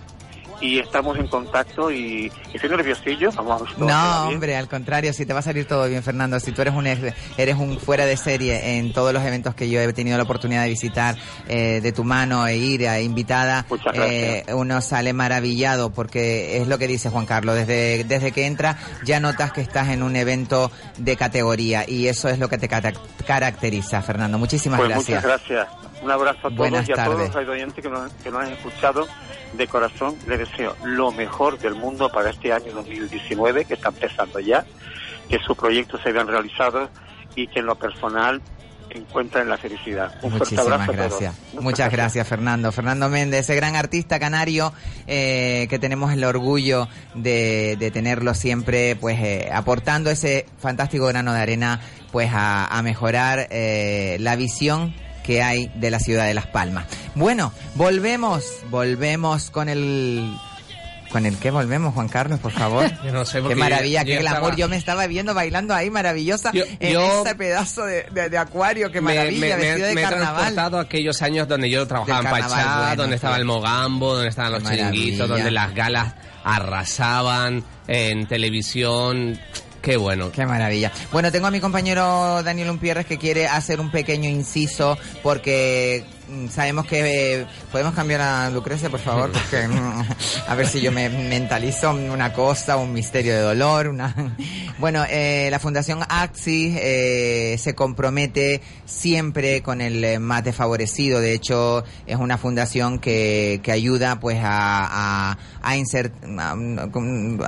Speaker 17: y estamos en contacto y estoy nerviosillo, vamos a
Speaker 6: No, hombre, al contrario, si te va a salir todo bien, Fernando. Si tú eres un eres un fuera de serie en todos los eventos que yo he tenido la oportunidad de visitar eh, de tu mano e ir a invitada, eh, uno sale maravillado porque es lo que dice Juan Carlos. Desde desde que entra ya notas que estás en un evento de categoría y eso es lo que te caracteriza, Fernando. Muchísimas
Speaker 17: Pues
Speaker 6: gracias.
Speaker 17: muchas gracias. Un abrazo a todos
Speaker 6: Buenas
Speaker 17: y a todos los que nos, que nos han escuchado. De corazón les deseo lo mejor del mundo para este año 2019 que está empezando ya, que sus proyectos se vean realizados y que en lo personal encuentren la felicidad. Un
Speaker 6: Muchísimas
Speaker 17: abrazo a todos.
Speaker 6: gracias. Muchas gracias, Fernando. Fernando Méndez, ese gran artista canario eh, que tenemos el orgullo de, de tenerlo siempre, pues eh, aportando ese fantástico grano de arena, pues a, a mejorar eh, la visión que hay de la ciudad de Las Palmas. Bueno, volvemos, volvemos con el ¿Con el qué volvemos, Juan Carlos, por favor? [LAUGHS]
Speaker 5: Yo no sé,
Speaker 6: Qué maravilla, qué glamour.
Speaker 5: estaba-
Speaker 6: Yo me estaba viendo bailando ahí, maravillosa,
Speaker 5: Yo-
Speaker 6: en
Speaker 5: yo-
Speaker 6: ese pedazo de, de- de acuario, qué maravilla,
Speaker 5: me, me-
Speaker 6: vestido de
Speaker 5: me he
Speaker 6: carnaval.
Speaker 5: transportado a aquellos años donde yo trabajaba en
Speaker 6: carnaval,
Speaker 5: Pachá,
Speaker 6: bueno,
Speaker 5: donde estaba el Mogambo, donde estaban los chiringuitos, donde las galas arrasaban en televisión. Qué bueno.
Speaker 6: Qué maravilla. Bueno, tengo a mi compañero Daniel Umpierres que quiere hacer un pequeño inciso porque mm, sabemos que eh, podemos cambiar a Lucrecia, por favor, porque [LAUGHS] mm, a ver si yo me mentalizo una cosa, un misterio de dolor, una. [LAUGHS] Bueno, eh, la Fundación Axis eh, se compromete siempre con el eh, más desfavorecido. De hecho, es una fundación que, que ayuda, pues, a a, a, insert- a,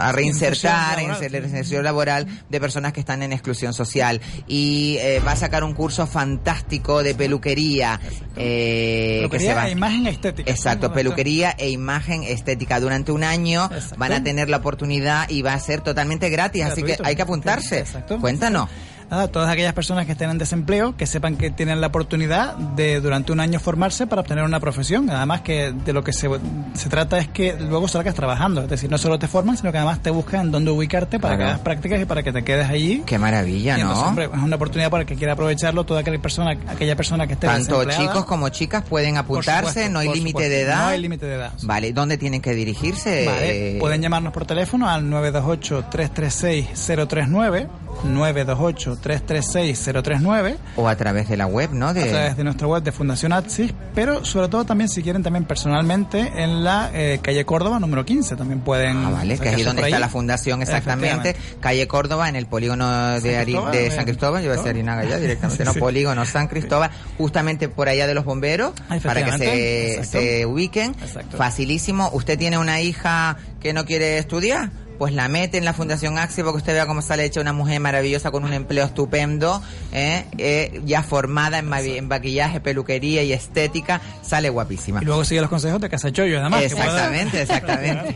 Speaker 6: a reinsertar, inser- inserción laboral de personas que están en exclusión social y eh, va a sacar un curso fantástico de peluquería. eh, que
Speaker 9: Peluquería
Speaker 6: se va-
Speaker 9: e imagen estética.
Speaker 6: Exacto, peluquería e imagen estética. Durante un año van a tener la oportunidad y va a ser totalmente gratis, así que hay que apuntarse.
Speaker 9: Exacto.
Speaker 6: Cuéntanos.
Speaker 9: Nada, todas aquellas personas que estén en desempleo, que sepan que tienen la oportunidad de durante un año formarse para obtener una profesión. Además que de lo que se, se trata es que luego salgas trabajando. Es decir, no solo te forman, sino que además te buscan dónde ubicarte para que hagas prácticas y para que te quedes allí.
Speaker 6: Qué maravilla,
Speaker 9: Y entonces,
Speaker 6: ¿no?
Speaker 9: hombre, es una oportunidad para el que quiera aprovecharlo, toda aquella persona, aquella persona que esté
Speaker 6: Tanto chicos como chicas pueden apuntarse,
Speaker 9: supuesto,
Speaker 6: no hay límite de edad.
Speaker 9: No hay límite de edad.
Speaker 6: Vale, ¿dónde tienen que dirigirse?
Speaker 9: Vale, pueden llamarnos por teléfono al 928-336-039, 928-336-039,
Speaker 6: O a través de la web, ¿no? De...
Speaker 9: a través de nuestra web de Fundación Atsis, pero sobre todo también si quieren también personalmente en la eh, calle Córdoba número 15 también pueden
Speaker 6: Ah, vale, que es ahí
Speaker 9: acercarse
Speaker 6: donde está la fundación exactamente, calle Córdoba, en el polígono de, Ari-
Speaker 9: Cristóbal,
Speaker 6: de San Cristóbal, yo iba a decir Arinaga ya directamente, no [LAUGHS]
Speaker 9: Sí.
Speaker 6: polígono San Cristóbal, justamente por allá de los bomberos,
Speaker 9: Ah,
Speaker 6: para que se, se ubiquen,
Speaker 9: Exacto.
Speaker 6: facilísimo, usted tiene una hija que no quiere estudiar, pues la mete en la Fundación Axi porque usted vea cómo sale hecha una mujer maravillosa con un empleo estupendo, ¿eh? Eh, ya formada en, maquillaje, peluquería y estética, sale guapísima.
Speaker 9: Y luego sigue los consejos de Casa Chollo, además.
Speaker 6: Exactamente, [LAUGHS] exactamente.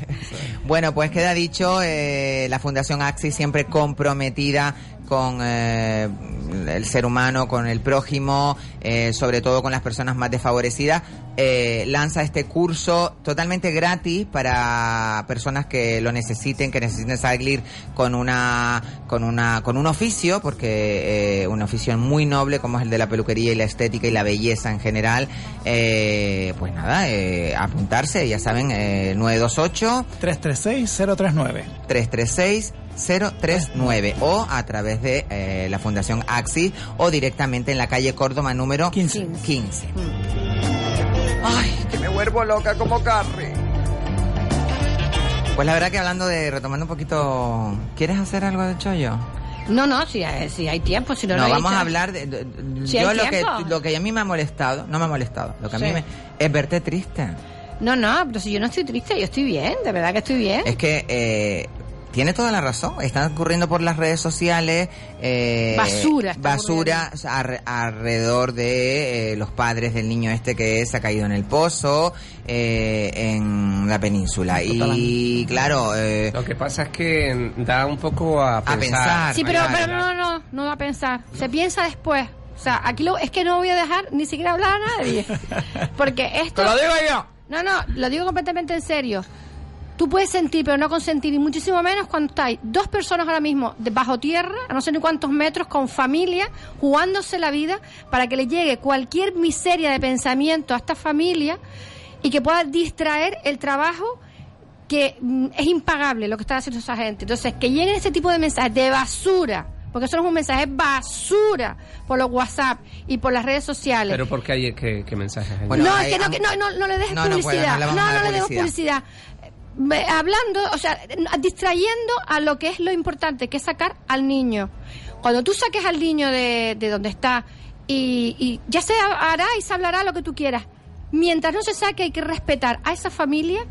Speaker 6: Bueno, pues queda dicho, eh, la Fundación Axis siempre comprometida con eh, el ser humano, con el prójimo, eh, sobre todo con las personas más desfavorecidas, eh, lanza este curso totalmente gratis para personas que lo necesiten, que necesiten salir con una, con una, con un oficio, porque eh, un oficio muy noble como es el de la peluquería y la estética y la belleza en general. Eh, pues nada, eh, apuntarse, ya saben, eh, 928
Speaker 9: 336-039.
Speaker 6: 336 039 o a través de eh, la Fundación Axis o directamente en la calle Córdoba número 15. 15. Ay, que me vuelvo loca como Carrie. Pues la verdad que hablando de, retomando un poquito, ¿quieres hacer algo de chollo?
Speaker 7: No, no, si hay, si hay tiempo, si no,
Speaker 6: No, vamos a hablar de... de- de-
Speaker 7: Si
Speaker 6: yo
Speaker 7: hay
Speaker 6: lo que, lo que a mí me ha molestado, no me ha molestado, lo que a mí me... es verte triste.
Speaker 7: No, no, pero si yo no estoy triste, yo estoy bien, de verdad que estoy bien.
Speaker 6: Es que eh, tiene toda la razón. Están ocurriendo por las redes sociales eh,
Speaker 7: Basura está
Speaker 6: basura alrededor de eh, los padres del niño este que se ha caído en el pozo eh, en la península. Y claro, eh,
Speaker 5: Lo que pasa es que da un poco a pensar.
Speaker 6: pensar.
Speaker 7: Sí, pero, pero no, no, no va a pensar. Se piensa después. O sea, aquí lo, es que no voy a dejar ni siquiera hablar a nadie. [LAUGHS] Porque esto...
Speaker 6: ¡Te lo digo yo!
Speaker 7: No, no, lo digo completamente en serio. Tú puedes sentir, pero no consentir, y muchísimo menos cuando estáis dos personas ahora mismo de bajo tierra, a no sé ni cuántos metros, con familia, jugándose la vida para que le llegue cualquier miseria de pensamiento a esta familia y que pueda distraer el trabajo que mm, es impagable lo que está haciendo esa gente. Entonces, que lleguen ese tipo de mensajes de basura, porque eso no es un mensaje, es basura por los WhatsApp y por las redes sociales.
Speaker 5: Pero ¿por qué hay que, que mensajes
Speaker 7: no, es que no, que no, no, no le dejes
Speaker 6: No, no puede,
Speaker 7: publicidad.
Speaker 6: no le
Speaker 7: No, le dejes
Speaker 6: publicidad.
Speaker 7: Hablando, o sea, distrayendo a lo que es lo importante, que es sacar al niño. Cuando tú saques al niño de, de donde está y, y ya se hará y se hablará lo que tú quieras. Mientras no se saque hay que respetar a esa familia,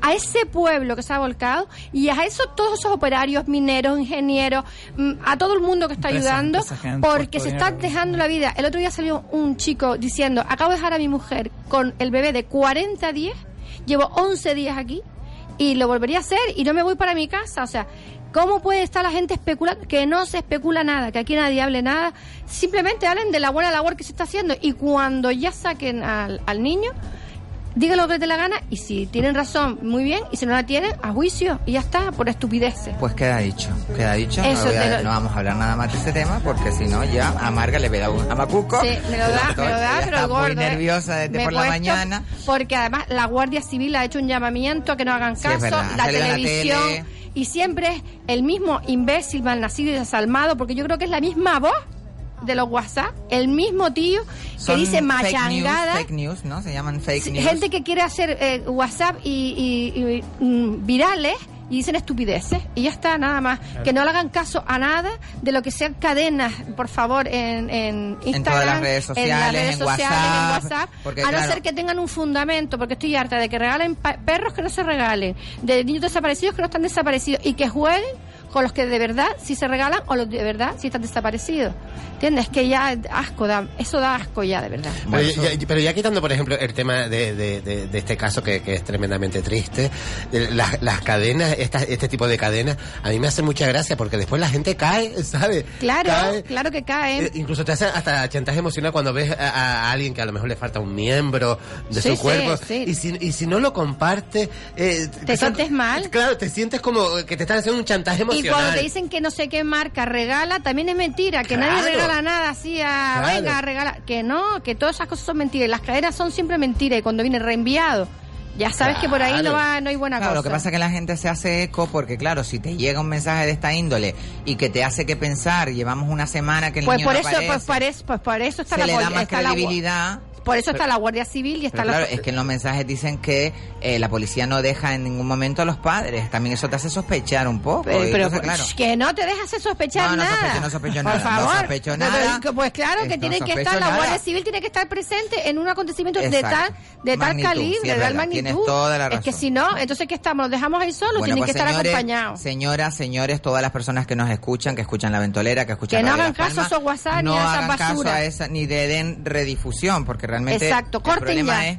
Speaker 7: a ese pueblo que se ha volcado y a eso todos esos operarios, mineros, ingenieros, mm, a todo el mundo que está ayudando, porque se está dejando la vida. El otro día salió un chico diciendo, acabo de dejar a mi mujer con el bebé de 40 días, llevo 11 días aquí y lo volvería a hacer y no me voy para mi casa. O sea, ¿cómo puede estar la gente especulando? Que no se especula nada, que aquí nadie hable nada. Simplemente hablen de la buena labor que se está haciendo y cuando ya saquen al, al niño, digan lo que les dé la gana y si tienen razón, muy bien, y si no la tienen, a juicio y ya está, por estupideces.
Speaker 6: Pues queda dicho, queda dicho.
Speaker 7: Eso
Speaker 6: no, voy a-
Speaker 7: te lo-
Speaker 6: no vamos a hablar nada más de este tema porque si no ya a Marga le da un amacuco.
Speaker 7: Sí, me lo da, me lo da, pero
Speaker 6: está
Speaker 7: gordo.
Speaker 6: muy
Speaker 7: ¿eh?
Speaker 6: nerviosa desde
Speaker 7: Me
Speaker 6: por la mañana.
Speaker 7: Porque además la Guardia Civil ha hecho un llamamiento a que no hagan caso, la televisión.
Speaker 6: tele.
Speaker 7: y siempre es el mismo imbécil, malnacido y desalmado, porque yo creo que es la misma voz de los WhatsApp, el mismo tío que
Speaker 6: Son
Speaker 7: dice
Speaker 6: fake news,
Speaker 7: machangada.
Speaker 6: Fake news, ¿no? Se llaman fake news.
Speaker 7: gente que quiere hacer eh, WhatsApp y, y- y, mm, virales y dicen estupideces y ya está, nada más. Que no le hagan caso a nada de lo que sean cadenas, por favor, en, en Instagram,
Speaker 6: todas las redes
Speaker 7: en las
Speaker 6: sociales,
Speaker 7: redes
Speaker 6: en
Speaker 7: sociales,
Speaker 6: WhatsApp,
Speaker 7: en WhatsApp,
Speaker 6: porque,
Speaker 7: a no
Speaker 6: claro-
Speaker 7: ser que tengan un fundamento, porque estoy harta de que regalen perros que no se regalen, de niños desaparecidos que no están desaparecidos y que jueguen con los que de verdad sí se regalan o los de verdad sí están desaparecidos. ¿Entiendes? Que ya asco da, eso da asco ya, de verdad.
Speaker 4: Pero, ya, pero ya quitando, por ejemplo, el tema de, de- de- de este caso que, que es tremendamente triste, de las, las cadenas, estas- este tipo de cadenas, a mí me hace mucha gracia porque después la gente cae, [LAUGHS] ¿sabes?
Speaker 7: Claro,
Speaker 4: Cae.
Speaker 7: claro que caen.
Speaker 4: Eh, incluso te hace hasta chantaje emocional cuando ves a, a alguien que a lo mejor le falta un miembro de
Speaker 7: Sí,
Speaker 4: su cuerpo.
Speaker 7: sí, sí.
Speaker 4: Y, si, y si no lo comparte... eh,
Speaker 7: ¿Te sientes mal?
Speaker 4: Claro, te sientes como que te están haciendo un chantaje
Speaker 7: Y cuando te dicen que no sé qué marca regala, también es mentira, que
Speaker 4: Claro.
Speaker 7: nadie regala nada así a,
Speaker 4: Claro.
Speaker 7: venga, regala, que no, que todas esas cosas son mentiras, las cadenas son siempre mentiras y cuando viene reenviado, ya sabes que por ahí no va, no hay buena
Speaker 6: Claro,
Speaker 7: cosa.
Speaker 6: lo que pasa es que la gente se hace eco porque, claro, si te llega un mensaje de esta índole y que te hace que pensar, llevamos una semana que el
Speaker 7: pues
Speaker 6: niño
Speaker 7: por
Speaker 6: no
Speaker 7: eso,
Speaker 6: aparece,
Speaker 7: pues por eso, pues por eso está
Speaker 6: se
Speaker 7: la
Speaker 6: le da más
Speaker 7: está
Speaker 6: credibilidad.
Speaker 7: Por eso está la Guardia Civil y está
Speaker 6: Pero
Speaker 7: la
Speaker 6: claro, es que en los mensajes dicen que eh, la policía no deja en ningún momento a los padres. También eso te hace sospechar un poco.
Speaker 7: Pero,
Speaker 6: entonces, claro.
Speaker 7: que no te hacer sospechar
Speaker 6: No, no
Speaker 7: nada.
Speaker 6: sospecho, no sospecho
Speaker 7: Por
Speaker 6: nada, no
Speaker 7: favor.
Speaker 6: sospecho
Speaker 7: Pero,
Speaker 6: nada.
Speaker 7: Pues claro que
Speaker 6: No
Speaker 7: tiene que
Speaker 6: sospecho
Speaker 7: estar, la. Guardia Civil tiene que estar presente en un acontecimiento de tal, de tal
Speaker 6: Magnitud,
Speaker 7: calibre,
Speaker 6: sí,
Speaker 7: de tal
Speaker 6: tienes
Speaker 7: magnitud.
Speaker 6: toda la
Speaker 7: Es que si no, entonces ¿qué estamos? ¿Los dejamos ahí solos?
Speaker 6: Bueno,
Speaker 7: tienen
Speaker 6: pues,
Speaker 7: que estar
Speaker 6: señores,
Speaker 7: acompañados.
Speaker 6: Señoras, señores, todas las personas que nos escuchan, que escuchan La Ventolera, que escuchan
Speaker 7: Que no hagan caso a esos WhatsApp ni
Speaker 6: no
Speaker 7: a esas
Speaker 6: hagan caso
Speaker 7: basuras.
Speaker 6: a esa, ni de den redifusión, porque realmente
Speaker 7: Exacto,
Speaker 6: el problema
Speaker 7: ya.
Speaker 6: es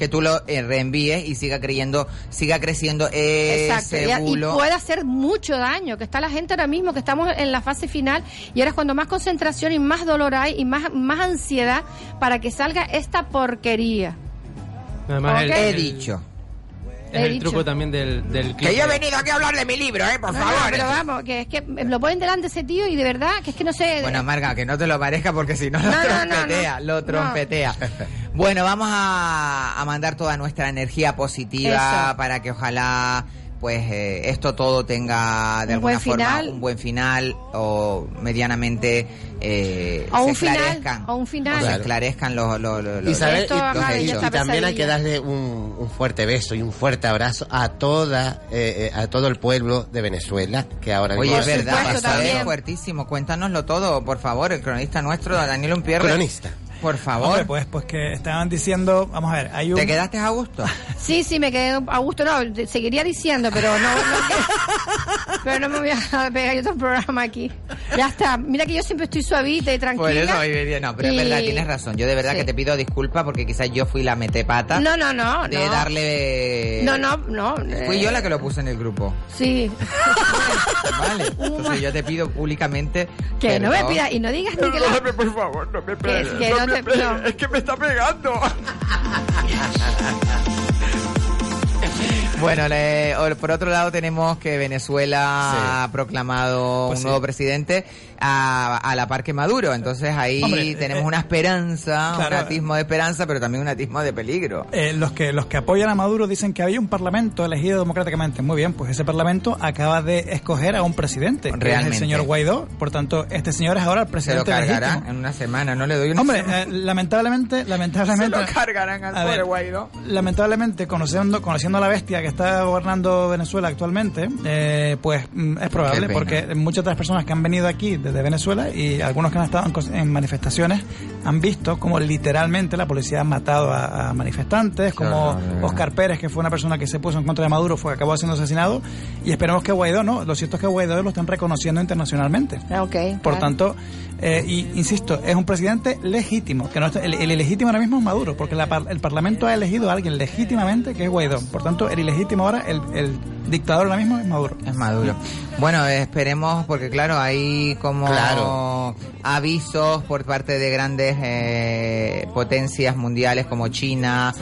Speaker 6: que tú lo eh, reenvíes y siga creyendo, siga creciendo ese
Speaker 7: Exacto, y, puede hacer mucho daño, que está la gente ahora mismo, que estamos en la fase final, y ahora es cuando más concentración y más dolor hay y más, más ansiedad para que salga esta porquería.
Speaker 8: Además, el-.
Speaker 6: He dicho.
Speaker 8: Es el
Speaker 7: dicho.
Speaker 8: truco también del, del
Speaker 6: Que yo he venido aquí a hablar de mi libro, ¿eh? Por
Speaker 7: No,
Speaker 6: favor.
Speaker 7: no, pero vamos, que es que lo ponen delante de ese tío y de verdad que es que no sé.
Speaker 6: Bueno, Marga, que no te lo parezca porque si no lo
Speaker 7: No, no, no,
Speaker 6: trompetea,
Speaker 7: no.
Speaker 6: lo trompetea. Bueno, vamos a, a mandar toda nuestra energía positiva
Speaker 7: Eso.
Speaker 6: para que ojalá pues eh, esto todo tenga de
Speaker 7: Un
Speaker 6: alguna forma
Speaker 7: final.
Speaker 6: un buen final o medianamente eh,
Speaker 7: O
Speaker 6: se
Speaker 7: un final,
Speaker 6: esclarezcan
Speaker 7: o un final.
Speaker 6: o se
Speaker 4: Claro.
Speaker 6: esclarezcan los, los, los- los-
Speaker 4: Isabel,
Speaker 7: Esto,
Speaker 4: y,
Speaker 7: ajá,
Speaker 4: y- también hay que darle un, un fuerte beso y un fuerte abrazo a toda eh, eh, a todo el pueblo de Venezuela que ahora
Speaker 6: Oye, es
Speaker 4: está
Speaker 6: verdad, fuertísimo. Cuéntanoslo todo, por favor, el cronista nuestro, Daniel Umpierre.
Speaker 4: Cronista.
Speaker 6: Por favor.
Speaker 9: Hombre, pues, pues que estaban diciendo, vamos a ver, hay un...
Speaker 6: ¿Te quedaste a gusto? [LAUGHS]
Speaker 7: Sí, sí, me quedé a gusto. No, te- seguiría diciendo, pero no. no [LAUGHS] pero no me voy a pegar otro programa aquí. Ya está. Mira que yo siempre estoy suavita y tranquila.
Speaker 6: Por eso, no, pero es
Speaker 7: Y-
Speaker 6: verdad, tienes razón. Yo de verdad
Speaker 7: Sí.
Speaker 6: que te pido disculpas porque quizás yo fui la metepata
Speaker 7: No, no, no.
Speaker 6: de
Speaker 7: no.
Speaker 6: darle...
Speaker 7: No, no, no.
Speaker 6: Fui
Speaker 7: eh,
Speaker 6: yo la que lo puse en el grupo.
Speaker 7: Sí. [LAUGHS]
Speaker 6: Vale. Entonces yo te pido públicamente...
Speaker 7: Que no me pidas y no digas ni que la...
Speaker 6: Por favor, no me
Speaker 7: Que-
Speaker 6: me. [LAUGHS] Es que me está pegando. [LAUGHS] Bueno, le- por otro lado tenemos que Venezuela
Speaker 9: Sí.
Speaker 6: ha proclamado
Speaker 9: Pues
Speaker 6: un
Speaker 9: sí.
Speaker 6: nuevo presidente a, a la par que Maduro. Entonces ahí
Speaker 9: Hombre,
Speaker 6: tenemos
Speaker 9: eh,
Speaker 6: una esperanza,
Speaker 9: claro.
Speaker 6: un atismo de esperanza, pero también un atismo de peligro.
Speaker 9: Eh, los que los que apoyan a Maduro dicen que había un parlamento elegido democráticamente. Muy bien, pues ese parlamento acaba de escoger a un presidente, que es
Speaker 6: Realmente.
Speaker 9: el señor Guaidó. Por tanto, este señor es ahora el
Speaker 6: Se lo
Speaker 9: presidente
Speaker 6: cargarán
Speaker 9: legítimo.
Speaker 6: en una semana, no le doy una
Speaker 9: Hombre,
Speaker 6: semana.
Speaker 9: eh, lamentablemente, [LAUGHS]
Speaker 6: Se
Speaker 9: lamentablemente,
Speaker 6: lo cargarán al pobre Guaidó.
Speaker 9: lamentablemente conociendo conociendo a la bestia que está gobernando Venezuela actualmente, eh, pues mm, es probable porque muchas de las personas que han venido aquí desde Venezuela y algunos que han estado en, en manifestaciones han visto como literalmente la policía ha matado a, a manifestantes, como. Oscar Pérez, que fue una persona que se puso en contra de Maduro, fue acabó siendo asesinado y esperemos que Guaidó no, lo cierto es que Guaidó lo están reconociendo internacionalmente.
Speaker 7: Ah.
Speaker 9: Por
Speaker 7: claro.
Speaker 9: tanto, eh, y insisto, es un presidente legítimo. Que no está- el, el ilegítimo ahora mismo es Maduro, porque la par- el Parlamento ha elegido a alguien legítimamente que es Guaidó. Por tanto, el ilegítimo ahora, el, el dictador ahora mismo es Maduro.
Speaker 6: Es Maduro. Bueno, esperemos, porque claro, hay como
Speaker 4: Claro.
Speaker 6: avisos por parte de grandes eh, potencias mundiales como China,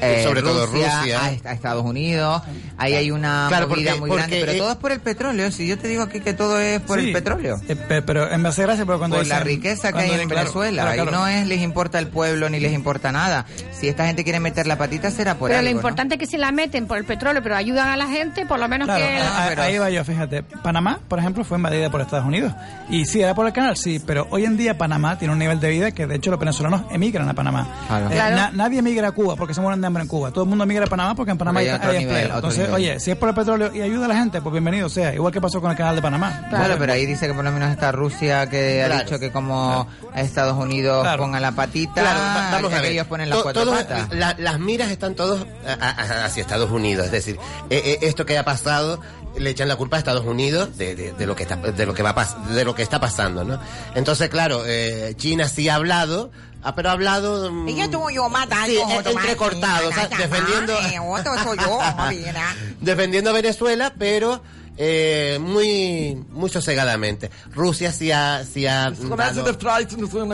Speaker 6: eh,
Speaker 4: sobre todo
Speaker 6: Rusia,
Speaker 4: Rusia.
Speaker 6: A, a Estados Unidos. Ahí hay una
Speaker 4: Claro,
Speaker 6: movida
Speaker 4: porque-
Speaker 6: muy
Speaker 4: porque,
Speaker 6: grande, pero todo es por el petróleo. Si yo te digo aquí que todo es por
Speaker 9: Sí,
Speaker 6: el petróleo.
Speaker 9: eh, pe- pero en hace gracia porque cuando
Speaker 6: por la riqueza que hay en
Speaker 9: claro,
Speaker 6: Venezuela.
Speaker 9: claro,
Speaker 6: Y
Speaker 9: claro.
Speaker 6: no es les importa el pueblo ni les importa nada. Si esta gente quiere meter la patita será por
Speaker 7: pero
Speaker 6: algo,
Speaker 7: lo
Speaker 6: ¿no?
Speaker 7: importante es que si la meten por el petróleo, pero ayudan a la gente, por lo menos
Speaker 9: Claro,
Speaker 7: que...
Speaker 9: a- a- ahí va yo, fíjate. Panamá, por ejemplo, fue invadida por Estados Unidos. Y sí, era por el canal, sí, pero hoy en día Panamá tiene un nivel de vida que de hecho los venezolanos emigran a Panamá.
Speaker 6: Claro.
Speaker 9: Eh,
Speaker 6: Claro.
Speaker 9: na- nadie emigra a Cuba porque se mueren de hambre en Cuba. Todo el mundo emigra a Panamá porque en Panamá
Speaker 6: Porque
Speaker 9: hay,
Speaker 6: hay
Speaker 9: hay
Speaker 6: nivel,
Speaker 9: empleo.
Speaker 6: otro
Speaker 9: Entonces,
Speaker 6: nivel.
Speaker 9: oye, si es por el petróleo y ayuda a la gente, pues bienvenido sea. Igual que pasó con el canal de Panamá.
Speaker 6: Claro, pero ahí dice que por lo menos está Rusia que ha
Speaker 4: Claro.
Speaker 6: Que como Estados Unidos
Speaker 4: Claro.
Speaker 6: ponga la patita,
Speaker 4: Claro, va- vamos
Speaker 6: que
Speaker 4: a ver.
Speaker 6: ellos ponen las
Speaker 4: To-
Speaker 6: cuatro
Speaker 4: todos-
Speaker 6: patas.
Speaker 4: la- las miras están todos a- a- hacia Estados Unidos. Es decir, eh, eh, esto que ha pasado le echan la culpa a Estados Unidos de, de- de lo que está de lo que va de lo que está pasando, ¿no? Entonces, claro, eh, China sí ha hablado. ah, pero ha hablado mm,
Speaker 6: Ella tuyo mata
Speaker 4: sí, eh, entrecortado, o sea, defendiendo [LAUGHS] defendiendo a Venezuela, pero eh, muy muy sosegadamente. Rusia sí ha sí ha dado-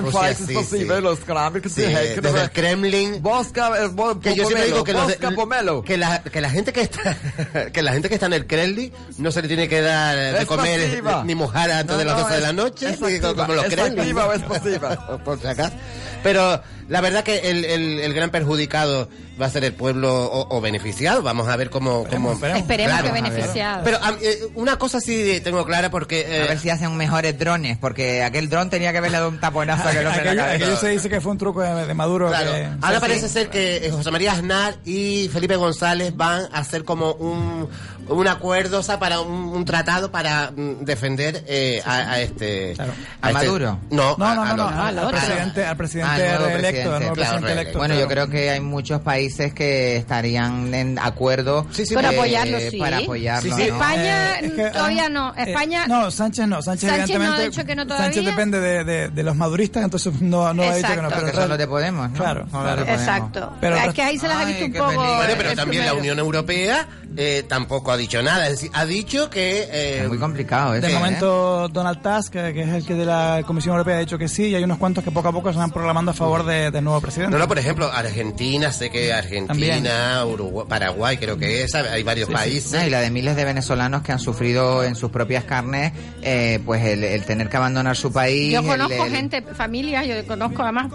Speaker 4: Rusia sí, sí. Desde el Kremlin que yo siempre digo que, los de- que la, que la gente que está [LAUGHS] que la gente que está en el Kremlin no se le tiene que dar de
Speaker 18: Es
Speaker 4: comer ni mojar antes de las
Speaker 18: no,
Speaker 4: 12 de la noche como los Kremlin
Speaker 18: es [LAUGHS]
Speaker 4: por si acaso. Pero la verdad que el, el, el gran perjudicado va a ser el pueblo o, o beneficiado vamos a ver cómo, cómo
Speaker 7: Esperemos que
Speaker 4: Claro.
Speaker 7: beneficiado.
Speaker 4: pero a- eh, una cosa sí tengo clara porque eh,
Speaker 6: A ver si hacen mejores drones, porque aquel dron tenía que haberle dado un taponazo a aquel hombre
Speaker 9: Aquello,
Speaker 6: la
Speaker 9: aquello se dice que fue un truco de, de Maduro.
Speaker 4: Claro.
Speaker 9: que-
Speaker 4: Ahora
Speaker 9: sí,
Speaker 4: parece
Speaker 9: sí.
Speaker 4: ser que eh, José María Aznar y Felipe González van a hacer como un, un acuerdo, o sea, para un, un tratado para mm, defender eh, a, a este...
Speaker 6: ¿A
Speaker 4: este-
Speaker 6: Maduro?
Speaker 4: No,
Speaker 9: No, no,
Speaker 4: a- a
Speaker 9: no, al, al presidente, al presidente
Speaker 6: Ah, el nuevo
Speaker 9: reelecto, al
Speaker 6: presidente.
Speaker 9: nuevo
Speaker 6: Claro,
Speaker 9: presidente electo.
Speaker 6: Bueno, yo creo que hay muchos países que estarían en acuerdo
Speaker 7: Para
Speaker 6: eh,
Speaker 7: apoyarlo, sí.
Speaker 6: para apoyarlo,
Speaker 9: Sí, sí.
Speaker 6: ¿no?
Speaker 7: España
Speaker 9: Eh, es que,
Speaker 7: todavía
Speaker 9: ah,
Speaker 7: no.
Speaker 9: eh,
Speaker 7: España...
Speaker 9: no, Sánchez no. Sánchez,
Speaker 7: Sánchez no ha
Speaker 9: evidentemente.
Speaker 7: dicho que no
Speaker 9: Sánchez
Speaker 7: todavía.
Speaker 9: depende de, de, de los maduristas, entonces no, no ha dicho que no.
Speaker 6: Exacto.
Speaker 9: Pero
Speaker 6: Que son los de Podemos, ¿no?
Speaker 9: Claro.
Speaker 7: Exacto.
Speaker 9: Pero-
Speaker 7: es que ahí se las ha visto un poco...
Speaker 4: Bueno, pero también la. Unión Europea eh, tampoco ha dicho nada. Es decir, ha dicho que... eh,
Speaker 6: Es muy complicado
Speaker 9: De
Speaker 6: eso, ¿eh?
Speaker 9: momento, Donald Tusk, que es el que de la Comisión Europea, ha dicho que sí, y hay unos cuantos que poco a poco se van programando a favor de- del nuevo presidente.
Speaker 4: No, no, por ejemplo, Argentina, sé que Argentina, Uruguay, Paraguay, creo que es, hay varios países.
Speaker 6: No, y la de miles de venezolanos que han sufrido en sus propias carnes, eh, pues el, el tener que abandonar su país.
Speaker 7: Yo conozco
Speaker 6: el-
Speaker 7: gente, familias, yo conozco además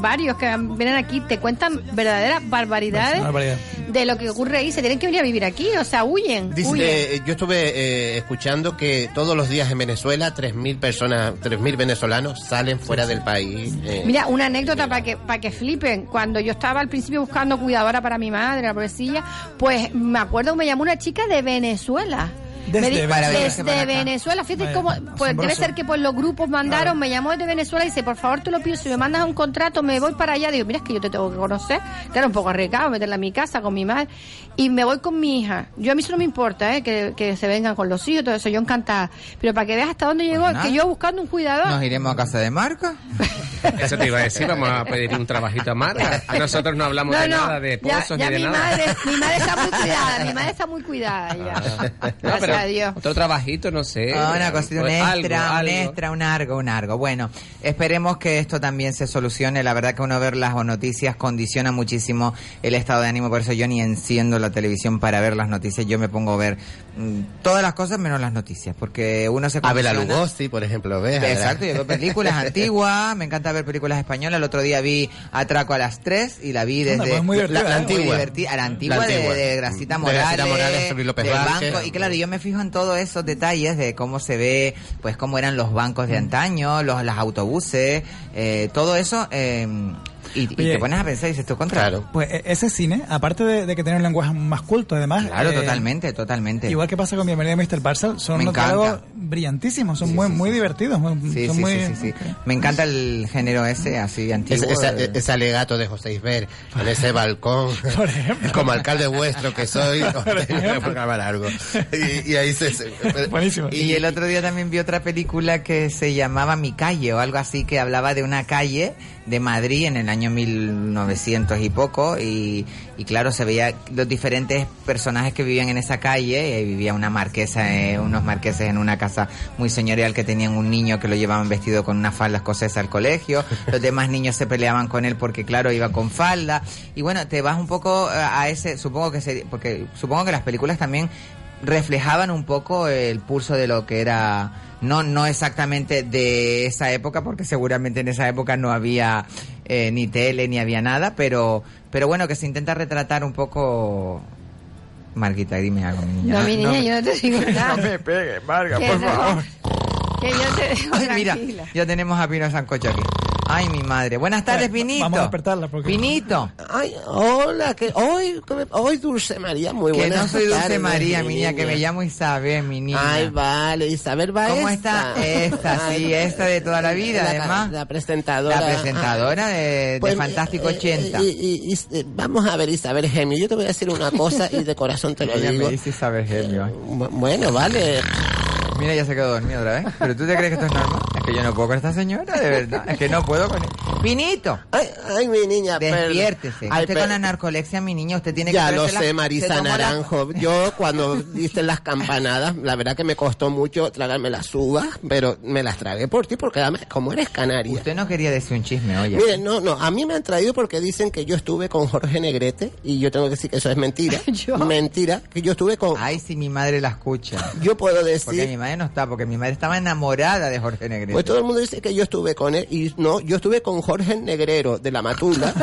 Speaker 7: varios que vienen aquí, te cuentan verdaderas barbaridades
Speaker 9: barbaridad.
Speaker 7: de lo que ocurre ahí. Se tienen que venir a vivir aquí, o sea, huyen.
Speaker 4: Dice,
Speaker 7: huyen.
Speaker 4: eh, yo estuve eh, escuchando que todos los días en Venezuela 3.000 personas, 3.000 venezolanos salen fuera del país. eh.
Speaker 7: Mira, una anécdota para que para que flipen. Cuando yo estaba al principio buscando cuidadora para mi madre, la pobrecilla, pues me acuerdo que me llamó una chica de Venezuela.
Speaker 9: Desde
Speaker 7: Me di-
Speaker 9: Venezuela.
Speaker 7: desde. Venezuela, fíjate cómo, pues debe ser que por los grupos mandaron, me llamó desde Venezuela y dice, por favor te lo pido, si me mandas un contrato me voy para allá, digo, mira es que yo te tengo que conocer, claro, un poco arriesgado meterla en mi casa con mi madre, y me voy con mi hija, yo a mí eso no me importa, ¿eh? que, que se vengan con los hijos, todo eso, yo encantada, pero para que veas hasta dónde llegó,
Speaker 6: Pues
Speaker 7: que yo buscando un cuidador,
Speaker 6: Nos iremos a casa de Marca. [LAUGHS]
Speaker 5: Eso te iba a decir, vamos a pedir un trabajito a Marta. Nosotros no hablamos de nada de pozos
Speaker 7: ya
Speaker 5: ni de
Speaker 7: mi
Speaker 5: nada.
Speaker 7: madre, mi madre está muy cuidada, mi madre [LAUGHS] está muy cuidada ya.
Speaker 5: No,
Speaker 7: Gracias
Speaker 5: pero
Speaker 7: a Dios.
Speaker 5: Otro trabajito, no sé.
Speaker 6: Ah, una cosita, un
Speaker 5: Pues
Speaker 6: extra,
Speaker 5: algo,
Speaker 6: un
Speaker 5: algo.
Speaker 6: extra, un argo, un argo. Bueno, esperemos que esto también se solucione. La verdad que uno ver las noticias condiciona muchísimo el estado de ánimo, por eso yo ni enciendo la televisión para ver las noticias. Yo me pongo a ver mm, todas las cosas menos las noticias, porque uno se
Speaker 4: A Bela
Speaker 6: condiciona.
Speaker 4: Lugosi, por ejemplo, ¿ves?
Speaker 6: Exacto, yo veo películas [LAUGHS] antiguas, me encanta ver películas españolas. El otro día vi Atraco a las 3 y la vi desde
Speaker 9: pues muy divertida,
Speaker 6: la,
Speaker 9: ¿eh?
Speaker 6: antigua,
Speaker 4: Muy
Speaker 6: a la antigua,
Speaker 4: La
Speaker 6: de-
Speaker 4: antigua.
Speaker 6: De, Gracita
Speaker 4: De
Speaker 6: Morales,
Speaker 4: Gracita Morales, López
Speaker 6: banco. Y claro, yo me fijo en todos esos detalles de cómo se ve, pues cómo eran los bancos de antaño, los, los autobuses, eh, todo eso. eh, y, y
Speaker 9: Oye,
Speaker 6: te pones a pensar y dices, esto contra. Claro,
Speaker 9: Pues e- ese cine, aparte de, de que tiene un lenguaje más culto, además. eh,
Speaker 6: totalmente, totalmente.
Speaker 9: Igual que pasa con Bienvenido Mr. Parcel, son
Speaker 6: Me
Speaker 9: unos diálogos brillantísimos, son muy, muy divertidos. muy-
Speaker 6: Sí,
Speaker 9: son
Speaker 6: sí,
Speaker 9: muy,
Speaker 6: sí, sí, sí. Me encanta el género ese, así antiguo. Eh.
Speaker 4: ese alegato de José Isber en ese balcón, [LAUGHS] como alcalde vuestro que soy, [LAUGHS] algo. [LAUGHS] Y, y ahí se... se-
Speaker 9: Buenísimo.
Speaker 6: Y el otro día también vi otra película que se llamaba Mi calle o algo así, que hablaba de una calle de Madrid en el año año 1900 y poco, y, y claro, se veía los diferentes personajes que vivían en esa calle, vivía una marquesa, eh, unos marqueses en una casa muy señorial que tenían un niño que lo llevaban vestido con una falda escocesa al colegio, [LAUGHS] los demás niños se peleaban con él porque claro, iba con falda, y bueno, te vas un poco eh, a ese, supongo que se, porque supongo que las películas también reflejaban un poco el pulso de lo que era no no exactamente de esa época porque seguramente en esa época no había eh, ni tele ni había nada pero pero bueno que se intenta retratar un poco. Marquita dime algo mi niña.
Speaker 7: No, mi niña, yo no te digo nada. [LAUGHS]
Speaker 6: no me pegue Marga por favor
Speaker 7: Que yo te [LAUGHS] dejo
Speaker 6: Ay, mira
Speaker 7: tranquila.
Speaker 6: ya tenemos a Pino Sancocho aquí ay mi madre buenas tardes Pinito
Speaker 9: Vamos a despertarla porque...
Speaker 6: Pinito
Speaker 4: Ay, hola, que hoy, hoy Dulce María, muy
Speaker 6: que
Speaker 4: buena.
Speaker 6: no soy Dulce María, mi niña, que me llamo Isabel, mi niña.
Speaker 4: Ay, vale, Isabel va
Speaker 6: ¿Cómo
Speaker 4: esta.
Speaker 6: está? Esta, sí, esta de toda la vida,
Speaker 4: la,
Speaker 6: además.
Speaker 4: La presentadora.
Speaker 6: La presentadora de, de
Speaker 4: Pues,
Speaker 6: Fantástico
Speaker 4: eh,
Speaker 6: 80.
Speaker 4: Y, y- y- eh, vamos a ver, Isabel Gemio, yo te voy a decir una cosa y de corazón te lo [LAUGHS]
Speaker 6: Ella
Speaker 4: digo.
Speaker 6: me dice Isabel Gemio.
Speaker 4: Bu- Bueno, vale.
Speaker 6: Mira, ya se quedó dormido otra vez. ¿Pero tú te crees que esto es normal? Es que yo no puedo con esta señora, de verdad. Es que no puedo con... ¡Pinito!
Speaker 4: Ay, ay, mi niña,
Speaker 6: Despiértese.
Speaker 4: Ay,
Speaker 6: usted con la narcolexia, mi niña, usted tiene que...
Speaker 4: Ya lo sé, Marisa
Speaker 6: la-
Speaker 4: Naranjo. Yo cuando diste las campanadas, la verdad que me costó mucho tragarme las uvas, pero me las tragué por ti porque además, como eres canaria.
Speaker 6: Usted no quería decir un chisme, oye.
Speaker 4: Mire, no, no, a mí me han traído porque dicen que yo estuve con Jorge Negrete y yo tengo que decir que eso es mentira. [LAUGHS] Mentira, que yo estuve con...
Speaker 6: Ay, si mi madre la escucha.
Speaker 4: Yo puedo decir...
Speaker 6: Porque mi madre no está, porque mi madre estaba enamorada de Jorge Negrete.
Speaker 4: Pues todo el mundo dice que yo estuve con él y no, yo estuve con Jorge Negrero de la Matula. [LAUGHS]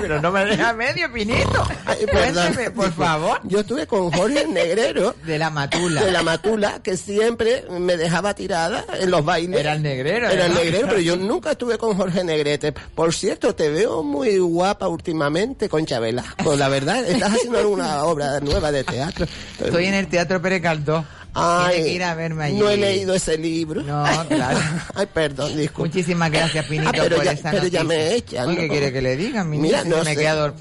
Speaker 6: pero no me deja medio, Pinito.
Speaker 4: Ay.
Speaker 6: Cuénteme, por favor.
Speaker 4: Yo estuve con Jorge Negrero
Speaker 6: De la matula.
Speaker 4: de la Matula que siempre me dejaba tirada en los bailes.
Speaker 6: Era el negrero,
Speaker 4: Era el negrero, pero yo nunca estuve con Jorge Negrete. Por cierto, te veo muy guapa últimamente con Velasco. La verdad, estás haciendo alguna obra nueva de teatro.
Speaker 6: Estoy en el Teatro Pérez Caldó.
Speaker 4: Ay,
Speaker 6: Tiene que ir a verme allí.
Speaker 4: No he leído ese libro.
Speaker 6: No, claro. [LAUGHS]
Speaker 4: Ay, perdón, disculpe.
Speaker 6: Muchísimas gracias, Pinito,
Speaker 4: Ah, pero
Speaker 6: por
Speaker 4: ya-
Speaker 6: esa
Speaker 4: pero ya
Speaker 6: noticia.
Speaker 4: me echan,
Speaker 6: ¿Qué quiere que le diga? Mi
Speaker 4: Mira,
Speaker 6: niña,
Speaker 4: no
Speaker 6: se me
Speaker 4: sé.
Speaker 6: queda dor-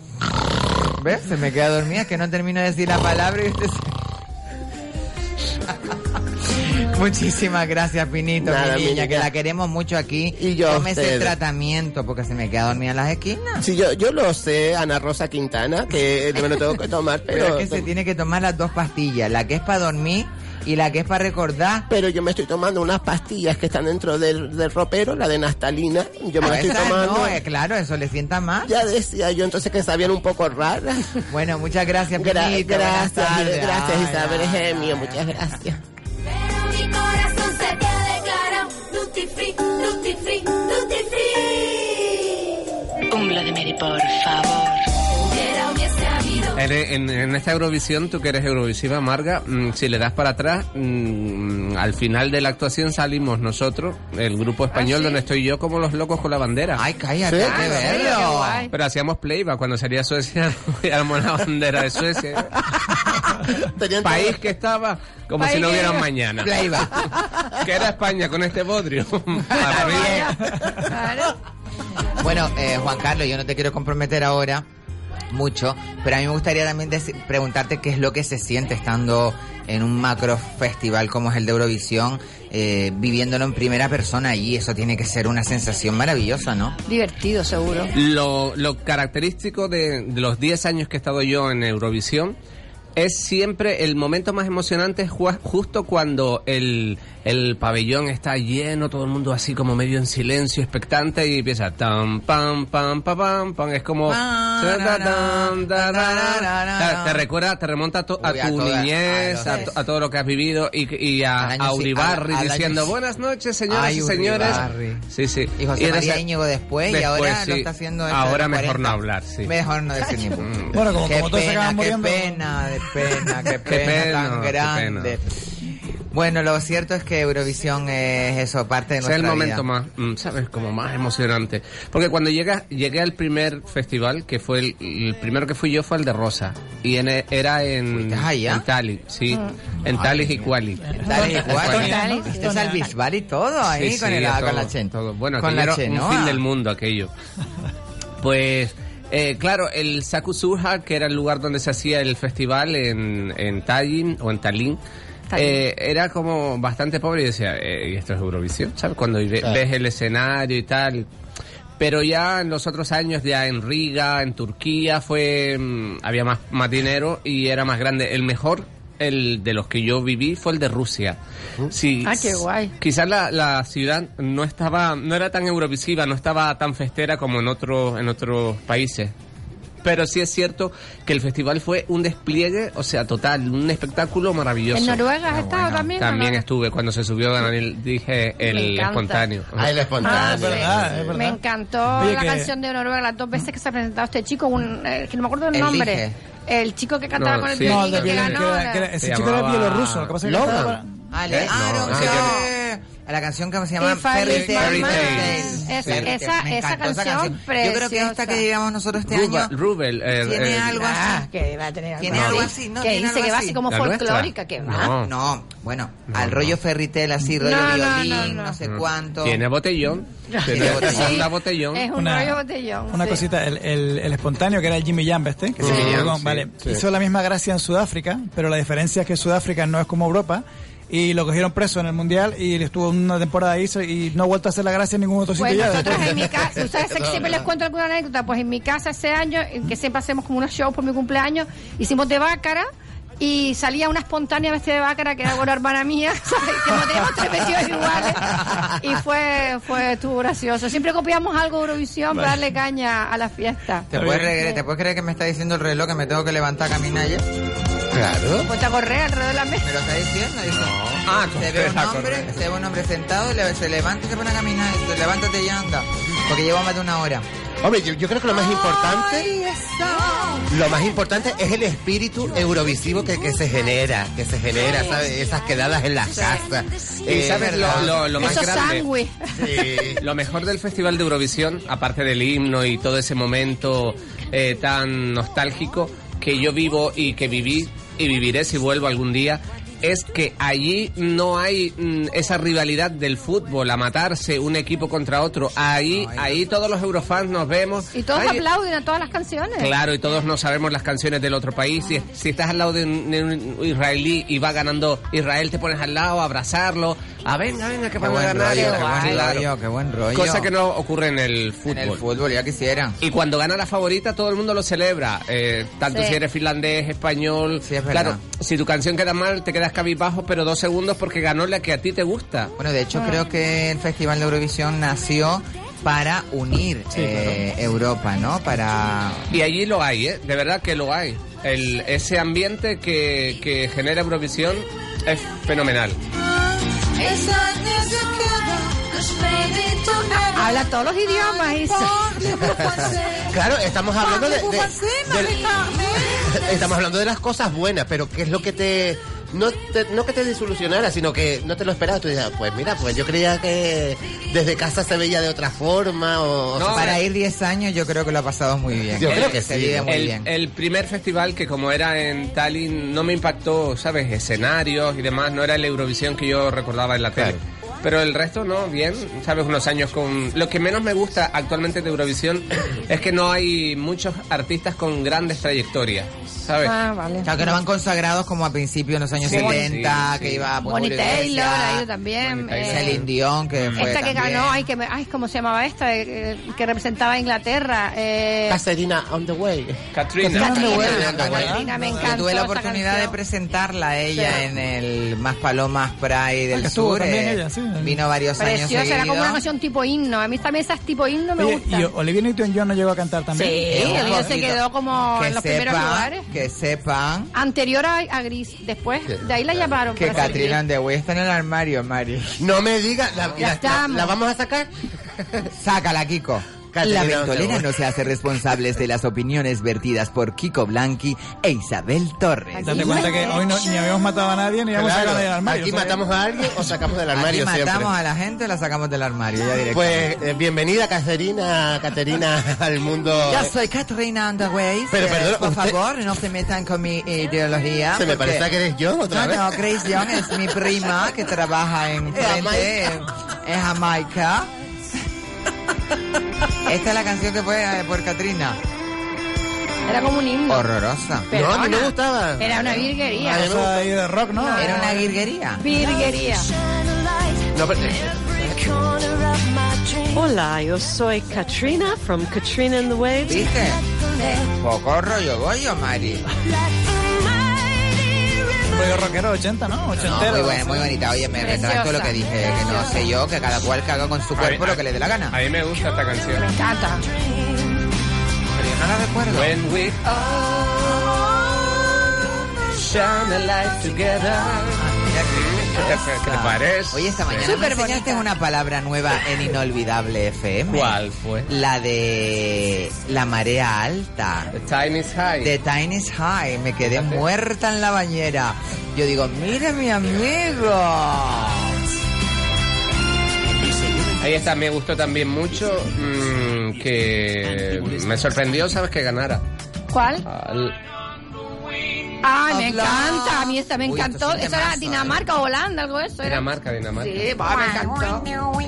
Speaker 6: ¿Ves? Se me queda dormida, que no termino de decir la palabra y usted se... [LAUGHS] Muchísimas gracias, Pinito,
Speaker 4: Nada,
Speaker 6: mi
Speaker 4: mi
Speaker 6: niña, que
Speaker 4: niña.
Speaker 6: la queremos mucho aquí.
Speaker 4: Y yo
Speaker 6: el
Speaker 4: ustedes.
Speaker 6: tratamiento porque se me queda dormida en las esquinas.
Speaker 4: Sí, yo, yo lo sé, Ana Rosa Quintana, que me lo tengo que tomar,
Speaker 6: Pero [LAUGHS]
Speaker 4: pero...
Speaker 6: es que se tiene que tomar las dos pastillas, la que es para dormir y la que es para recordar.
Speaker 4: Pero yo me estoy tomando unas pastillas que están dentro del, del ropero, la de naftalina. Yo me
Speaker 6: Ah,
Speaker 4: la estoy tomando.
Speaker 6: no, eh, claro, eso le sienta más.
Speaker 4: Ya decía yo entonces que sabían un poco raras.
Speaker 6: Bueno, muchas gracias,
Speaker 4: Gra-
Speaker 6: Pinito.
Speaker 4: Gracias, gracias Isabel
Speaker 6: ay,
Speaker 4: muchas gracias.
Speaker 19: Mi corazón se te declara Tutti free, tutti free, tutti free.
Speaker 18: Un Bloody Mary, por favor.
Speaker 19: Hubiera, hubiese.
Speaker 5: En, en- en esta Eurovisión, tú que eres Eurovisiva, Marga, mm, si le das para atrás, mm, al final de la actuación salimos nosotros, el grupo español donde estoy yo, como los locos con la bandera.
Speaker 6: Ay, cállate,
Speaker 4: ¿Sí?
Speaker 6: qué
Speaker 4: Ah,
Speaker 6: bello.
Speaker 7: guay.
Speaker 5: Pero hacíamos playback cuando salía Suecia, [LAUGHS] éramos la bandera de Suecia. [LAUGHS] País que estaba como
Speaker 7: País
Speaker 5: si no hubiera mañana.
Speaker 6: Playback. [LAUGHS]
Speaker 5: que era España con este bodrio.
Speaker 7: Claro.
Speaker 6: Bueno, eh, Juan Carlos, yo no te quiero comprometer ahora mucho, pero a mí me gustaría también preguntarte qué es lo que se siente estando en un macro festival como es el de Eurovisión, eh, viviéndolo en primera persona allí. Eso tiene que ser una sensación maravillosa, ¿no?
Speaker 7: Divertido, seguro.
Speaker 5: Lo, lo característico de, de los 10 años que he estado yo en Eurovisión es siempre el momento más emocionante es ju- justo cuando el, el pabellón está lleno, todo el mundo así como medio en silencio, expectante y empieza tam pam pam pam pam pam es como te recuerda, te remonta a, to- a
Speaker 6: Uy, a
Speaker 5: tu
Speaker 6: toda-
Speaker 5: niñez,
Speaker 6: a
Speaker 5: a,
Speaker 6: los-
Speaker 5: to- a todo lo que has vivido y, y a,
Speaker 6: año
Speaker 5: a Uribarri
Speaker 6: año
Speaker 5: diciendo buenas noches señoras
Speaker 6: Ay,
Speaker 5: y señores.
Speaker 6: Uribarri.
Speaker 5: Sí, sí.
Speaker 6: Y José
Speaker 5: en
Speaker 6: María
Speaker 5: esa-
Speaker 6: Íñigo después, y ahora lo está haciendo
Speaker 5: Ahora mejor
Speaker 6: 40.
Speaker 5: no hablar, sí.
Speaker 6: Mejor no decir [LAUGHS] ni
Speaker 5: Mm.
Speaker 9: Bueno, como,
Speaker 6: Qué
Speaker 9: como todos se
Speaker 6: pena,
Speaker 9: acaban
Speaker 6: qué
Speaker 9: muriendo.
Speaker 6: pena, de pena, [LAUGHS] qué
Speaker 5: Qué
Speaker 6: pena,
Speaker 5: pena,
Speaker 6: tan grande. Bueno, lo cierto es que Eurovisión es eso, parte de
Speaker 5: Es
Speaker 6: nuestra
Speaker 5: el momento
Speaker 6: vida.
Speaker 5: más, mm, ¿sabes? Como más emocionante. Porque cuando llega, llegué al primer festival, que fue el, el primero que fui yo fue el de Rosa. Y en, e- era en, en Tali, sí.
Speaker 7: Mm.
Speaker 5: En Tali y
Speaker 6: igual,
Speaker 7: Estonia,
Speaker 6: Dale,
Speaker 7: ¿no?
Speaker 6: Esto es al Bisbal y todo ahí
Speaker 5: Sí,
Speaker 6: con,
Speaker 5: sí,
Speaker 6: el,
Speaker 5: todo,
Speaker 6: con la Chen.
Speaker 5: todo. Bueno,
Speaker 6: con la
Speaker 5: era
Speaker 6: Chenoa.
Speaker 5: un fin del mundo aquello. [LAUGHS] Pues, eh, claro, el Sakusurha, que era el lugar donde se hacía el festival en, en Tallinn o en Tallinn, eh, era como bastante pobre y decía, eh, ¿y esto es Eurovisión? ¿Sabes? Cuando
Speaker 4: Claro.
Speaker 5: ves el escenario y tal. Pero ya en los otros años, ya en Riga, en Turquía, fue mm, había más, más dinero y era más grande. El mejor el de los que yo viví fue el de Rusia. Sí,
Speaker 7: Ah, qué guay.
Speaker 5: Quizás la, la ciudad no estaba, no era tan eurovisiva, no estaba tan festera como en otros, en otros países. Pero sí es cierto que el festival fue un despliegue, o sea, total, un espectáculo maravilloso.
Speaker 7: ¿En Noruega has estado también?
Speaker 5: También
Speaker 7: ¿no?
Speaker 5: estuve cuando se subió Daniel, dije el espontáneo.
Speaker 4: Ah, el espontáneo.
Speaker 7: Ah,
Speaker 4: es verdad, es verdad.
Speaker 7: Me encantó
Speaker 4: Oye,
Speaker 7: la
Speaker 4: que-
Speaker 7: canción de Noruega las dos veces que se ha presentado este chico, un, eh, que no me acuerdo el
Speaker 9: Elige.
Speaker 7: nombre. El chico que cantaba
Speaker 9: No,
Speaker 7: con el
Speaker 9: sí.
Speaker 7: violín
Speaker 9: No, el de
Speaker 7: que ganó.
Speaker 9: que era-
Speaker 7: la-
Speaker 9: que era- ese
Speaker 5: Se
Speaker 9: chico era bielorruso. Lo que pasa es que
Speaker 5: Logan.
Speaker 9: cantaba-
Speaker 6: Ale,
Speaker 5: No,
Speaker 6: no, que- la canción que se llama Fairy Tale.
Speaker 7: Esa-
Speaker 6: Tale.
Speaker 7: esa- esa canción
Speaker 6: Yo creo que esta que llevamos nosotros este
Speaker 5: Rubel,
Speaker 6: año
Speaker 5: Rubel, eh,
Speaker 6: tiene
Speaker 5: eh,
Speaker 6: algo
Speaker 7: Ah,
Speaker 6: así.
Speaker 7: que va a tener algo
Speaker 6: Tiene algo así, ¿no?
Speaker 7: Que
Speaker 6: Tiene
Speaker 7: dice
Speaker 6: algo
Speaker 7: que va
Speaker 6: así.
Speaker 7: como folclórica, que va.
Speaker 5: No.
Speaker 6: No, bueno, al rollo Fairy Tale así, rollo
Speaker 7: No, no,
Speaker 6: violín,
Speaker 7: no,
Speaker 6: no,
Speaker 7: no.
Speaker 6: sé cuánto.
Speaker 5: Tiene botellón. Tiene
Speaker 6: botellón.
Speaker 5: onda botellón.
Speaker 7: Es un
Speaker 9: Una-
Speaker 7: rollo botellón.
Speaker 9: Una
Speaker 7: sí.
Speaker 9: cosita, el, el, el espontáneo que era el Jimmy Jam, este, que se
Speaker 5: sí,
Speaker 9: vale,
Speaker 5: sí.
Speaker 9: hizo la misma gracia en Sudáfrica, pero la diferencia es que Sudáfrica no es como Europa y lo cogieron preso en el mundial y estuvo una temporada ahí y no ha vuelto a hacer la gracia en ningún otro sitio
Speaker 7: Pues
Speaker 9: ya.
Speaker 7: nosotros en mi casa, [LAUGHS] ustedes que siempre les cuento alguna anécdota, pues en mi casa ese año, que siempre hacemos como unos shows por mi cumpleaños, hicimos de bácara y salía una espontánea vestida de bácara que era una hermana mía, [LAUGHS] ¿sabes? que no tenemos tres vestidos iguales y fue, fue, estuvo gracioso. Siempre copiamos algo de Eurovisión para darle caña a la fiesta.
Speaker 6: ¿Te puedes, re- ¿Te puedes creer que me está diciendo el reloj que me tengo que levantar a caminar ya?
Speaker 4: Claro.
Speaker 7: Pues te correr alrededor de la mesa.
Speaker 6: ¿Me lo está diciendo? Dice,
Speaker 5: Ah,
Speaker 6: se ve un hombre, se ve un hombre sentado, se levanta y se pone a caminar. y dice, levántate y anda. Porque lleva más de una hora.
Speaker 4: Hombre, yo, yo creo que lo más importante, lo más importante es el espíritu eurovisivo que, que se genera, que se genera, ¿sabes? Esas quedadas en las casas.
Speaker 5: Y sabes lo, lo- lo más grande. [LAUGHS] Lo mejor del Festival de Eurovisión, aparte del himno y todo ese momento eh, tan nostálgico que yo vivo y que viví y viviré si vuelvo algún día, es que allí no hay mm, esa rivalidad del fútbol a matarse un equipo contra otro. Ahí, ahí todos los eurofans nos vemos.
Speaker 7: Y todos aplauden a todas las canciones.
Speaker 5: Claro, y todos no sabemos las canciones del otro país. Si, si estás al lado de un, de un israelí y va ganando Israel, te pones al lado a abrazarlo. A venga, venga, que van a ganar.
Speaker 6: rollo, qué buen
Speaker 5: Claro.
Speaker 6: rollo, qué buen rollo.
Speaker 5: Cosa que no ocurre en el fútbol.
Speaker 6: En el fútbol, ya quisiera.
Speaker 5: Y cuando gana la favorita, todo el mundo lo celebra. Eh, tanto
Speaker 7: Sí.
Speaker 5: si eres finlandés, español.
Speaker 6: Sí, es verdad.
Speaker 5: claro, si tu canción queda mal, te quedas cabizbajo, pero dos segundos porque ganó la que a ti te gusta.
Speaker 6: Bueno, de hecho creo que el Festival de Eurovisión nació para unir eh, Europa, ¿no? Para...
Speaker 5: Y allí lo hay, ¿eh? De verdad que lo hay. El, ese ambiente que, que genera Eurovisión es fenomenal.
Speaker 7: Habla todos los idiomas, Isa. [LAUGHS]
Speaker 4: Claro, estamos hablando de, de- del- [LAUGHS] estamos hablando de las cosas buenas, pero qué es lo que te no te, no que te desilusionara, sino que no te lo esperabas. Tú dices, pues mira, pues yo creía que desde casa se veía de otra forma o, o
Speaker 5: No,
Speaker 4: sea,
Speaker 6: para ir 10 años yo creo que lo ha pasado muy bien.
Speaker 4: Yo creo que
Speaker 6: se
Speaker 4: sí,
Speaker 6: muy
Speaker 5: el,
Speaker 6: bien.
Speaker 5: el primer festival que como era en Tallinn no me impactó, ¿sabes? Escenarios y demás, no era el Eurovisión que yo recordaba en la tele. Pero el resto no, bien, ¿sabes? Unos años con... Lo que menos me gusta actualmente de Eurovisión [COUGHS] es que no hay muchos artistas con grandes trayectorias, ¿sabes?
Speaker 7: Ah, vale.
Speaker 6: Claro, que no van consagrados como a principios de los años
Speaker 5: Sí,
Speaker 6: 70,
Speaker 5: sí,
Speaker 6: que
Speaker 5: sí.
Speaker 6: iba pues,
Speaker 7: Bonnie Taylor ha ido también. Eh,
Speaker 6: Celine Dion, que fue
Speaker 7: esta que
Speaker 6: también.
Speaker 7: ganó, ay, que me, ay, ¿cómo se llamaba esta? Eh, que representaba a Inglaterra. Eh,
Speaker 4: Caserina on the way.
Speaker 5: Katrina.
Speaker 7: Catrina,
Speaker 4: Catrina,
Speaker 7: Catrina, me
Speaker 6: Yo
Speaker 7: encantó
Speaker 6: tuve la oportunidad de presentarla a ella
Speaker 7: Sí.
Speaker 6: en el Más Palomas Pride del
Speaker 9: que estuvo
Speaker 6: Sur.
Speaker 9: también
Speaker 6: eh,
Speaker 9: ella, sí.
Speaker 6: Vino varios años
Speaker 7: Preciosa, era como una
Speaker 6: seguidos.
Speaker 7: canción tipo himno. A mí también esas tipo himno me
Speaker 9: Oye,
Speaker 7: gustan.
Speaker 9: y Olivia Newton-John no llegó a cantar
Speaker 7: Sí,
Speaker 9: también.
Speaker 7: el vídeo se quedó como
Speaker 6: que
Speaker 7: en los primeros
Speaker 6: sepan,
Speaker 7: lugares.
Speaker 6: Que sepan
Speaker 7: Anterior a, a Gris, después de ahí la llamaron.
Speaker 6: que and the Way está en el armario, Mari.
Speaker 4: No me digas, la, la vamos a sacar.
Speaker 6: Sácala, Kiko.
Speaker 4: Caterina
Speaker 6: La ventolera no se hace responsables de las opiniones vertidas por Kiko Blanqui e Isabel Torres.
Speaker 9: Date cuenta que hoy no, ni habíamos matado a nadie ni habíamos
Speaker 4: Claro,
Speaker 9: sacado del armario.
Speaker 4: aquí
Speaker 9: o sea,
Speaker 4: matamos a alguien o sacamos del
Speaker 6: Aquí
Speaker 4: armario
Speaker 6: matamos
Speaker 4: siempre.
Speaker 6: a la gente o la sacamos del armario, ya.
Speaker 4: Pues eh, bienvenida Caterina, Caterina [LAUGHS] al mundo.
Speaker 6: Yo soy Katrina Underway.
Speaker 4: Pero, perdona,
Speaker 6: por
Speaker 4: usted-
Speaker 6: favor, no se metan con mi ideología.
Speaker 4: Se me
Speaker 6: porque-
Speaker 4: parece que eres yo otra
Speaker 6: no,
Speaker 4: vez.
Speaker 6: no, Grace Young es mi prima que trabaja en frente en, en Jamaica. Esta es la canción que fue eh, por Katrina.
Speaker 7: Era como un himno.
Speaker 6: Horrorosa.
Speaker 7: Perdona.
Speaker 4: No, a mí me gustaba.
Speaker 7: Era una virguería.
Speaker 9: Ahí de rock, ¿no?
Speaker 6: Era una guirguería.
Speaker 7: Virguería.
Speaker 4: No, pero-
Speaker 20: Hola, yo soy Katrina from Katrina and the Waves.
Speaker 6: ¿Viste? Poco rollo bollo, Mari.
Speaker 9: Rollo rockero 80, ¿no?
Speaker 6: No,
Speaker 9: Ochentero.
Speaker 6: muy, buena, muy bonita. Oye, me retracto lo que dije, que no sé yo, que cada cual caga con su cuerpo lo que le dé la gana.
Speaker 5: A mí me gusta esta canción.
Speaker 7: Me encanta.
Speaker 6: Pero yo no la recuerdo.
Speaker 5: When we shine a light together. ¿Qué te parece?
Speaker 6: Oye, esta mañana me enseñaste una palabra nueva en Inolvidable FM.
Speaker 5: ¿Cuál fue?
Speaker 6: La de la marea alta.
Speaker 5: The time is high.
Speaker 6: The time is high. Me quedé muerta en la bañera. Yo digo, mire mi amigo.
Speaker 5: Ahí está, me gustó también mucho mm, que me sorprendió, ¿sabes? Que ganara.
Speaker 7: ¿Cuál?
Speaker 5: Al-
Speaker 7: Ay, me encanta. A mí esta me
Speaker 6: Uy, esto
Speaker 7: encantó.
Speaker 6: es un
Speaker 7: Eso era
Speaker 6: temazo,
Speaker 7: Dinamarca o Holanda, algo de eso. Era.
Speaker 5: Dinamarca, Dinamarca.
Speaker 7: Sí, bah, me encantó.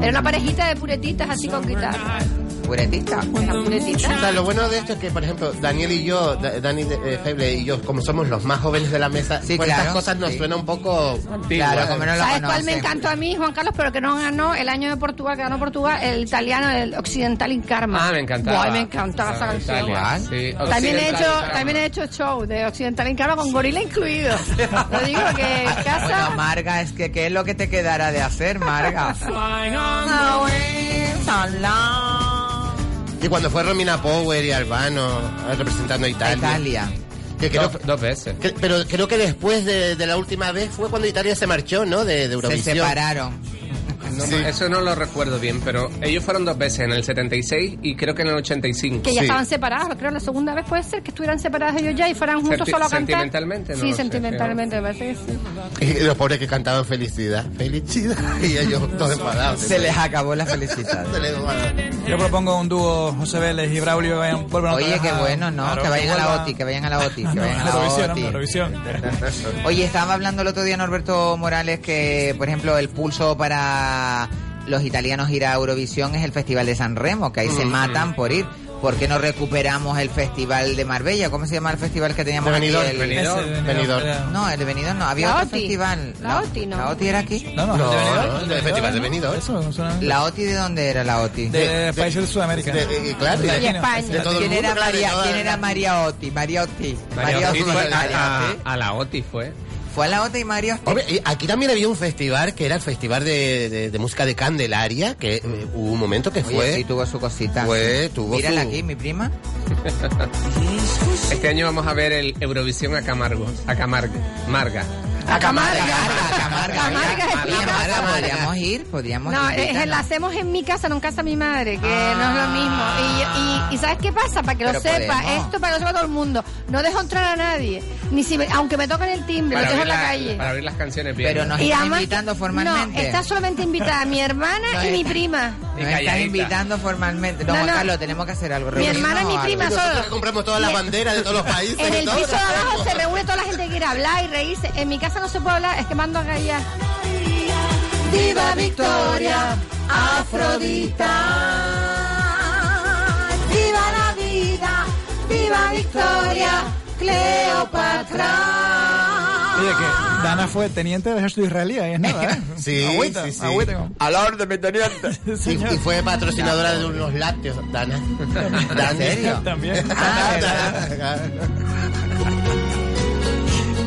Speaker 7: Era una parejita de puretitas así con guitarra.
Speaker 6: Puretita.
Speaker 7: Una puretita.
Speaker 4: O sea, lo bueno de esto es que, por ejemplo, Daniel y yo, Da- Dani eh, Feble y yo, como somos los más jóvenes de la mesa,
Speaker 6: Sí,
Speaker 4: pues
Speaker 6: claro,
Speaker 4: estas cosas nos
Speaker 6: sí.
Speaker 4: suena un poco.
Speaker 6: Claro, como no lo
Speaker 7: ¿Sabes cuál me encantó a mí, Juan Carlos? Pero que no ganó el año de Portugal, que ganó Portugal, el italiano, el Occidental in Karma.
Speaker 5: Ah, me encantaba.
Speaker 7: Buah, me encantaba esa
Speaker 5: Ah,
Speaker 7: canción.
Speaker 5: Sí.
Speaker 7: También he, hecho, también he hecho show de Occidental in Karma con gorila incluido. Lo digo que en [LAUGHS] casa...
Speaker 6: Bueno, Marga, es que ¿qué es lo que te quedará de hacer, Marga? [LAUGHS]
Speaker 4: Y cuando fue Romina Power y Albano eh, representando a Italia.
Speaker 6: Italia.
Speaker 4: Que creo,
Speaker 5: Dos, dos veces.
Speaker 4: que- pero creo que después de, de la última vez fue cuando Italia se marchó, ¿no? De, de
Speaker 6: Se
Speaker 4: Eurovisión.
Speaker 6: separaron.
Speaker 5: No,
Speaker 4: Sí.
Speaker 5: Eso no lo recuerdo bien, pero ellos fueron dos veces, en el 76 y creo que en el 85.
Speaker 7: Que ya
Speaker 4: Sí.
Speaker 7: estaban separados, creo la segunda vez puede ser que estuvieran separados ellos ya y fueran juntos
Speaker 5: Senti-
Speaker 7: solo a cantar.
Speaker 5: sentimentalmente, no
Speaker 7: Sí,
Speaker 5: lo sé,
Speaker 7: sentimentalmente, me parece que sí.
Speaker 4: Y los pobres que cantaban felicidad. Felicidad. Y ellos todos enfadados.
Speaker 6: Se les acabó la felicidad.
Speaker 4: Se les
Speaker 9: Yo propongo un dúo José Vélez y Braulio que vayan, vuelvan
Speaker 6: Oye, qué bueno, ¿no?
Speaker 9: claro,
Speaker 6: que vayan a la OTI, que vayan a la OTI, que [LAUGHS] vayan a la OTI. Oye, estaba hablando el otro día Norberto Morales que, por ejemplo, el pulso para los italianos ir a Eurovisión es el Festival de San Remo, que ahí se
Speaker 4: Mm.
Speaker 6: matan por ir. ¿Por qué no recuperamos el Festival de Marbella? ¿Cómo se llama el festival que teníamos
Speaker 4: De
Speaker 6: aquí?
Speaker 4: Benidorm,
Speaker 6: El-
Speaker 5: Benidorm.
Speaker 9: De
Speaker 4: Benidorm.
Speaker 6: No, el de Benidorm no. Había
Speaker 7: La
Speaker 6: otro
Speaker 7: OTI.
Speaker 6: festival.
Speaker 7: La OTI, ¿no?
Speaker 6: ¿La OTI era aquí?
Speaker 9: No, no,
Speaker 4: No,
Speaker 9: de Benidorm, de Benidorm,
Speaker 4: Festival de. Benidorm.
Speaker 9: Eso, no
Speaker 6: ¿La OTI de dónde era la OTI?
Speaker 9: de, países de Sudamérica.
Speaker 4: De- claro,
Speaker 9: De
Speaker 4: y de-
Speaker 9: Latino.
Speaker 7: España.
Speaker 4: de todo el
Speaker 6: ¿Quién
Speaker 4: mundo,
Speaker 6: era,
Speaker 4: claro, de
Speaker 6: María, ¿Quién
Speaker 4: la-
Speaker 6: era María Oti? María Oti.
Speaker 5: María Oti a,
Speaker 6: Oti.
Speaker 5: a la OTI fue.
Speaker 6: Fue a la OTI y.
Speaker 4: Hombre, y aquí también había un festival que era el Festival de, de- de Música de Candelaria, que eh, hubo un momento que
Speaker 6: Oye,
Speaker 4: fue...
Speaker 6: sí, tuvo su cosita.
Speaker 4: Fue, tuvo
Speaker 6: Mírala
Speaker 4: su-
Speaker 6: aquí, mi prima. [LAUGHS]
Speaker 5: Este año vamos a ver el Eurovisión a Camargo. A Camargo. Marga.
Speaker 7: A Camarga.
Speaker 6: Camarga,
Speaker 7: Camarga
Speaker 6: podríamos ir, podríamos
Speaker 7: No,
Speaker 6: ir.
Speaker 7: es- la hacemos en mi casa, no en casa de mi madre, que no es lo mismo. Y, y- y ¿sabes qué pasa? Para que lo sepa,
Speaker 6: podemos.
Speaker 7: esto para que lo sepa todo el mundo. No dejo entrar a nadie, ni si me- aunque me toquen el timbre, lo dejo en la
Speaker 5: la-
Speaker 7: calle.
Speaker 5: para abrir las canciones bien.
Speaker 6: Pero nos
Speaker 7: Y además-
Speaker 6: invitando formalmente.
Speaker 7: No, está solamente invitada mi hermana
Speaker 6: No,
Speaker 7: y mi prima.
Speaker 6: Estás
Speaker 5: calladita.
Speaker 6: invitando formalmente. No,
Speaker 7: No, no.
Speaker 6: Carlos, tenemos que hacer algo.
Speaker 7: Mi hermana y mi prima solo.
Speaker 4: Compramos todas las banderas de todos los países.
Speaker 7: En el
Speaker 4: todo,
Speaker 7: piso de
Speaker 4: ¿no?
Speaker 7: abajo se reúne toda la gente que quiere hablar y reírse. En mi casa no se puede hablar, es que mando a callar. Viva Victoria, Afrodita. Viva la vida, viva Victoria, Cleopatra.
Speaker 9: Dana fue teniente del ejército israelí, ahí es nada, ¿eh? [LAUGHS]
Speaker 4: Sí,
Speaker 9: agüita,
Speaker 4: sí, sí.
Speaker 9: agüita con-
Speaker 6: A la orden, mi teniente. [LAUGHS]
Speaker 4: Y, y fue patrocinadora de unos lácteos, Dana. [LAUGHS] Dana.
Speaker 6: ¿En serio?
Speaker 9: También.
Speaker 6: Ah, ¿verdad?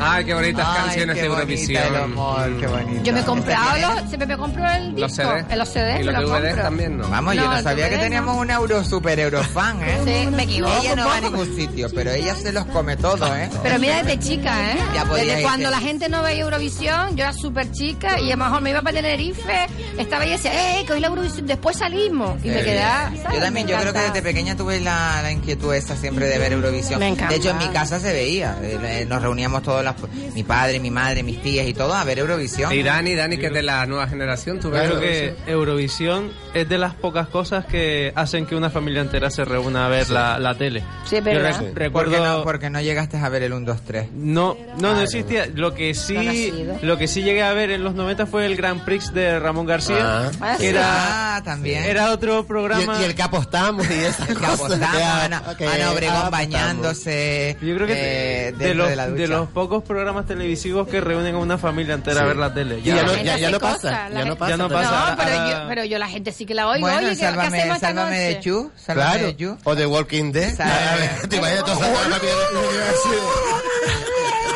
Speaker 5: Ay, qué bonitas
Speaker 6: Ay,
Speaker 5: canciones
Speaker 6: qué
Speaker 5: de Eurovisión.
Speaker 6: el amor, qué bonito.
Speaker 7: Yo me he comprado
Speaker 6: ¿Esta
Speaker 7: los, siempre me compro el disco,
Speaker 5: Los CDs.
Speaker 7: en los CDs
Speaker 5: Y los DVDs
Speaker 7: compro.
Speaker 5: también, ¿no?
Speaker 6: Vamos, yo
Speaker 7: No,
Speaker 6: sabía que teníamos
Speaker 7: no.
Speaker 6: un euro super eurofan, ¿eh?
Speaker 7: Sí, me equivoco.
Speaker 6: Ella no va a ningún sitio, pero ella se los come todo, ¿eh?
Speaker 7: Pero mira desde chica, ¿eh?
Speaker 6: Ya podía
Speaker 7: desde
Speaker 6: irte.
Speaker 7: cuando la gente no veía Eurovisión, yo era súper chica y a lo mejor me iba para Tenerife, estaba y decía, ¡eh, que hoy la Eurovisión! Después salimos y me
Speaker 6: Eh,
Speaker 7: quedaba, ¿sabes?
Speaker 6: Yo también,
Speaker 7: Me
Speaker 6: yo creo que desde pequeña tuve la, la inquietud esa siempre de ver Eurovisión.
Speaker 7: Me
Speaker 6: de hecho, en mi casa se veía. eh, eh, Nos reuníamos todos, las, mi padre, mi madre, mis tías y todo a ver Eurovisión.
Speaker 5: Y Dani, Dani, que es de la nueva generación, tú ves
Speaker 8: creo que
Speaker 5: Eurovisión?
Speaker 8: Es de las pocas cosas que hacen que una familia entera se reúna a ver la, la tele.
Speaker 7: Sí, es
Speaker 8: Yo
Speaker 7: verdad.
Speaker 8: rec-
Speaker 6: ¿Por qué,
Speaker 8: recuerdo...
Speaker 6: no, porque no llegaste a ver el 1, 2, 3.
Speaker 8: No, no, no existía. Lo que sí, lo que sí llegué a ver en los 90 fue el Grand Prix de Ramón García,
Speaker 4: Ah.
Speaker 7: Ah,
Speaker 8: que
Speaker 7: sí.
Speaker 8: era,
Speaker 6: Ah, también.
Speaker 8: era otro
Speaker 4: el-
Speaker 8: programa.
Speaker 4: y el que apostamos y esas [LAUGHS]
Speaker 6: Que
Speaker 4: cosas.
Speaker 6: apostamos, Ana,
Speaker 4: ok,
Speaker 6: Ana Obregón
Speaker 4: apostamos.
Speaker 6: bañándose.
Speaker 8: Yo creo que
Speaker 6: eh,
Speaker 8: de,
Speaker 6: dentro
Speaker 8: los,
Speaker 6: de la ducha.
Speaker 8: de los pocos pocos programas televisivos que reúnen a una familia entera a ver la tele.
Speaker 4: Y ya,
Speaker 7: La
Speaker 4: no, ya, ya no pasa. Ya no pasa.
Speaker 8: Ya no
Speaker 7: No,
Speaker 8: pasa.
Speaker 7: pero,
Speaker 8: Ahora-
Speaker 7: yo, pero yo la gente sí que la oigo.
Speaker 6: Bueno,
Speaker 7: Oye, ¿qué, qué
Speaker 6: sálvame, sálvame de? Chu, sálvame
Speaker 4: Claro.
Speaker 6: de Chu.
Speaker 4: O de Walking Dead. [LAUGHS] Te imaginas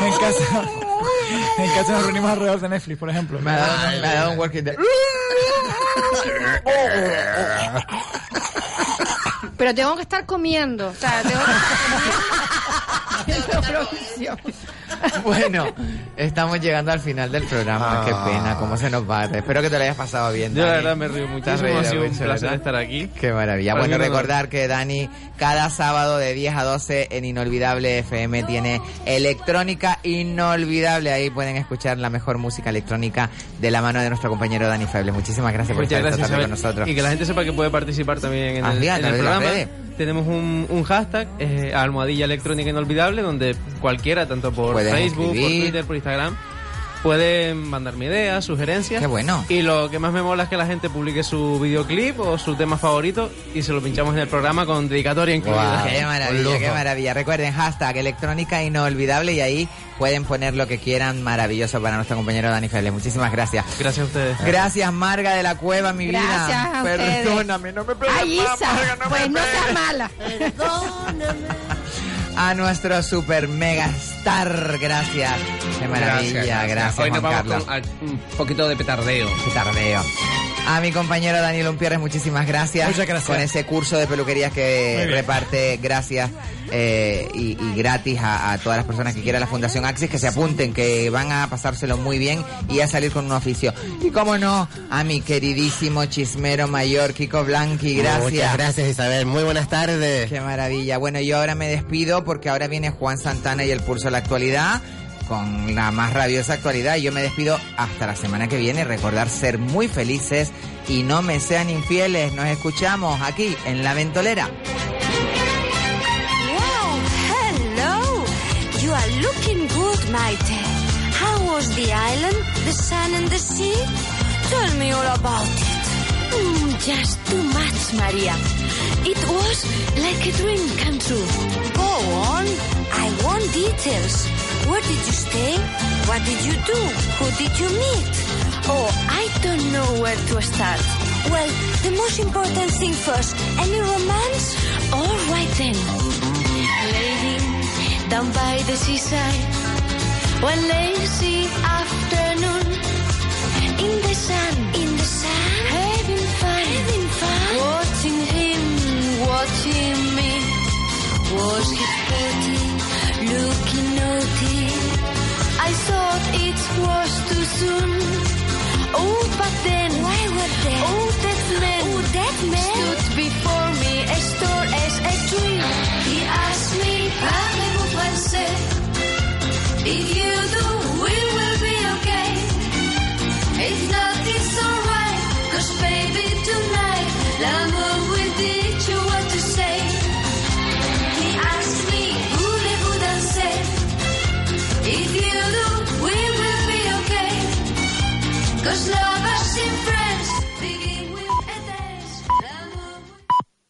Speaker 9: En casa, en casa nos reunimos alrededor de Netflix, por ejemplo.
Speaker 6: Me ha dado, me ha dado un Walking Dead.
Speaker 7: Pero tengo que estar comiendo. O sea, tengo que estar comiendo. [LAUGHS] [LAUGHS]
Speaker 6: Bueno, estamos llegando al final del programa. Qué
Speaker 4: Ah.
Speaker 6: pena, cómo se nos va. Espero que te lo hayas pasado bien.
Speaker 8: Yo la verdad me río muchísimo, ha sido un placer
Speaker 6: ¿verdad?
Speaker 8: estar aquí.
Speaker 6: Qué maravilla.
Speaker 8: Para
Speaker 6: Bueno, recordar que Dani cada sábado de 10 a 12 en Inolvidable FM tiene electrónica inolvidable. Ahí pueden escuchar la mejor música electrónica de la mano de nuestro compañero Dani Febles. Muchísimas gracias por
Speaker 8: Muchas
Speaker 6: estar esta tarde con nosotros.
Speaker 8: Y que la gente sepa que puede participar también en
Speaker 6: Ah,
Speaker 8: el, en programa. Tenemos un, un hashtag, eh, almohadilla electrónica inolvidable, donde cualquiera, tanto por
Speaker 6: Pueden
Speaker 8: Facebook, por. Twitter, por Instagram, pueden mandarme ideas, sugerencias.
Speaker 6: Qué bueno.
Speaker 8: Y lo que más me mola es que la gente publique su videoclip o su tema favorito y se lo pinchamos en el programa con dedicatoria incluida.
Speaker 6: Qué
Speaker 4: Un
Speaker 6: maravilla, qué maravilla. Recuerden, hashtag electrónica inolvidable y ahí pueden poner lo que quieran. Maravilloso para nuestro compañero Dani Febles. Muchísimas gracias.
Speaker 8: Gracias a ustedes.
Speaker 6: Gracias, Marga de la Cueva, mi
Speaker 7: Gracias
Speaker 6: vida.
Speaker 7: a ustedes.
Speaker 6: Perdóname, no me pegues
Speaker 7: Ay, Isa,
Speaker 6: Marga, no
Speaker 7: pues
Speaker 6: me
Speaker 7: no seas mala.
Speaker 6: A nuestro super mega star, gracias. Qué maravilla, gracias,
Speaker 5: Hoy
Speaker 6: Juan
Speaker 5: nos vamos
Speaker 6: Carlos.
Speaker 5: con un poquito de petardeo.
Speaker 6: Qué tardeo. A mi compañero Daniel Umpierres, muchísimas gracias.
Speaker 9: Muchas gracias.
Speaker 6: Con ese curso de peluquerías que reparte gracias eh, y, y gratis a, a todas las personas que quieran la Fundación Axis, que se apunten, que van a pasárselo muy bien y a salir con un oficio. Y cómo no, a mi queridísimo chismero mayor, Kiko Blanqui, gracias.
Speaker 4: Muchas gracias, Isabel. Muy buenas tardes.
Speaker 6: Qué maravilla. Bueno, yo ahora me despido porque ahora viene Juan Santana y el pulso de la actualidad con la más rabiosa actualidad. Y yo me despido hasta la semana que viene. Recordar ser muy felices y no me sean infieles. Nos escuchamos aquí en La Ventolera.
Speaker 19: Wow, hello. You are looking good, Maite. How was the island, the sun and the sea? Tell me all about it. Mm, just too much, Maria. It was like a dream come true. Go on. I want details. Where did you stay? What did you do? Who did you meet? Oh, I don't know where to start. Well, the most important thing first. Any romance? All right then. Lady, down by the seaside. One lazy afternoon. In the sun. Was he pretty? Looking naughty. I thought it was too soon. Oh, but then. Why were they? Oh, that man. Oh, that man. Stood before me as tall as a tree. He asked me, Parlez-vous français? If you If you